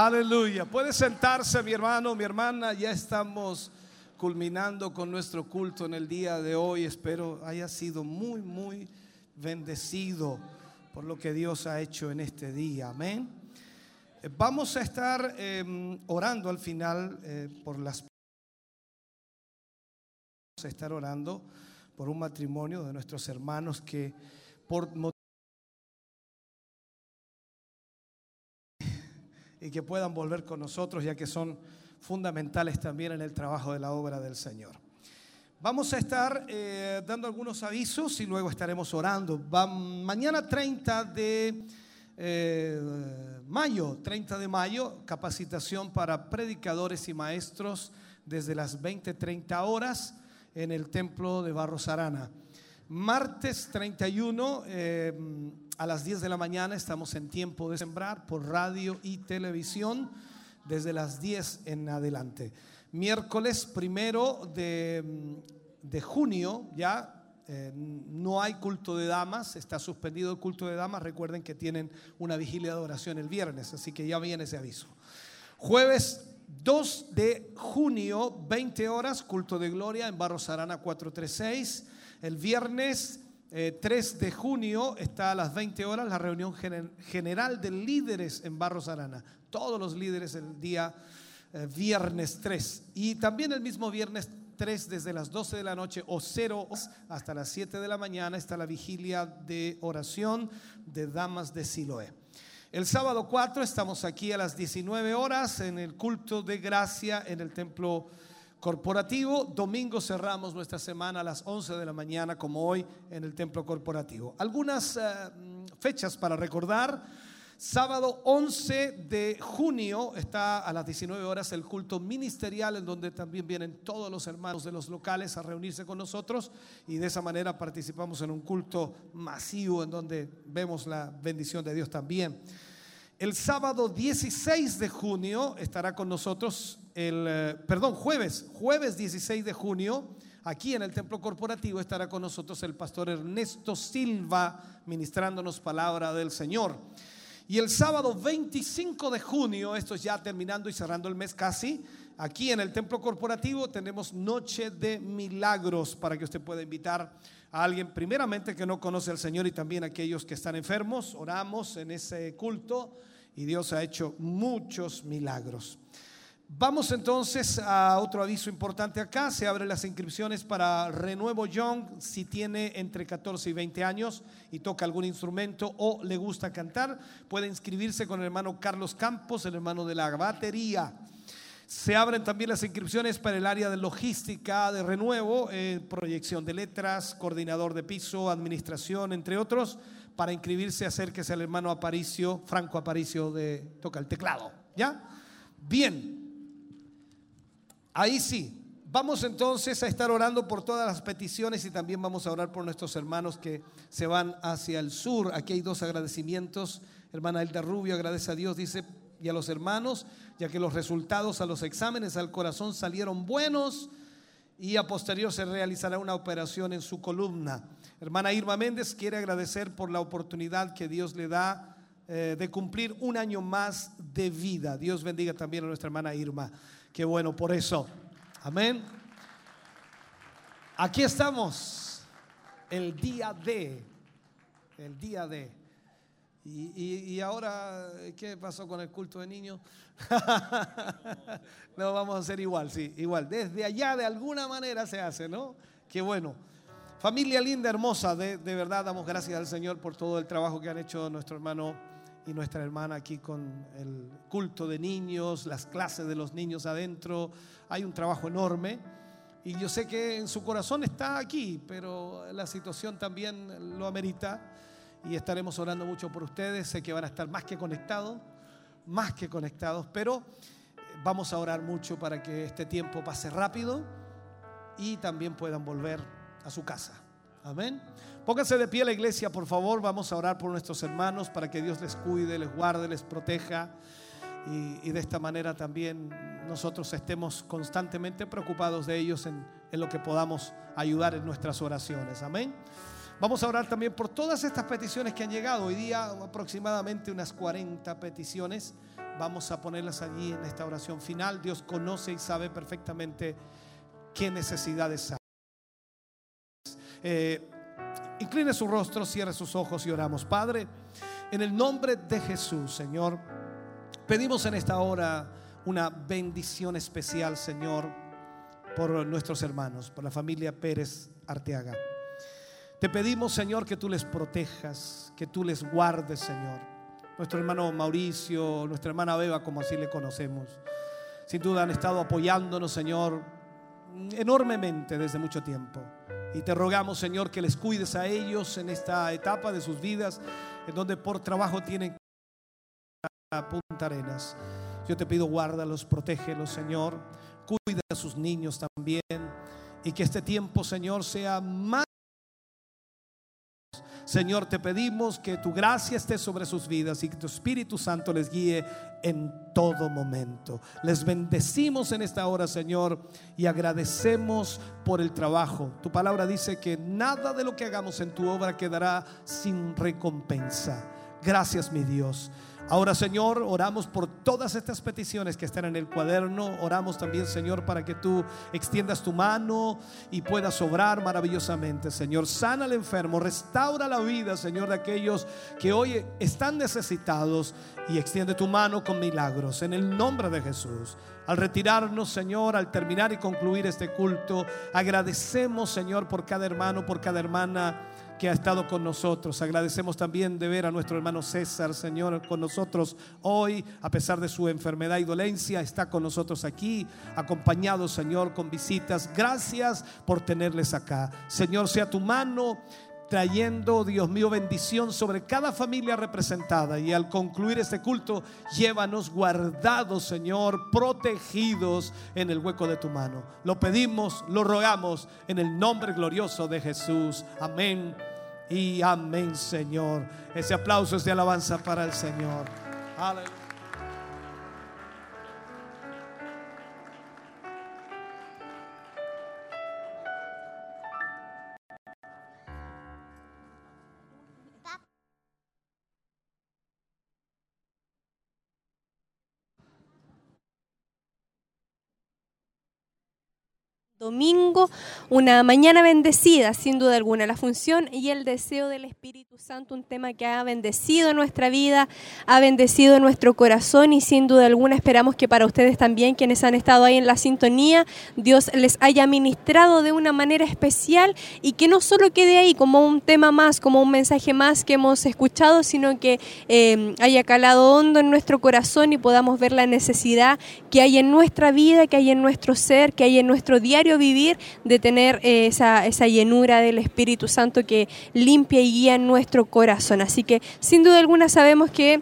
Aleluya. Puede sentarse mi hermano, mi hermana. Ya estamos culminando con nuestro culto en el día de hoy. Espero haya sido muy, muy bendecido por lo que Dios ha hecho en este día. Amén. Eh, Vamos a estar eh, orando al final eh, por las... Vamos a estar orando por un matrimonio de nuestros hermanos que por mo- y que puedan volver con nosotros ya que son fundamentales también en el trabajo de la obra del Señor. Vamos a estar eh, dando algunos avisos y luego estaremos orando. Va- mañana 30 de eh, mayo, 30 de mayo, capacitación para predicadores y maestros desde las 20-30 horas en el templo de Barros Arana. Martes 31 eh, a las 10 de la mañana estamos en tiempo de sembrar por radio y televisión desde las 10 en adelante. Miércoles primero de, de junio ya eh, no hay culto de damas, está suspendido el culto de damas. Recuerden que tienen una vigilia de oración el viernes, así que ya viene ese aviso. Jueves 2 de junio, 20 horas, culto de gloria en Barros Arana 436. El viernes eh, 3 de junio está a las 20 horas la reunión gene- general de líderes en Barros Arana. Todos los líderes el día eh, viernes 3. Y también el mismo viernes 3 desde las 12 de la noche o 0 hasta las 7 de la mañana está la vigilia de oración de Damas de Siloé. El sábado 4 estamos aquí a las 19 horas en el culto de gracia en el templo corporativo. Domingo cerramos nuestra semana a las 11 de la mañana como hoy en el templo corporativo. Algunas eh, fechas para recordar. Sábado 11 de junio está a las 19 horas el culto ministerial en donde también vienen todos los hermanos de los locales a reunirse con nosotros y de esa manera participamos en un culto masivo en donde vemos la bendición de Dios también. El sábado 16 de junio estará con nosotros el, eh, perdón, jueves, jueves 16 de junio, aquí en el templo corporativo estará con nosotros el pastor Ernesto Silva ministrándonos palabra del Señor. Y el sábado 25 de junio, esto es ya terminando y cerrando el mes casi, aquí en el templo corporativo tenemos Noche de Milagros para que usted pueda invitar a alguien primeramente que no conoce al Señor y también a aquellos que están enfermos. Oramos en ese culto y Dios ha hecho muchos milagros. Vamos entonces a otro aviso importante acá. Se abren las inscripciones para Renuevo Young. Si tiene entre 14 y 20 años y toca algún instrumento o le gusta cantar, puede inscribirse con el hermano Carlos Campos, el hermano de la batería. Se abren también las inscripciones para el área de logística de renuevo, eh, proyección de letras, coordinador de piso, administración, entre otros. Para inscribirse, acérquese al hermano Aparicio, Franco Aparicio de Toca el Teclado. ¿Ya? Bien, Ahí sí. Vamos entonces a estar orando por todas las peticiones y también vamos a orar por nuestros hermanos que se van hacia el sur. Aquí hay dos agradecimientos. Hermana Elda Rubio agradece a Dios, dice, y a los hermanos, ya que los resultados a los exámenes al corazón salieron buenos y a posterior se realizará una operación en su columna. Hermana Irma Méndez quiere agradecer por la oportunidad que Dios le da eh, de cumplir un año más de vida. Dios bendiga también a nuestra hermana Irma. Qué bueno por eso. Amén. Aquí estamos, el día de, el día de. Y, ahora, ¿qué pasó con el culto de niños? no, vamos a hacer igual, sí, igual. Desde allá de alguna manera se hace, ¿no? Qué bueno. Familia linda, hermosa, de, de verdad damos gracias al Señor por todo el trabajo que han hecho nuestro hermano y nuestra hermana aquí con el culto de niños, las clases de los niños adentro. Hay un trabajo enorme y yo sé que en su corazón está aquí, pero la situación también lo amerita y estaremos orando mucho por ustedes. Sé que van a estar más que conectados, más que conectados, pero vamos a orar mucho para que este tiempo pase rápido y también puedan volver a su casa. Amén. Pónganse de pie la iglesia, por favor. Vamos a orar por nuestros hermanos para que Dios les cuide, les guarde, les proteja. Y, de esta manera también nosotros estemos constantemente preocupados de ellos en lo que podamos ayudar en nuestras oraciones. Amén. Vamos a orar también por todas estas peticiones que han llegado. Hoy día aproximadamente unas 40 peticiones vamos a ponerlas allí en esta oración final. Dios conoce y sabe perfectamente qué necesidades hay. Eh, incline su rostro, cierre sus ojos y oramos. Padre, en el nombre de Jesús, Señor, pedimos en esta hora una bendición especial, Señor, por nuestros hermanos, por la familia Pérez Arteaga. Te pedimos, Señor, que tú les protejas, que tú les guardes, Señor. Nuestro hermano Mauricio, nuestra hermana Beba, como así le conocemos. Sin duda han estado apoyándonos, Señor, enormemente desde mucho tiempo. Y te rogamos, Señor, que les cuides a ellos en esta etapa de sus vidas, en donde por trabajo tienen a Punta Arenas. Yo te pido, guárdalos, protégelos, Señor. Cuida a sus niños también. Y que este tiempo, Señor, sea más Señor, te pedimos que tu gracia esté sobre sus vidas y que tu Espíritu Santo les guíe en todo momento. Les bendecimos en esta hora, Señor, y agradecemos por el trabajo. Tu palabra dice que nada de lo que hagamos en tu obra quedará sin recompensa. Gracias, mi Dios. Ahora, Señor, oramos por todas estas peticiones que están en el cuaderno. Oramos también, Señor, para que tú extiendas tu mano y puedas obrar maravillosamente, Señor. Sana al enfermo, restaura la vida, Señor, de aquellos que hoy están necesitados y extiende tu mano con milagros. En el nombre de Jesús. Al retirarnos, Señor, al terminar y concluir este culto, agradecemos, Señor, por cada hermano, por cada hermana que ha estado con nosotros. Agradecemos también de ver a nuestro hermano César, Señor, con nosotros hoy, a pesar de su enfermedad y dolencia, está con nosotros aquí, acompañado, Señor, con visitas. Gracias por tenerles acá. Señor, sea tu mano trayendo, Dios mío, bendición sobre cada familia representada. Y al concluir este culto, llévanos guardados, Señor, protegidos en el hueco de tu mano. Lo pedimos, lo rogamos en el nombre glorioso de Jesús. Amén y amén, Señor. Ese aplauso es de alabanza para el Señor. Aleluya. Domingo, una mañana bendecida, sin duda alguna, la función y el deseo del Espíritu Santo, un tema que ha bendecido nuestra vida, ha bendecido nuestro corazón y sin duda alguna esperamos que para ustedes también, quienes han estado ahí en la sintonía, Dios les haya ministrado de una manera especial y que no solo quede ahí como un tema más, como un mensaje más que hemos escuchado, sino que eh, haya calado hondo en nuestro corazón y podamos ver la necesidad que hay en nuestra vida, que hay en nuestro ser, que hay en nuestro diario vivir, de tener eh, esa, esa llenura del Espíritu Santo que limpia y guía nuestro corazón. Así que sin duda alguna sabemos que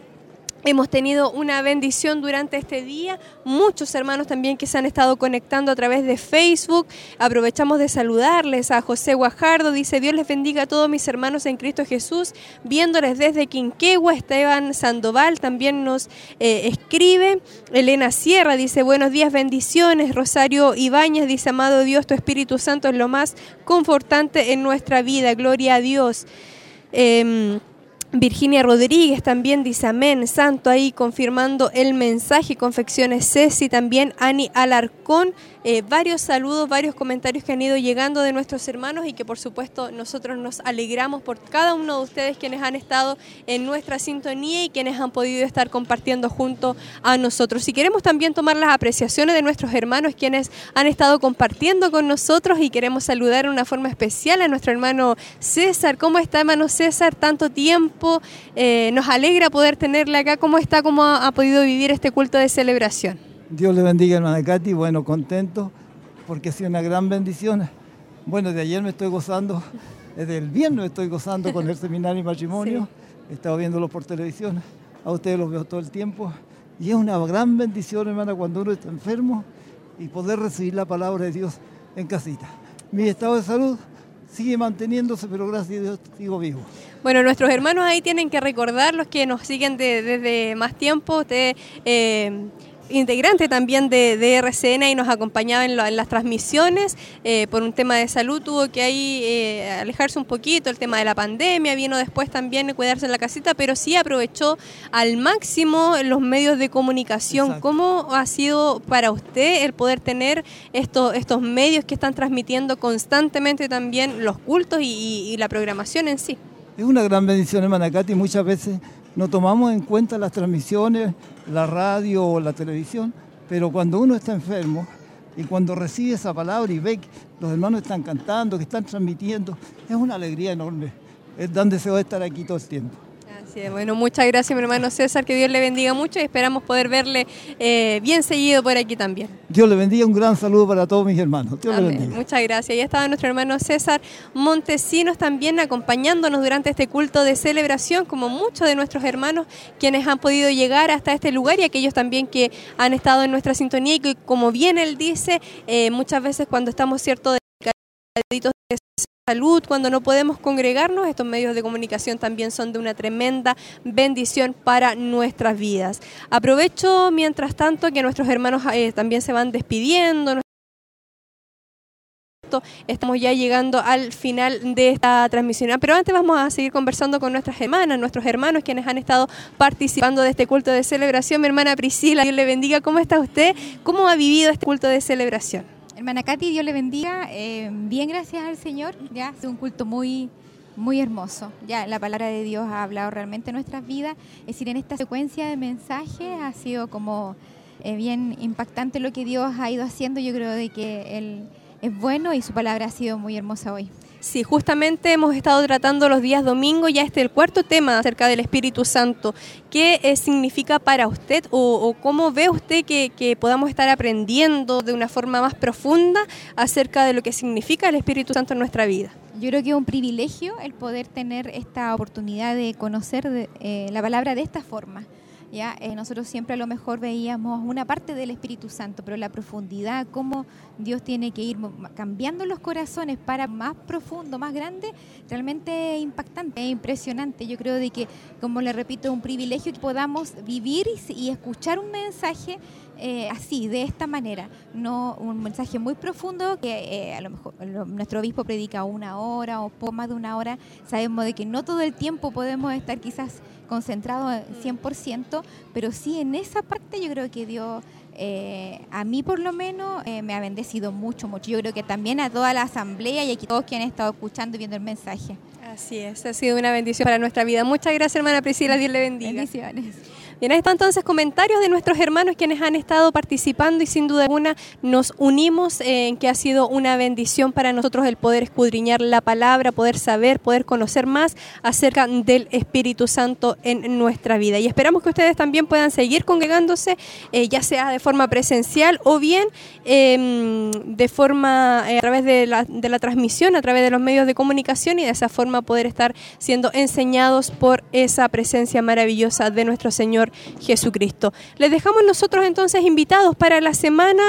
Hemos tenido una bendición durante este día, muchos hermanos también que se han estado conectando a través de Facebook. Aprovechamos de saludarles a José Guajardo, dice Dios les bendiga a todos mis hermanos en Cristo Jesús, viéndoles desde Quinquegua, Esteban Sandoval también nos eh, escribe, Elena Sierra dice buenos días, bendiciones, Rosario Ibáñez dice amado Dios, tu Espíritu Santo es lo más confortante en nuestra vida, gloria a Dios. Em, Virginia Rodríguez también dice amén, santo ahí confirmando el mensaje, confecciones Ceci, también Ani Alarcón, eh, varios saludos, varios comentarios que han ido llegando de nuestros hermanos y que por supuesto nosotros nos alegramos por cada uno de ustedes quienes han estado en nuestra sintonía y quienes han podido estar compartiendo junto a nosotros. Y queremos también tomar las apreciaciones de nuestros hermanos quienes han estado compartiendo con nosotros y queremos saludar de una forma especial a nuestro hermano César. ¿Cómo está hermano César? Tanto tiempo, eh, nos alegra poder tenerle acá. ¿Cómo está? ¿Cómo ha, ha podido vivir este culto de celebración? Dios le bendiga, hermana Katy. Bueno, contento porque ha sido una gran bendición. Bueno, de ayer me estoy gozando, desde el viernes me estoy gozando con el seminario y matrimonio. He estado viéndolo por televisión. A ustedes los veo todo el tiempo. Y es una gran bendición, hermana, cuando uno está enfermo y poder recibir la palabra de Dios en casita. Mi estado de salud sigue manteniéndose, pero gracias a Dios sigo vivo. Bueno, nuestros hermanos ahí tienen que recordar, los que nos siguen de- desde más tiempo, usted, eh, integrante también de, de RCN y nos acompañaba en, lo- en las transmisiones. eh, por un tema de salud tuvo que ahí eh, alejarse un poquito, el tema de la pandemia, vino después también cuidarse en la casita, pero sí aprovechó al máximo los medios de comunicación. Exacto. ¿Cómo ha sido para usted el poder tener estos, estos medios que están transmitiendo constantemente también los cultos y, y- y la programación en sí? Es una gran bendición, hermana Katy. Muchas veces no tomamos en cuenta las transmisiones, la radio o la televisión, pero cuando uno está enfermo y cuando recibe esa palabra y ve que los hermanos están cantando, que están transmitiendo, es una alegría enorme. Es dan deseo de estar aquí todo el tiempo. Así es, bueno, muchas gracias mi hermano César, que Dios le bendiga mucho y esperamos poder verle eh, bien seguido por aquí también. Dios le bendiga, un gran saludo para todos mis hermanos. Dios le bendiga. Muchas gracias. Ya estaba nuestro hermano César Montesinos también acompañándonos durante este culto de celebración, como muchos de nuestros hermanos quienes han podido llegar hasta este lugar y aquellos también que han estado en nuestra sintonía y que, como bien él dice, eh, muchas veces cuando estamos cierto de salud, cuando no podemos congregarnos, estos medios de comunicación también son de una tremenda bendición para nuestras vidas. Aprovecho mientras tanto que nuestros hermanos eh, también se van despidiendo, Estamos ya llegando al final de esta transmisión, pero antes vamos a seguir conversando con nuestras hermanas, nuestros hermanos quienes han estado participando de este culto de celebración. Mi hermana Priscila, Dios le bendiga. ¿Cómo está usted? ¿Cómo ha vivido este culto de celebración? Hermana Katy, Dios le bendiga. Eh, bien, gracias al Señor. Ya es un culto muy, muy hermoso. Ya la palabra de Dios ha hablado realmente en nuestras vidas. Es decir, en esta secuencia de mensajes ha sido como eh, bien impactante lo que Dios ha ido haciendo. Yo creo de que Él es bueno y su palabra ha sido muy hermosa hoy. Sí, justamente hemos estado tratando los días domingo, ya este es el cuarto tema acerca del Espíritu Santo. ¿Qué eh, significa para usted o, cómo ve usted que, podamos estar aprendiendo de una forma más profunda acerca de lo que significa el Espíritu Santo en nuestra vida? Yo creo que es un privilegio el poder tener esta oportunidad de conocer eh, la palabra de esta forma. ¿Ya? Eh, nosotros siempre a lo mejor veíamos una parte del Espíritu Santo, pero la profundidad, cómo Dios tiene que ir cambiando los corazones para más profundo, más grande, realmente impactante, es impresionante. Yo creo de que, como le repito, es un privilegio que podamos vivir y escuchar un mensaje eh, así, de esta manera. No un mensaje muy profundo que eh, a lo mejor lo- nuestro obispo predica una hora o poco más de una hora. Sabemos de que no todo el tiempo podemos estar quizás concentrados 100%, pero sí en esa parte yo creo que Dios, eh, a mí por lo menos, eh, me ha bendecido mucho, mucho. Yo creo que también a toda la asamblea y aquí todos quienes han estado escuchando y viendo el mensaje. Así es, ha sido una bendición para nuestra vida. Muchas gracias, hermana Priscila, Dios le bendiga. Bendiciones. Bien, ahí están entonces comentarios de nuestros hermanos quienes han estado participando y sin duda alguna nos unimos en que ha sido una bendición para nosotros el poder escudriñar la palabra, poder saber, poder conocer más acerca del Espíritu Santo en nuestra vida. Y esperamos que ustedes también puedan seguir congregándose, eh, ya sea de forma presencial o bien eh, de forma eh, a través de la transmisión, a través de los medios de comunicación y de esa forma poder estar siendo enseñados por esa presencia maravillosa de nuestro Señor Jesucristo. Les dejamos nosotros entonces invitados para la semana.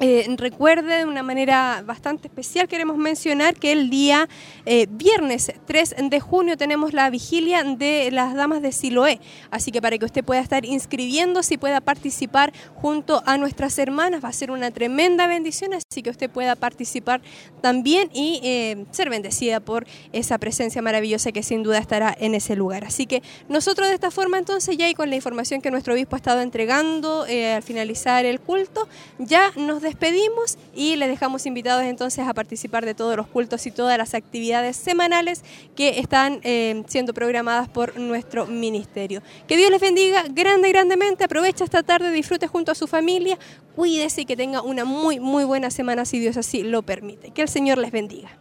Eh, recuerde de una manera bastante especial, queremos mencionar que el día eh, viernes 3 de junio tenemos la vigilia de las damas de Siloé. Así que para que usted pueda estar inscribiéndose y pueda participar junto a nuestras hermanas, va a ser una tremenda bendición. Así que usted pueda participar también y eh, ser bendecida por esa presencia maravillosa que sin duda estará en ese lugar. Así que nosotros de esta forma entonces ya y con la información que nuestro obispo ha estado entregando al finalizar el culto, ya nos despedimos y le dejamos invitados entonces a participar de todos los cultos y todas las actividades semanales que están eh, siendo programadas por nuestro ministerio. Que Dios les bendiga grande grandemente, aprovecha esta tarde, disfrute junto a su familia, cuídese y que tenga una muy, muy buena semana si Dios así lo permite. Que el Señor les bendiga.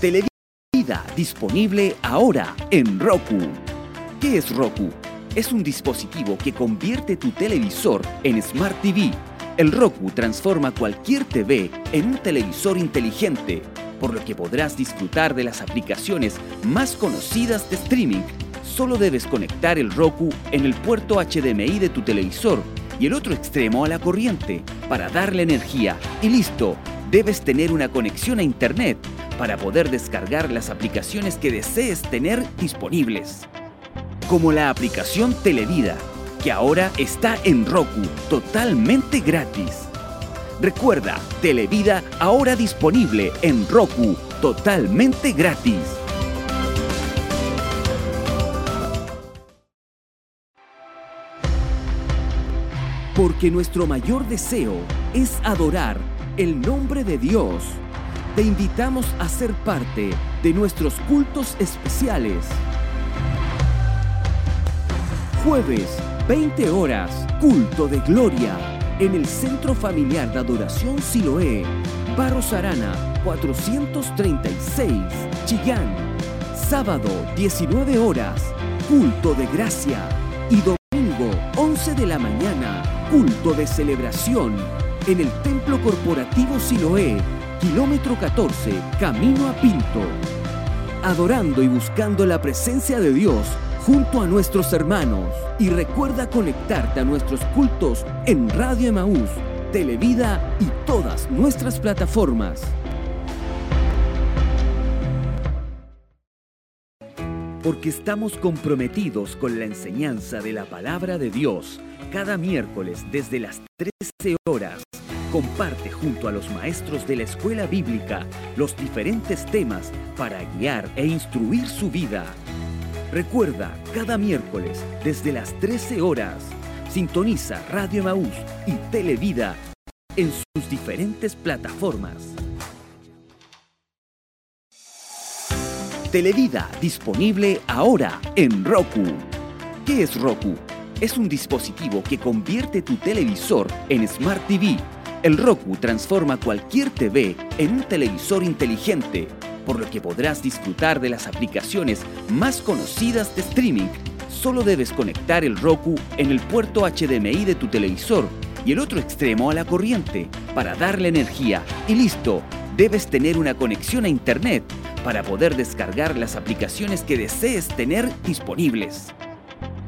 Televida disponible ahora en Roku. ¿Qué es Roku? Es un dispositivo que convierte tu televisor en Smart TV. El Roku transforma cualquier TV en un televisor inteligente, por lo que podrás disfrutar de las aplicaciones más conocidas de streaming. Solo debes conectar el Roku en el puerto HDMI de tu televisor y el otro extremo a la corriente para darle energía. Y listo, debes tener una conexión a Internet para poder descargar las aplicaciones que desees tener disponibles. Como la aplicación Televida, que ahora está en Roku totalmente gratis. Recuerda, Televida ahora disponible en Roku totalmente gratis. Porque nuestro mayor deseo es adorar el nombre de Dios. Te invitamos a ser parte de nuestros cultos especiales. Jueves, 20 horas, culto de gloria en el Centro Familiar de Adoración Siloé, Barros Arana, 436, Chillán. Sábado, 19 horas, culto de gracia. Y domingo, 11 de la mañana, culto de celebración en el Templo Corporativo Siloé, kilómetro 14, camino a Pinto. Adorando y buscando la presencia de Dios junto a nuestros hermanos. Y recuerda conectarte a nuestros cultos en Radio Emaús, Televida y todas nuestras plataformas. Porque estamos comprometidos con la enseñanza de la palabra de Dios cada miércoles desde las 13 horas. Comparte junto a los maestros de la escuela bíblica los diferentes temas para guiar e instruir su vida. Recuerda, cada miércoles desde las 13 horas, sintoniza Radio Emaús y Televida en sus diferentes plataformas. Televida disponible ahora en Roku. ¿Qué es Roku? Es un dispositivo que convierte tu televisor en Smart TV. El Roku transforma cualquier TV en un televisor inteligente, por lo que podrás disfrutar de las aplicaciones más conocidas de streaming. Solo debes conectar el Roku en el puerto HDMI de tu televisor y el otro extremo a la corriente para darle energía y listo. Debes tener una conexión a Internet para poder descargar las aplicaciones que desees tener disponibles.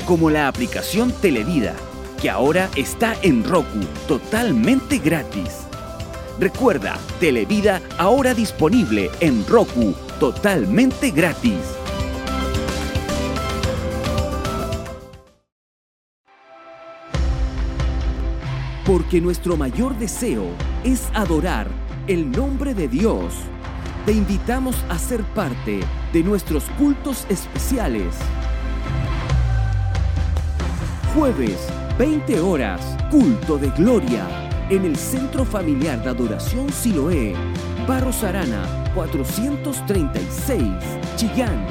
Como la aplicación Televida, que ahora está en Roku totalmente gratis. Recuerda, Televida ahora disponible en Roku totalmente gratis. Porque nuestro mayor deseo es adorar el nombre de Dios. Te invitamos a ser parte de nuestros cultos especiales. Jueves, 20 horas, culto de gloria en el Centro Familiar de Adoración Siloé, Barros Arana, 436, Chillán.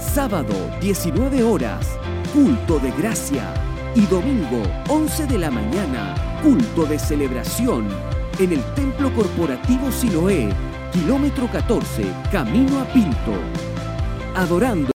Sábado, 19 horas, culto de gracia. Y domingo, 11 de la mañana, culto de celebración en el Templo Corporativo Siloé, kilómetro 14, camino a Pinto. Adorando